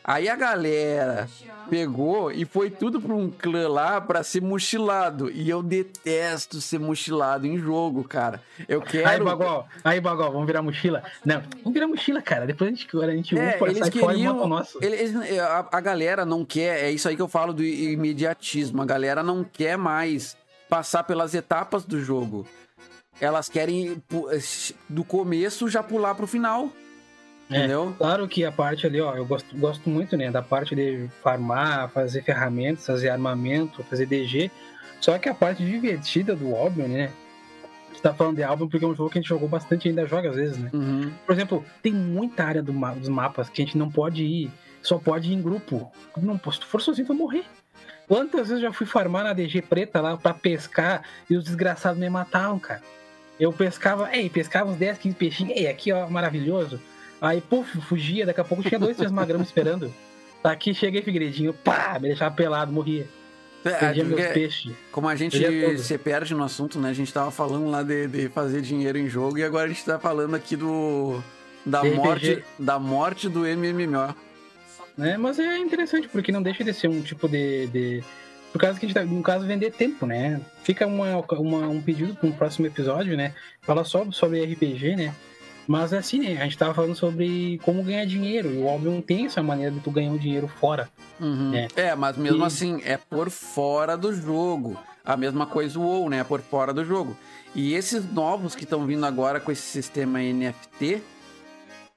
Aí a galera pegou e foi tudo pra um clã lá pra ser mochilado. E eu detesto ser mochilado em jogo, cara. Eu Aí, quero. Bagol, aí, Bagol, vamos virar mochila? Não, vamos virar mochila, cara. Depois a gente, a gente É, upa, eles fora e queriam. o nosso. eles- a, a galera não quer. É isso aí que eu falo do imediatismo. A galera não quer mais passar pelas etapas do jogo. Elas querem pu- do começo já pular pro final. É. Entendeu? Claro que a parte ali, ó, eu gosto, gosto muito, né, da parte de farmar, fazer ferramentas, fazer armamento, fazer DG. Só que a parte divertida do Albion, né? Você tá falando de Albion porque é um jogo que a gente jogou bastante e ainda joga às vezes, né? Uhum. Por exemplo, tem muita área do ma- dos mapas que a gente não pode ir, só pode ir em grupo. Não, se tu for sozinho, tu vai morrer. Quantas vezes eu já fui farmar na DG preta lá pra pescar e os desgraçados me matavam, cara. Eu pescava, ei, pescava uns 10, 15 peixinhos, ei, aqui ó, maravilhoso. Aí, puf, fugia, daqui a pouco tinha dois, três magramos esperando. Aqui cheguei, Figueiredinho, pá, me deixava pelado, morria. É, porque peixes. como a gente se perde no assunto, né? A gente tava falando lá de, de fazer dinheiro em jogo e agora a gente tá falando aqui do. Da RPG. morte, da morte do MMO. né? Mas é interessante, porque não deixa de ser um tipo de. de... Por causa que a gente tá, no caso, vender tempo, né? Fica uma, uma- um pedido para um próximo episódio, né? Fala só sobre RPG, né? Mas é assim, né? A gente tava falando sobre como ganhar dinheiro. E o Albion tem essa maneira de tu ganhar um dinheiro fora. Uhum. É. É. mas mesmo E- assim, é por fora do jogo. A mesma coisa o WoW, né? É por fora do jogo. E esses novos que estão vindo agora com esse sistema NFT,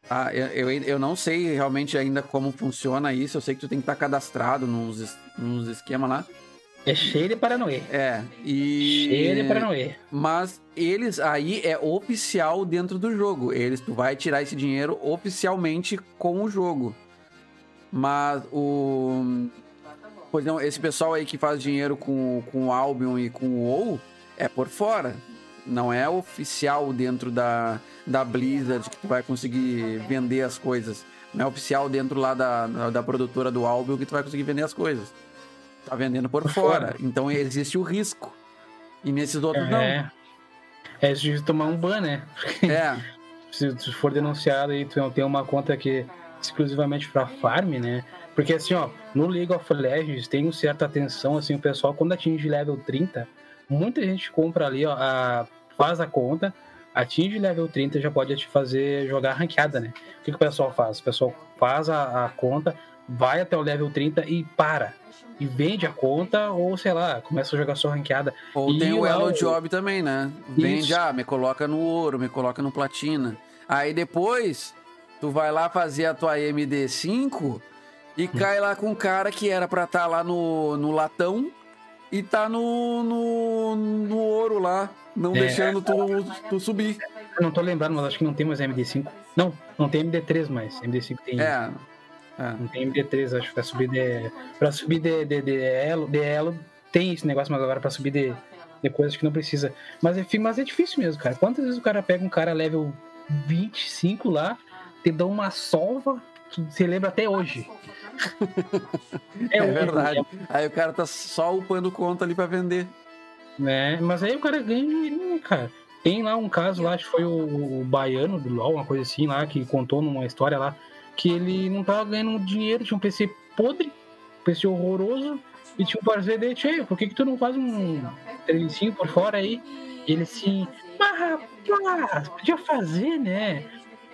ah, eu, eu, eu não sei realmente ainda como funciona isso. Eu sei que tu tem que estar cadastrado nos, nos esquemas lá. É cheio de paranoia. É, e... Cheio de paranoia. Mas eles aí é oficial dentro do jogo. Eles tu vai tirar esse dinheiro oficialmente com o jogo. Mas o Pois não, esse pessoal aí que faz dinheiro com, com o Albion e com o WoW é por fora. Não é oficial dentro da, da Blizzard que tu vai conseguir vender as coisas. Não é oficial dentro lá da, da, da produtora do Albion que tu vai conseguir vender as coisas. Tá vendendo por, Por fora. fora. Então existe o risco. E nesses outros não. É. É de tomar um ban, né? É. se tu for denunciado e tu não tem uma conta que é exclusivamente para farm, né? Porque assim, ó, no League of Legends tem uma certa atenção, assim, o pessoal quando atinge level 30, muita gente compra ali, ó, a- faz a conta, atinge level 30 já pode te fazer jogar ranqueada, né? O que, que o pessoal faz? O pessoal faz a, a conta, vai até o level 30 e para. E vende a conta, ou sei lá, começa a jogar só ranqueada. Ou E tem o Elo Job também, né? Vende, Isso. ah, me coloca no ouro, me coloca no platina. Aí depois, tu vai lá fazer a tua MD5 e Hum. cai lá com um cara que era pra estar lá no, no latão e tá no, no, no ouro lá, não É. deixando tu, tu subir. Eu não tô lembrando, mas acho que não tem mais MD5. Não, não tem MD3 mais. MD5 tem. É. é. Não tem MD3, acho que pra subir de. Pra subir de, de, de elo, de elo, tem esse negócio, mas agora pra subir de, de coisas que não precisa. Mas, enfim, mas é difícil mesmo, cara. Quantas vezes o cara pega um cara level 25 lá, te dá uma solva, que você lembra até hoje. É, horrível, verdade. Aí o cara tá só upando conta ali pra vender. Né? Mas aí o cara ganha dinheirinho, cara. Tem lá um caso lá, acho que foi o, o baiano do LoL, uma coisa assim lá, que contou numa história lá, que ele não tava ganhando dinheiro, tinha um PC podre, um PC horroroso, e tinha um parceiro dele, tchê, por que que tu não faz um trelicinho por fora aí? E ele assim, mas rapaz, podia fazer, né?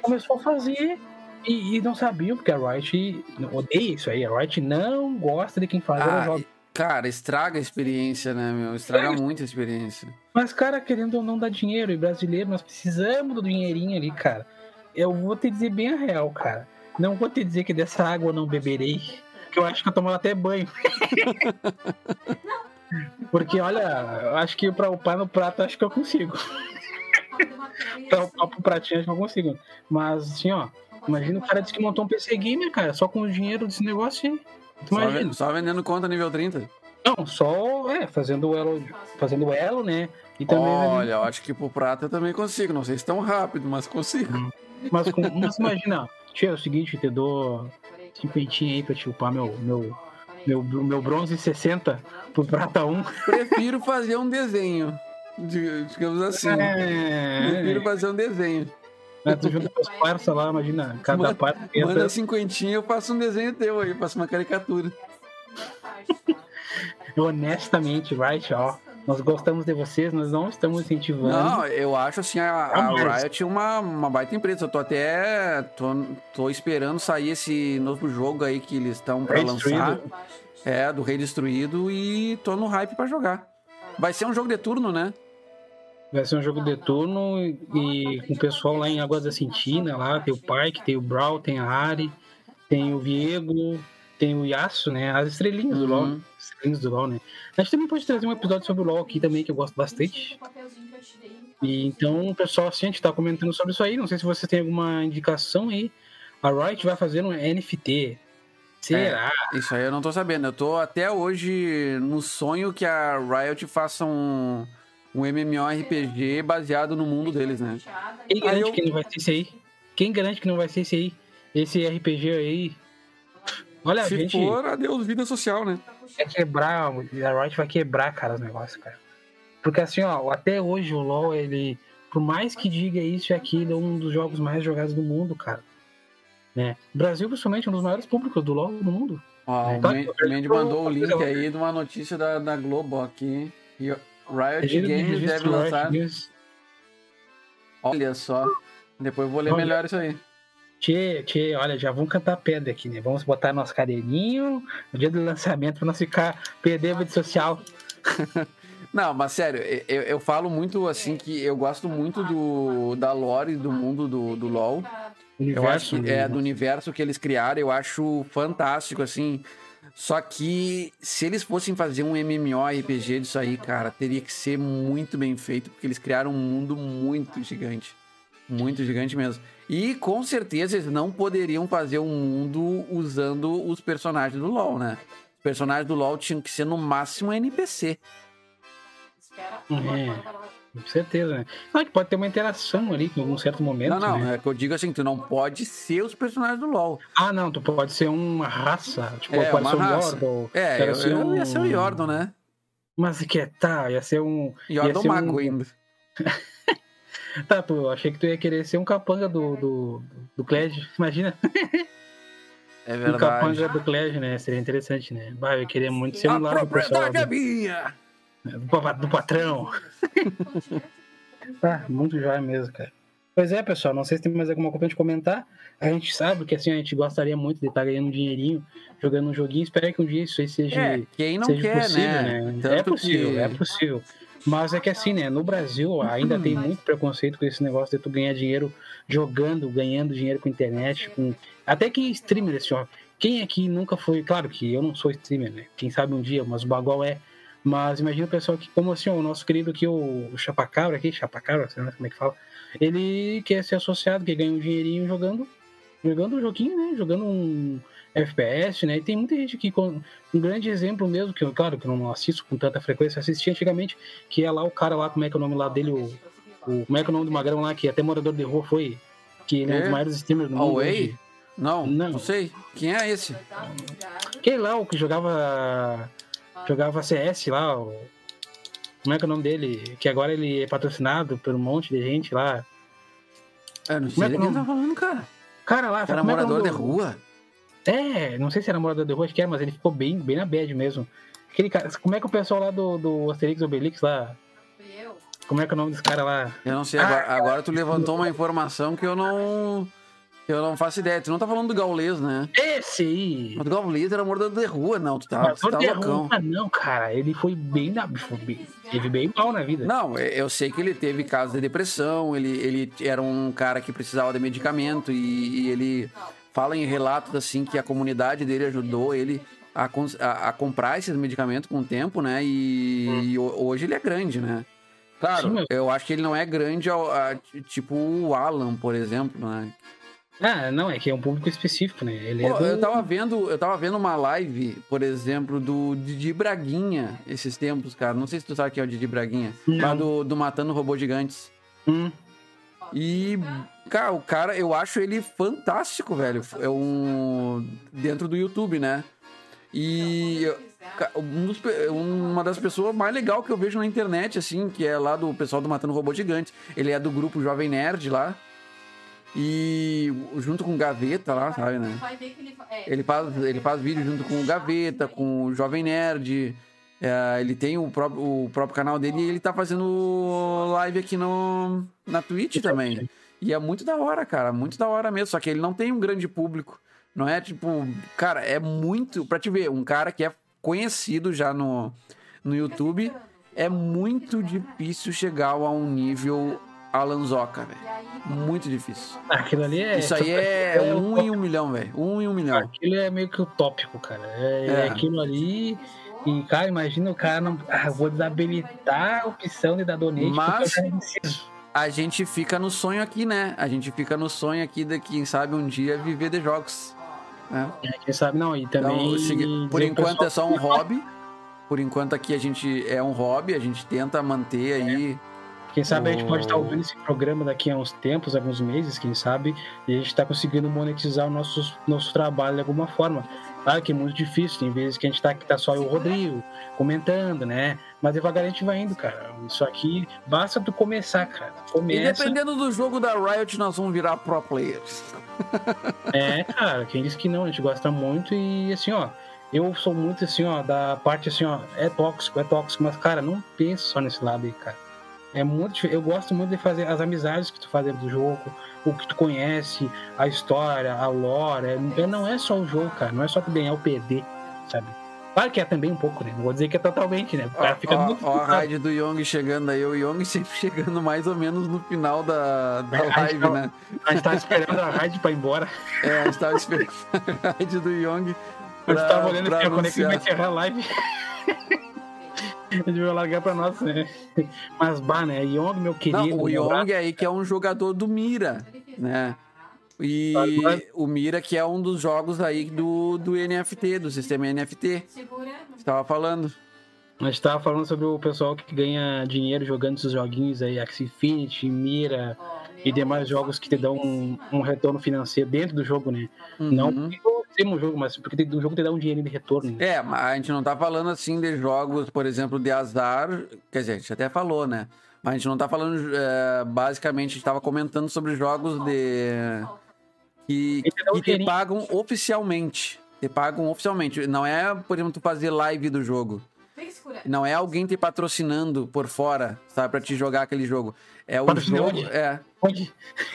Começou a fazer e, e não sabia, porque a Riot odeia isso aí, a Riot não gosta de quem faz Ah, joga. cara, estraga a experiência, né, meu? Estraga muito a experiência. Mas, cara, querendo ou não dar dinheiro, e brasileiro, nós precisamos do dinheirinho ali, cara. Eu vou te dizer bem a real, cara. Não vou te dizer que dessa água eu não beberei, que eu acho que eu tomava até banho. Porque, olha, eu acho que pra upar no prato, acho que eu consigo. Pra upar pro pratinho, acho que eu consigo. Mas, assim, ó, imagina o cara disse que montou um PC Gamer, cara, só com o dinheiro desse negócio aí. Só, imagina? só vendendo conta nível 30. Não, só, é, fazendo o elo, fazendo o elo, né? E também Olha, eu acho que pro prata eu também consigo. Não sei se tão rápido, mas consigo. Mas, com, mas imagina, tia, é o seguinte, te dou cinquentinha aí pra te upar meu, meu, meu, meu bronze 60 pro prata 1. Prefiro fazer um desenho. di- Digamos assim. Prefiro É, fazer um desenho. né, tu junta com as parças lá, imagina, cada Manda- parte Manda pensa, cinquentinha, eu faço um desenho teu aí, faço uma caricatura. honestamente, right, ó. Nós gostamos de vocês, nós não estamos incentivando. Não, eu acho assim a, a Jamais. Riot uma, uma baita empresa. Eu tô até. Tô, tô esperando sair esse novo jogo aí que eles estão pra Rei lançar. Destruído. É, do Rei Destruído e tô no hype pra jogar. Vai ser um jogo de turno, né? Vai ser um jogo de turno e, com o pessoal lá em Águas da Cintina, lá tem o Pike, tem o Brawl, tem a Ari, tem o Viego, tem o Yasuo, né? As estrelinhas do Uhum. LoL. As estrelinhas do LoL, né? A gente também pode trazer um episódio sobre o LoL aqui também, que eu gosto bastante. E então, o pessoal, assim, a gente tá comentando sobre isso aí. Não sei se você tem alguma indicação aí. A Riot vai fazer um NFT. Será? Isso aí eu não tô sabendo. Eu tô até hoje no sonho que a Riot faça um, um MMORPG baseado no mundo deles, né? Quem garante eu- que não vai ser esse aí? Quem garante que não vai ser esse aí? Esse RPG aí. Olha, a Se gente for, adeus, vida social, né? vai quebrar, a Riot vai quebrar, cara, os negócios, cara. Porque assim, ó, até hoje o LoL, ele, por mais que diga isso e aquilo, é um dos jogos mais jogados do mundo, cara. Né? O Brasil, principalmente, é um dos maiores públicos do LoL do mundo. Ó, É. o Men- o Mendy mandou o link aí de uma notícia da, da Globo aqui. E o Riot Registro Games deve lançar. Olha só. Depois eu vou ler Olha. melhor isso aí. Tchê, tchê, olha, já vamos cantar pedra aqui, né? Vamos botar nosso cadeirinho no dia do lançamento pra não ficar perder a rede social. Não, mas sério, eu, eu falo muito assim que eu gosto muito do, da lore do mundo do, do LoL. Eu acho que é do universo que eles criaram, eu acho fantástico, assim. Só que se eles fossem fazer um MMORPG disso aí, cara, teria que ser muito bem feito, porque eles criaram um mundo muito gigante. Muito gigante mesmo. E com certeza eles não poderiam fazer um mundo usando os personagens do LoL, né? Os personagens do LoL tinham que ser no máximo NPC. É, com certeza, né? Não, que pode ter uma interação ali em algum certo momento. Não, não, né? é que eu digo assim, tu não pode ser os personagens do LoL. Ah, não, tu pode ser uma raça. Tipo, É, pode uma ser um raça. Yordle. É, eu, ser eu ia ser o um- Yordle, né? Mas que tá, ia ser um. ia Yordle ser Mago um... ainda. Tá, tu, eu achei que tu ia querer ser um capanga do, do, do Kled. Imagina, É um verdade. capanga do Kled, né? Seria interessante, né? Bah, eu queria muito ser um lado do pessoal. é Do, minha! do, do patrão. tá, muito jóia mesmo, cara. Pois é, pessoal, não sei se tem mais alguma coisa pra gente comentar. A gente sabe que assim, a gente gostaria muito de estar ganhando um dinheirinho, jogando um joguinho. Espero que um dia isso aí seja. É, quem não seja quer, possível, né? Tanto é possível, que... é possível. Mas é que assim, né? No Brasil ainda tem muito preconceito com esse negócio de tu ganhar dinheiro jogando, ganhando dinheiro com internet, com. Até quem é streamer esse ó. Quem aqui nunca foi. Claro que eu não sou streamer, né? Quem sabe um dia, mas o Bagual é. Mas imagina o pessoal que, como assim, o nosso querido aqui, o, Chapacabra aqui, Chapacabra, sei lá como é que fala. Ele quer ser associado, quer ganhar um dinheirinho jogando. Jogando um joguinho, né? Jogando um FPS, né? E tem muita gente que. Um grande exemplo mesmo, que eu, claro, que eu não assisto com tanta frequência, assisti antigamente, que é lá o cara lá, como é que é o nome lá dele, o. o- como é que é o nome do Magrão lá, que até morador de rua foi. Que ele é, um É? dos maiores streamers do mundo. Away? Não, Não. não, sei. Quem é esse? Aquele lá, o que jogava. Jogava CS lá, o. Como é que é o nome dele? Que agora ele é patrocinado por um monte de gente lá. Eu não Como é sei que que é ele tá falando, cara. Cara lá, Era como é é morador nome de rua. É, não sei se era morador de rua, acho que era, mas ele ficou bem, bem na bad mesmo. Aquele cara, como é que o pessoal lá do, do Asterix e Obelix lá, eu. como é que é o nome desse cara lá? Eu não sei, Ah, agora, agora tu levantou uma informação que eu não. que eu não faço ideia. Tu não tá falando do Gaulês, né? Esse aí! O do Gaulês era morador de rua, não. Tu tá, tu Morador tá de loucão. rua, não, cara, ele foi bem na. Foi bem, teve bem mal na vida. Não, eu eu sei que ele teve casos de depressão, ele, ele era um cara que precisava de medicamento e, e ele fala em relatos assim que a comunidade dele ajudou ele a, a- a comprar esses medicamentos com o tempo, né? E, e ho- hoje ele é grande, né? Claro, Sim, eu acho que ele não é grande a- tipo o Alan, por exemplo, né? Ah, não, é que é um público específico, né? Ele Pô, é do... eu tava vendo, eu tava vendo uma live, por exemplo, do Didi Braguinha esses tempos, cara. Não sei se tu sabe quem é o Didi Braguinha. Não. Lá do, do Matando Robôs Gigantes. Hum, E, cara, o cara, eu acho ele fantástico, velho. É um. Dentro do YouTube, né? E. um dos uma das pessoas mais legais que eu vejo na internet, assim, que é lá do pessoal do Matando Robô Gigante. Ele é do grupo Jovem Nerd lá. E junto com o Gaveta lá, sabe, né? É, Ele faz, ele faz vídeo junto com o Gaveta, com o Jovem Nerd. É, ele tem o próprio, o próprio canal dele e ele tá fazendo live aqui no, na Twitch também. E é muito da hora, cara. Muito da hora mesmo. Só que ele não tem um grande público. Não é tipo. Cara, é muito. Pra te ver, um cara que é conhecido já no, no YouTube. É muito difícil chegar a um nível Alanzoca, velho. Muito difícil. aquilo ali é... Isso aí é é um em um milhão, velho. Um em um milhão. Aquilo é meio que utópico, cara. É, É. é aquilo ali... E, cara, imagina o cara não... Ah, vou desabilitar a opção de dar donate Mas- porque eu quero preciso. A gente fica no sonho aqui, né? A gente fica no sonho aqui de quem sabe um dia viver de jogos. Né? É, quem sabe, não, e também... Então, por enquanto é só um hobby. Por enquanto aqui a gente é um hobby, a gente tenta manter aí. Quem sabe a gente pode estar ouvindo esse programa daqui a uns tempos, alguns meses, quem sabe, e a gente está conseguindo monetizar o nosso, nosso trabalho de alguma forma. Claro que é muito difícil, tem vezes que a gente está aqui, tá só eu e o Rodrigo comentando, né? Mas devagar a gente vai indo, cara. Isso aqui, basta tu começar, cara. E Começa. dependendo do jogo da Riot, nós vamos virar pro players. É, cara, quem disse que não, a gente gosta muito e assim, ó. Eu sou muito assim, ó, da parte assim, ó, é tóxico, é tóxico, mas, cara, não pensa só nesse lado aí, cara. É muito Eu gosto muito de fazer as amizades que tu faz dentro do jogo, o que tu conhece, a história, a lore. É, não é só o jogo, cara. Não é só tu ganhar o PD, sabe? Claro que é também um pouco, né? Não vou dizer que é totalmente, né? O cara fica ó, muito. ó a raid do Young chegando aí, o Young sempre chegando mais ou menos no final da, da É, a live, tava- né? A gente tava esperando a raid pra ir embora. É, a gente tava esperando a raid do Young. A gente tava pra- olhando pra é que vai anunciar. encerrar a live? Gente vai largar pra nós, né? Mas, bah, né? Young, meu querido. Não, o. Young aí que é um jogador do Mira, né? E Agora- o Mira que é um dos jogos aí do, do NFT, do sistema NFT. segura. Você tava falando. A gente tava falando sobre o pessoal que ganha dinheiro jogando esses joguinhos aí, Axie Infinity, Mira e demais jogos que te dão um, um retorno financeiro dentro do jogo, né? Não Uhum. tem um jogo, mas porque tem- o jogo te dá um dinheirinho de retorno. Né? É, mas a gente não tá falando assim de jogos, por exemplo, de azar. Quer dizer, a gente até falou, né? Mas a gente não tá falando, é, basicamente, a gente tava comentando sobre jogos de. que, um que te pagam oficialmente. Te pagam oficialmente. Não é, por exemplo, tu fazer live do jogo. Que. Não é alguém te patrocinando por fora, sabe, pra te jogar aquele jogo. É o jogo. onde? É. Onde?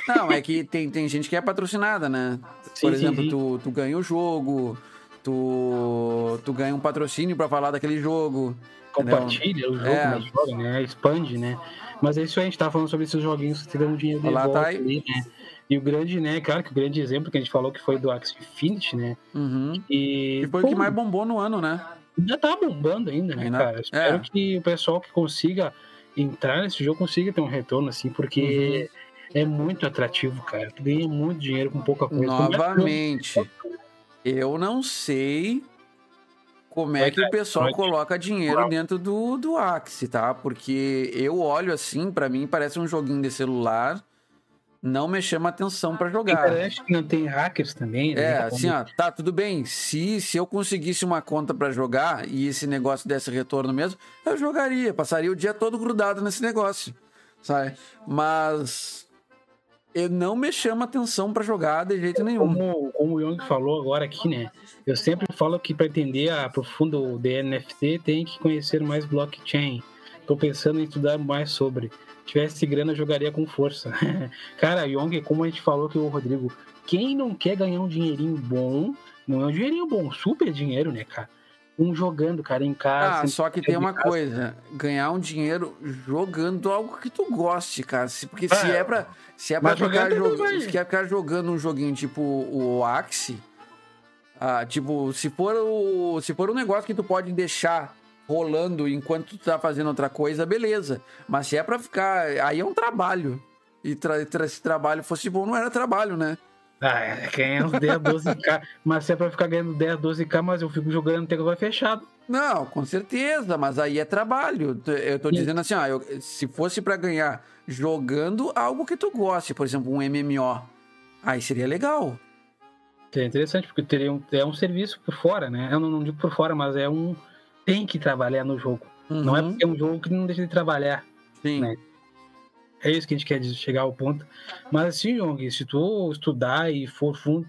Não, é que tem, tem gente que é patrocinada, né? Sim, Por sim, exemplo, sim. Tu, tu ganha o jogo, tu, tu ganha um patrocínio pra falar daquele jogo. Compartilha o jogo, É. né? Joga, né? Expande, né? Mas é isso aí, a gente tava falando sobre esses joguinhos que te dão dinheiro de Olá, volta Thay. ali, né? E o grande, né? Claro que o grande exemplo que a gente falou que foi do Axie Infinity, né? Uhum. E, E foi pô, o que mais bombou no ano, né? ainda tá bombando ainda, né, Ainda- cara? Espero é. que o pessoal que consiga entrar nesse jogo consiga ter um retorno, assim, porque Uhum. É muito atrativo, cara. Tu ganha muito dinheiro com pouca coisa. É que Novamente, eu não sei como é que o pessoal coloca dinheiro dentro do, do Axie, tá? Porque eu olho assim, pra mim parece um joguinho de celular, não me chama atenção pra A jogar. internet não tem hackers também, né? É, assim, ó, tá, tudo bem. Se, se eu conseguisse uma conta pra jogar e esse negócio desse retorno mesmo, eu jogaria, passaria o dia todo grudado nesse negócio, sabe? Mas eu não me chama atenção pra jogar de jeito nenhum. Como, como o Young falou agora aqui, né? Eu sempre falo que para entender a profundo de NFT tem que conhecer mais blockchain. Tô pensando em estudar mais sobre. Tivesse grana, eu jogaria com força. Cara, Young, como a gente falou que o Rodrigo, quem não quer ganhar um dinheirinho bom, não é um dinheirinho bom, super dinheiro, né, cara? Um jogando, cara, em casa. Ah, só que tem uma casa. coisa, ganhar um dinheiro jogando algo que tu goste, cara. Porque se É, é pra, se é pra ficar, se quer ficar jogando um joguinho tipo o Axie, ah, tipo, se for o se for um negócio que tu pode deixar rolando enquanto tu tá fazendo outra coisa, beleza. Mas se é pra ficar, aí é um trabalho. E tra, tra- se trabalho fosse bom, não era trabalho, né? Ah, é, ganhar uns 10, 12k. mas se é pra ficar ganhando 10, 12k, mas eu fico jogando até que vai fechado. Não, com certeza, mas aí é trabalho. Eu tô Sim. dizendo assim, ó, eu- se fosse pra ganhar jogando algo que tu goste, por exemplo, um MMO, aí seria legal. É interessante, porque teria um, é um serviço por fora, né? Eu não, não digo por fora, mas é um. Tem que trabalhar no jogo. Não é Uhum, porque é um jogo que não deixa de trabalhar. Sim. né? É isso que a gente quer chegar ao ponto. Mas assim, Young, se tu estudar e for fundo,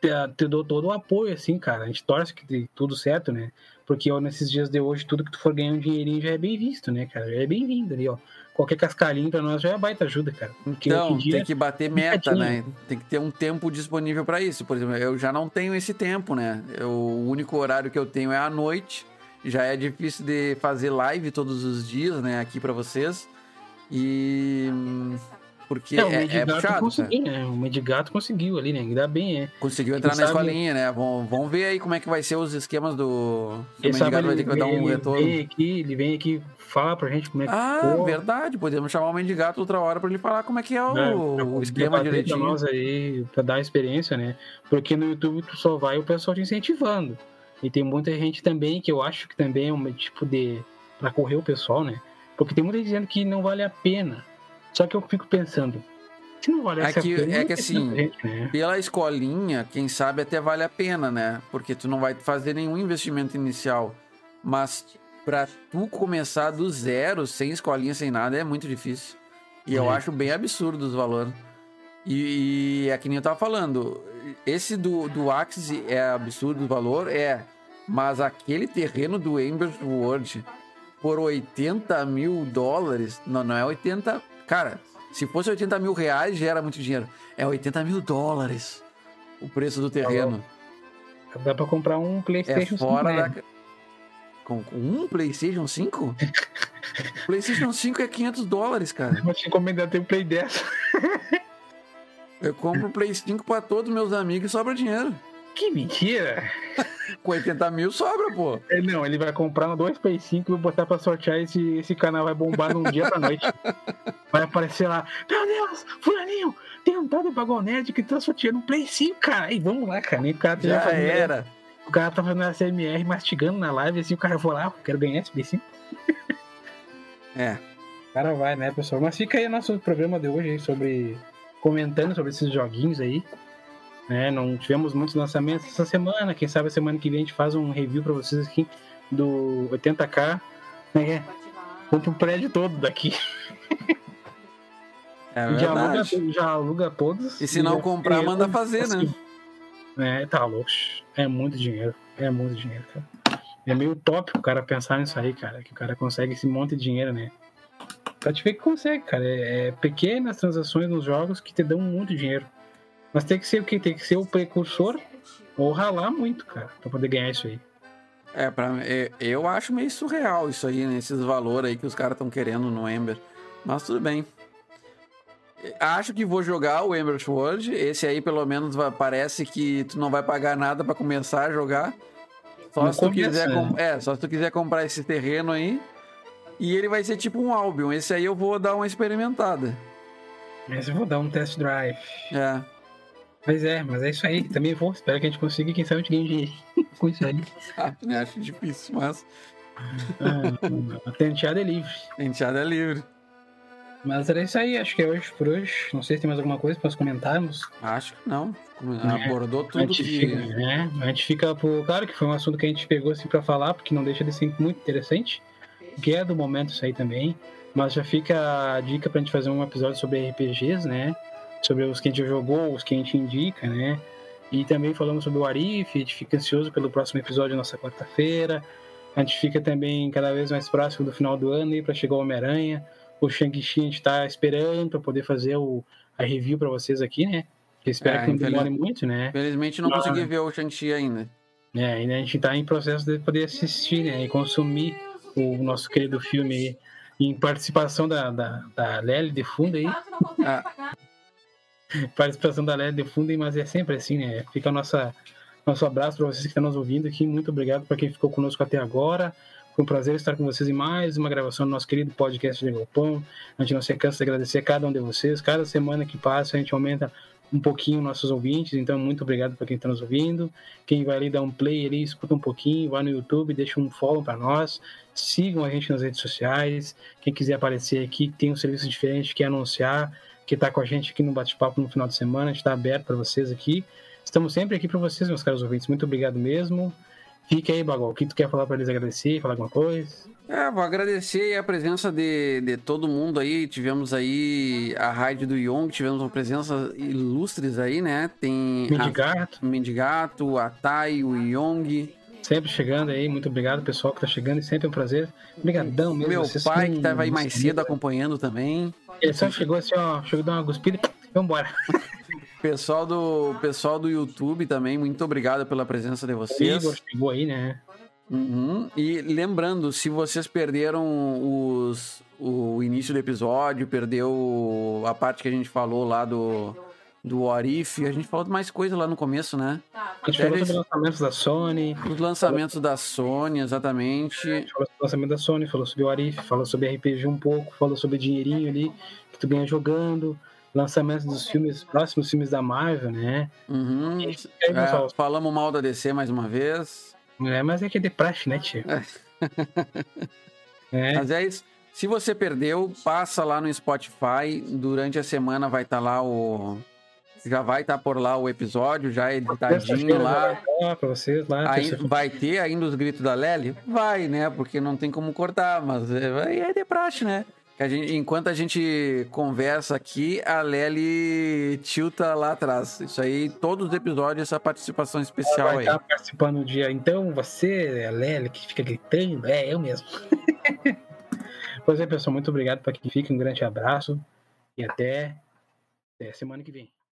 te, te dou todo o apoio, assim, cara. A gente torce que dê tudo certo, né? Porque ó, nesses dias de hoje, tudo que tu for ganhar um dinheirinho já é bem visto, né, cara? Já é bem-vindo ali, ó. Qualquer cascalhinho pra nós já é baita ajuda, cara. Porque Então, dia, tem que bater meta, né? Tem que ter um tempo disponível pra isso. Por exemplo, eu já não tenho esse tempo, né? Eu- o único horário que eu tenho é à noite. Já é difícil de fazer live todos os dias, né? Aqui pra vocês. E. Porque é, o é, é Medigato puxado, cara. conseguiu, né? O Medigato conseguiu ali, né? Ainda bem, é. Conseguiu entrar na sabe- escolinha, né? Vamos, vamos ver aí como é que vai ser os esquemas do. Se Quem o sabe Mendigado vai ter que dar um ele retorno. vem aqui, ele vem aqui falar pra gente como é que Ah, ficou. verdade. Podemos chamar o Mendigato outra hora pra ele falar como é que é o, né, o esquema direitinho. Pra nós aí, pra dar experiência, né? Porque no YouTube tu só vai o pessoal te incentivando. E tem muita gente também que eu acho que também é um tipo de. pra correr o pessoal, né? Porque tem muita gente dizendo que não vale a pena. Só que eu fico pensando, se não vale É a que- pena. é que assim, gente, né? Pela escolinha, quem sabe até vale a pena, né? Porque tu não vai fazer nenhum investimento inicial. Mas pra tu começar do zero, sem escolinha, sem nada, é muito difícil. E eu É. acho bem absurdo os valores. E, e é que nem eu tava falando. Esse do, do Axie é absurdo o valor? É. Mas aquele terreno do Ember's World por 80 mil dólares. Não, não é 80. Cara, se fosse 80 mil reais já era muito dinheiro. É 80 mil dólares o preço do terreno. Dá pra comprar um É PlayStation fora 5, da. né? Com, com um PlayStation 5? PlayStation 5 é 500 dólares, cara. Tinha como ainda ter um Play 10. Eu compro o Play 5 pra todos meus amigos e sobra dinheiro. Que mentira! Com 80 mil sobra, pô. É, Não, ele vai comprar dois Play 5 e botar pra sortear esse, esse canal vai bombar num dia pra noite. Vai aparecer lá, meu Deus, fulaninho, tem um tal de Bagol Nerd que tá sorteando um Play 5, cara. Aí vamos lá, cara. Nem o cara tá Já fazendo- era. O cara tá fazendo a CMR mastigando na live, assim, o cara vai lá, "Ah, quero ganhar esse Play 5. É. O cara vai, né, pessoal? Mas fica aí o nosso programa de hoje aí sobre. comentando sobre esses joguinhos aí. Né? Não tivemos muitos lançamentos essa semana. Quem sabe a semana que vem a gente faz um review pra vocês aqui do 80k. Né? Compra o prédio todo daqui. É já, aluga, verdade. já aluga todos. E se não comprar, é, manda fazer, né? É, tá louco. É muito dinheiro. É muito dinheiro, cara. É meio tópico o cara pensar nisso aí, cara. Que o cara consegue esse monte de dinheiro, né? Pra te ver que consegue, cara. É, é pequenas transações nos jogos que te dão muito dinheiro. Mas tem que ser o quê? Tem que ser o precursor ou ralar muito, cara, pra poder ganhar isso aí. É, pra, eu, eu acho meio surreal isso aí, né? Esses valores aí que os caras estão querendo no Ember. Mas tudo bem. Acho que vou jogar o Ember Sword. Esse aí, pelo menos, vai- parece que tu não vai pagar nada pra começar a jogar. Só se tu quiser né? É, só se tu quiser comprar esse terreno aí. E ele vai ser tipo um Albion. Esse aí eu vou dar uma experimentada. Mas eu vou dar um test drive. É. Mas é, mas é isso aí. Também vou. Espero que a gente consiga quem sabe a gente ganhe dinheiro com isso aí. Sabe, né? Acho difícil, mas Ah, a tenteada é livre. a enteada é livre. Mas era isso aí, acho que é hoje por hoje. Não sei se tem mais alguma coisa para nós comentarmos. Acho que não. É, Abordou A tudo gente, que. fica, né? a gente fica por. Claro que foi um assunto que a gente pegou assim para falar, porque não deixa de ser muito interessante. Que é do momento isso aí também. Mas já fica a dica pra gente fazer um episódio sobre RPGs, né? Sobre os que a gente jogou, os que a gente indica, né? E também falamos sobre o Arif, a gente fica ansioso pelo próximo episódio nossa quarta-feira. A gente fica também cada vez mais próximo do final do ano aí para chegar o Homem-Aranha. O Shang-Chi a gente tá esperando para poder fazer o, a review para vocês aqui, né? Eu espero É, que não infeliz- demore muito, né? Infelizmente não Ah. consegui ver o Shang-Chi ainda. É, ainda a gente tá em processo de poder assistir, né? E consumir o nosso querido filme aí. Em participação da, da, da Lely de fundo aí. Ah, Participação da Lely de fundo aí, mas é sempre assim, né? Fica a nossa, nosso abraço para vocês que estão nos ouvindo aqui. Muito obrigado para quem ficou conosco até agora. Foi um prazer estar com vocês em mais uma gravação do nosso querido podcast de Galpão. A gente não se cansa de agradecer a cada um de vocês. Cada semana que passa, a gente aumenta um pouquinho nossos ouvintes. Então, muito obrigado para quem está nos ouvindo. Quem vai ali dar um play ali, escuta um pouquinho, vai no YouTube, deixa um follow para nós. Sigam a gente nas redes sociais. Quem quiser aparecer aqui, tem um serviço diferente, quer anunciar, que está com a gente aqui no bate-papo no final de semana, a gente está aberto para vocês aqui. Estamos sempre aqui para vocês, meus caros ouvintes. Muito obrigado mesmo. Fica aí, Bagol. O que tu quer falar para eles agradecer, falar alguma coisa? É, vou agradecer a presença de, de todo mundo aí. Tivemos aí a raid do Young, tivemos uma presença ilustres aí, né? Tem Mendigato, a Mendigato, a Tai, o Young, sempre chegando aí. Muito obrigado, pessoal que tá chegando. E sempre é um prazer. Obrigadão mesmo. meu vocês pai que tava aí mais cedo acompanhando também. Ele só chegou assim, ó. Chegou dar uma cuspida e vambora. Pessoal do pessoal do YouTube também, muito obrigado pela presença de O vocês. Igor chegou aí, né? Uhum. E lembrando, se vocês perderam os, o início do episódio, perdeu a parte que a gente falou lá do, do Orif, a gente falou de mais coisa lá no começo, né? Tá, A gente Até falou eles- sobre lançamentos da Sony, Os lançamentos da Sony, exatamente. a gente falou sobre o lançamento da Sony, falou sobre o Arif, falou sobre RPG um pouco, falou sobre dinheirinho ali que tu ganha jogando, lançamentos dos filmes, próximos filmes da Marvel, né? Uhum. E aí, pessoal? É, falamos mal da DC mais uma vez. É, mas é que é de praxe, né, tio? É, Mas é isso. Se você perdeu, passa lá no Spotify. Durante a semana vai estar lá o. Já vai estar por lá o episódio, já editadinho terça-feira lá. vocês lá. Aí, vai ter ainda os gritos da Lely? Vai, né? Porque não tem como cortar, mas é, é de praxe, né? A gente, enquanto a gente conversa aqui, a Lely tilta lá atrás. Isso aí, todos os episódios, essa participação especial vai aí. estar participando do dia. Então, você, a Lely, que fica gritando, é eu mesmo. pois é, pessoal, muito obrigado para quem fica. Um grande abraço e até, até semana que vem.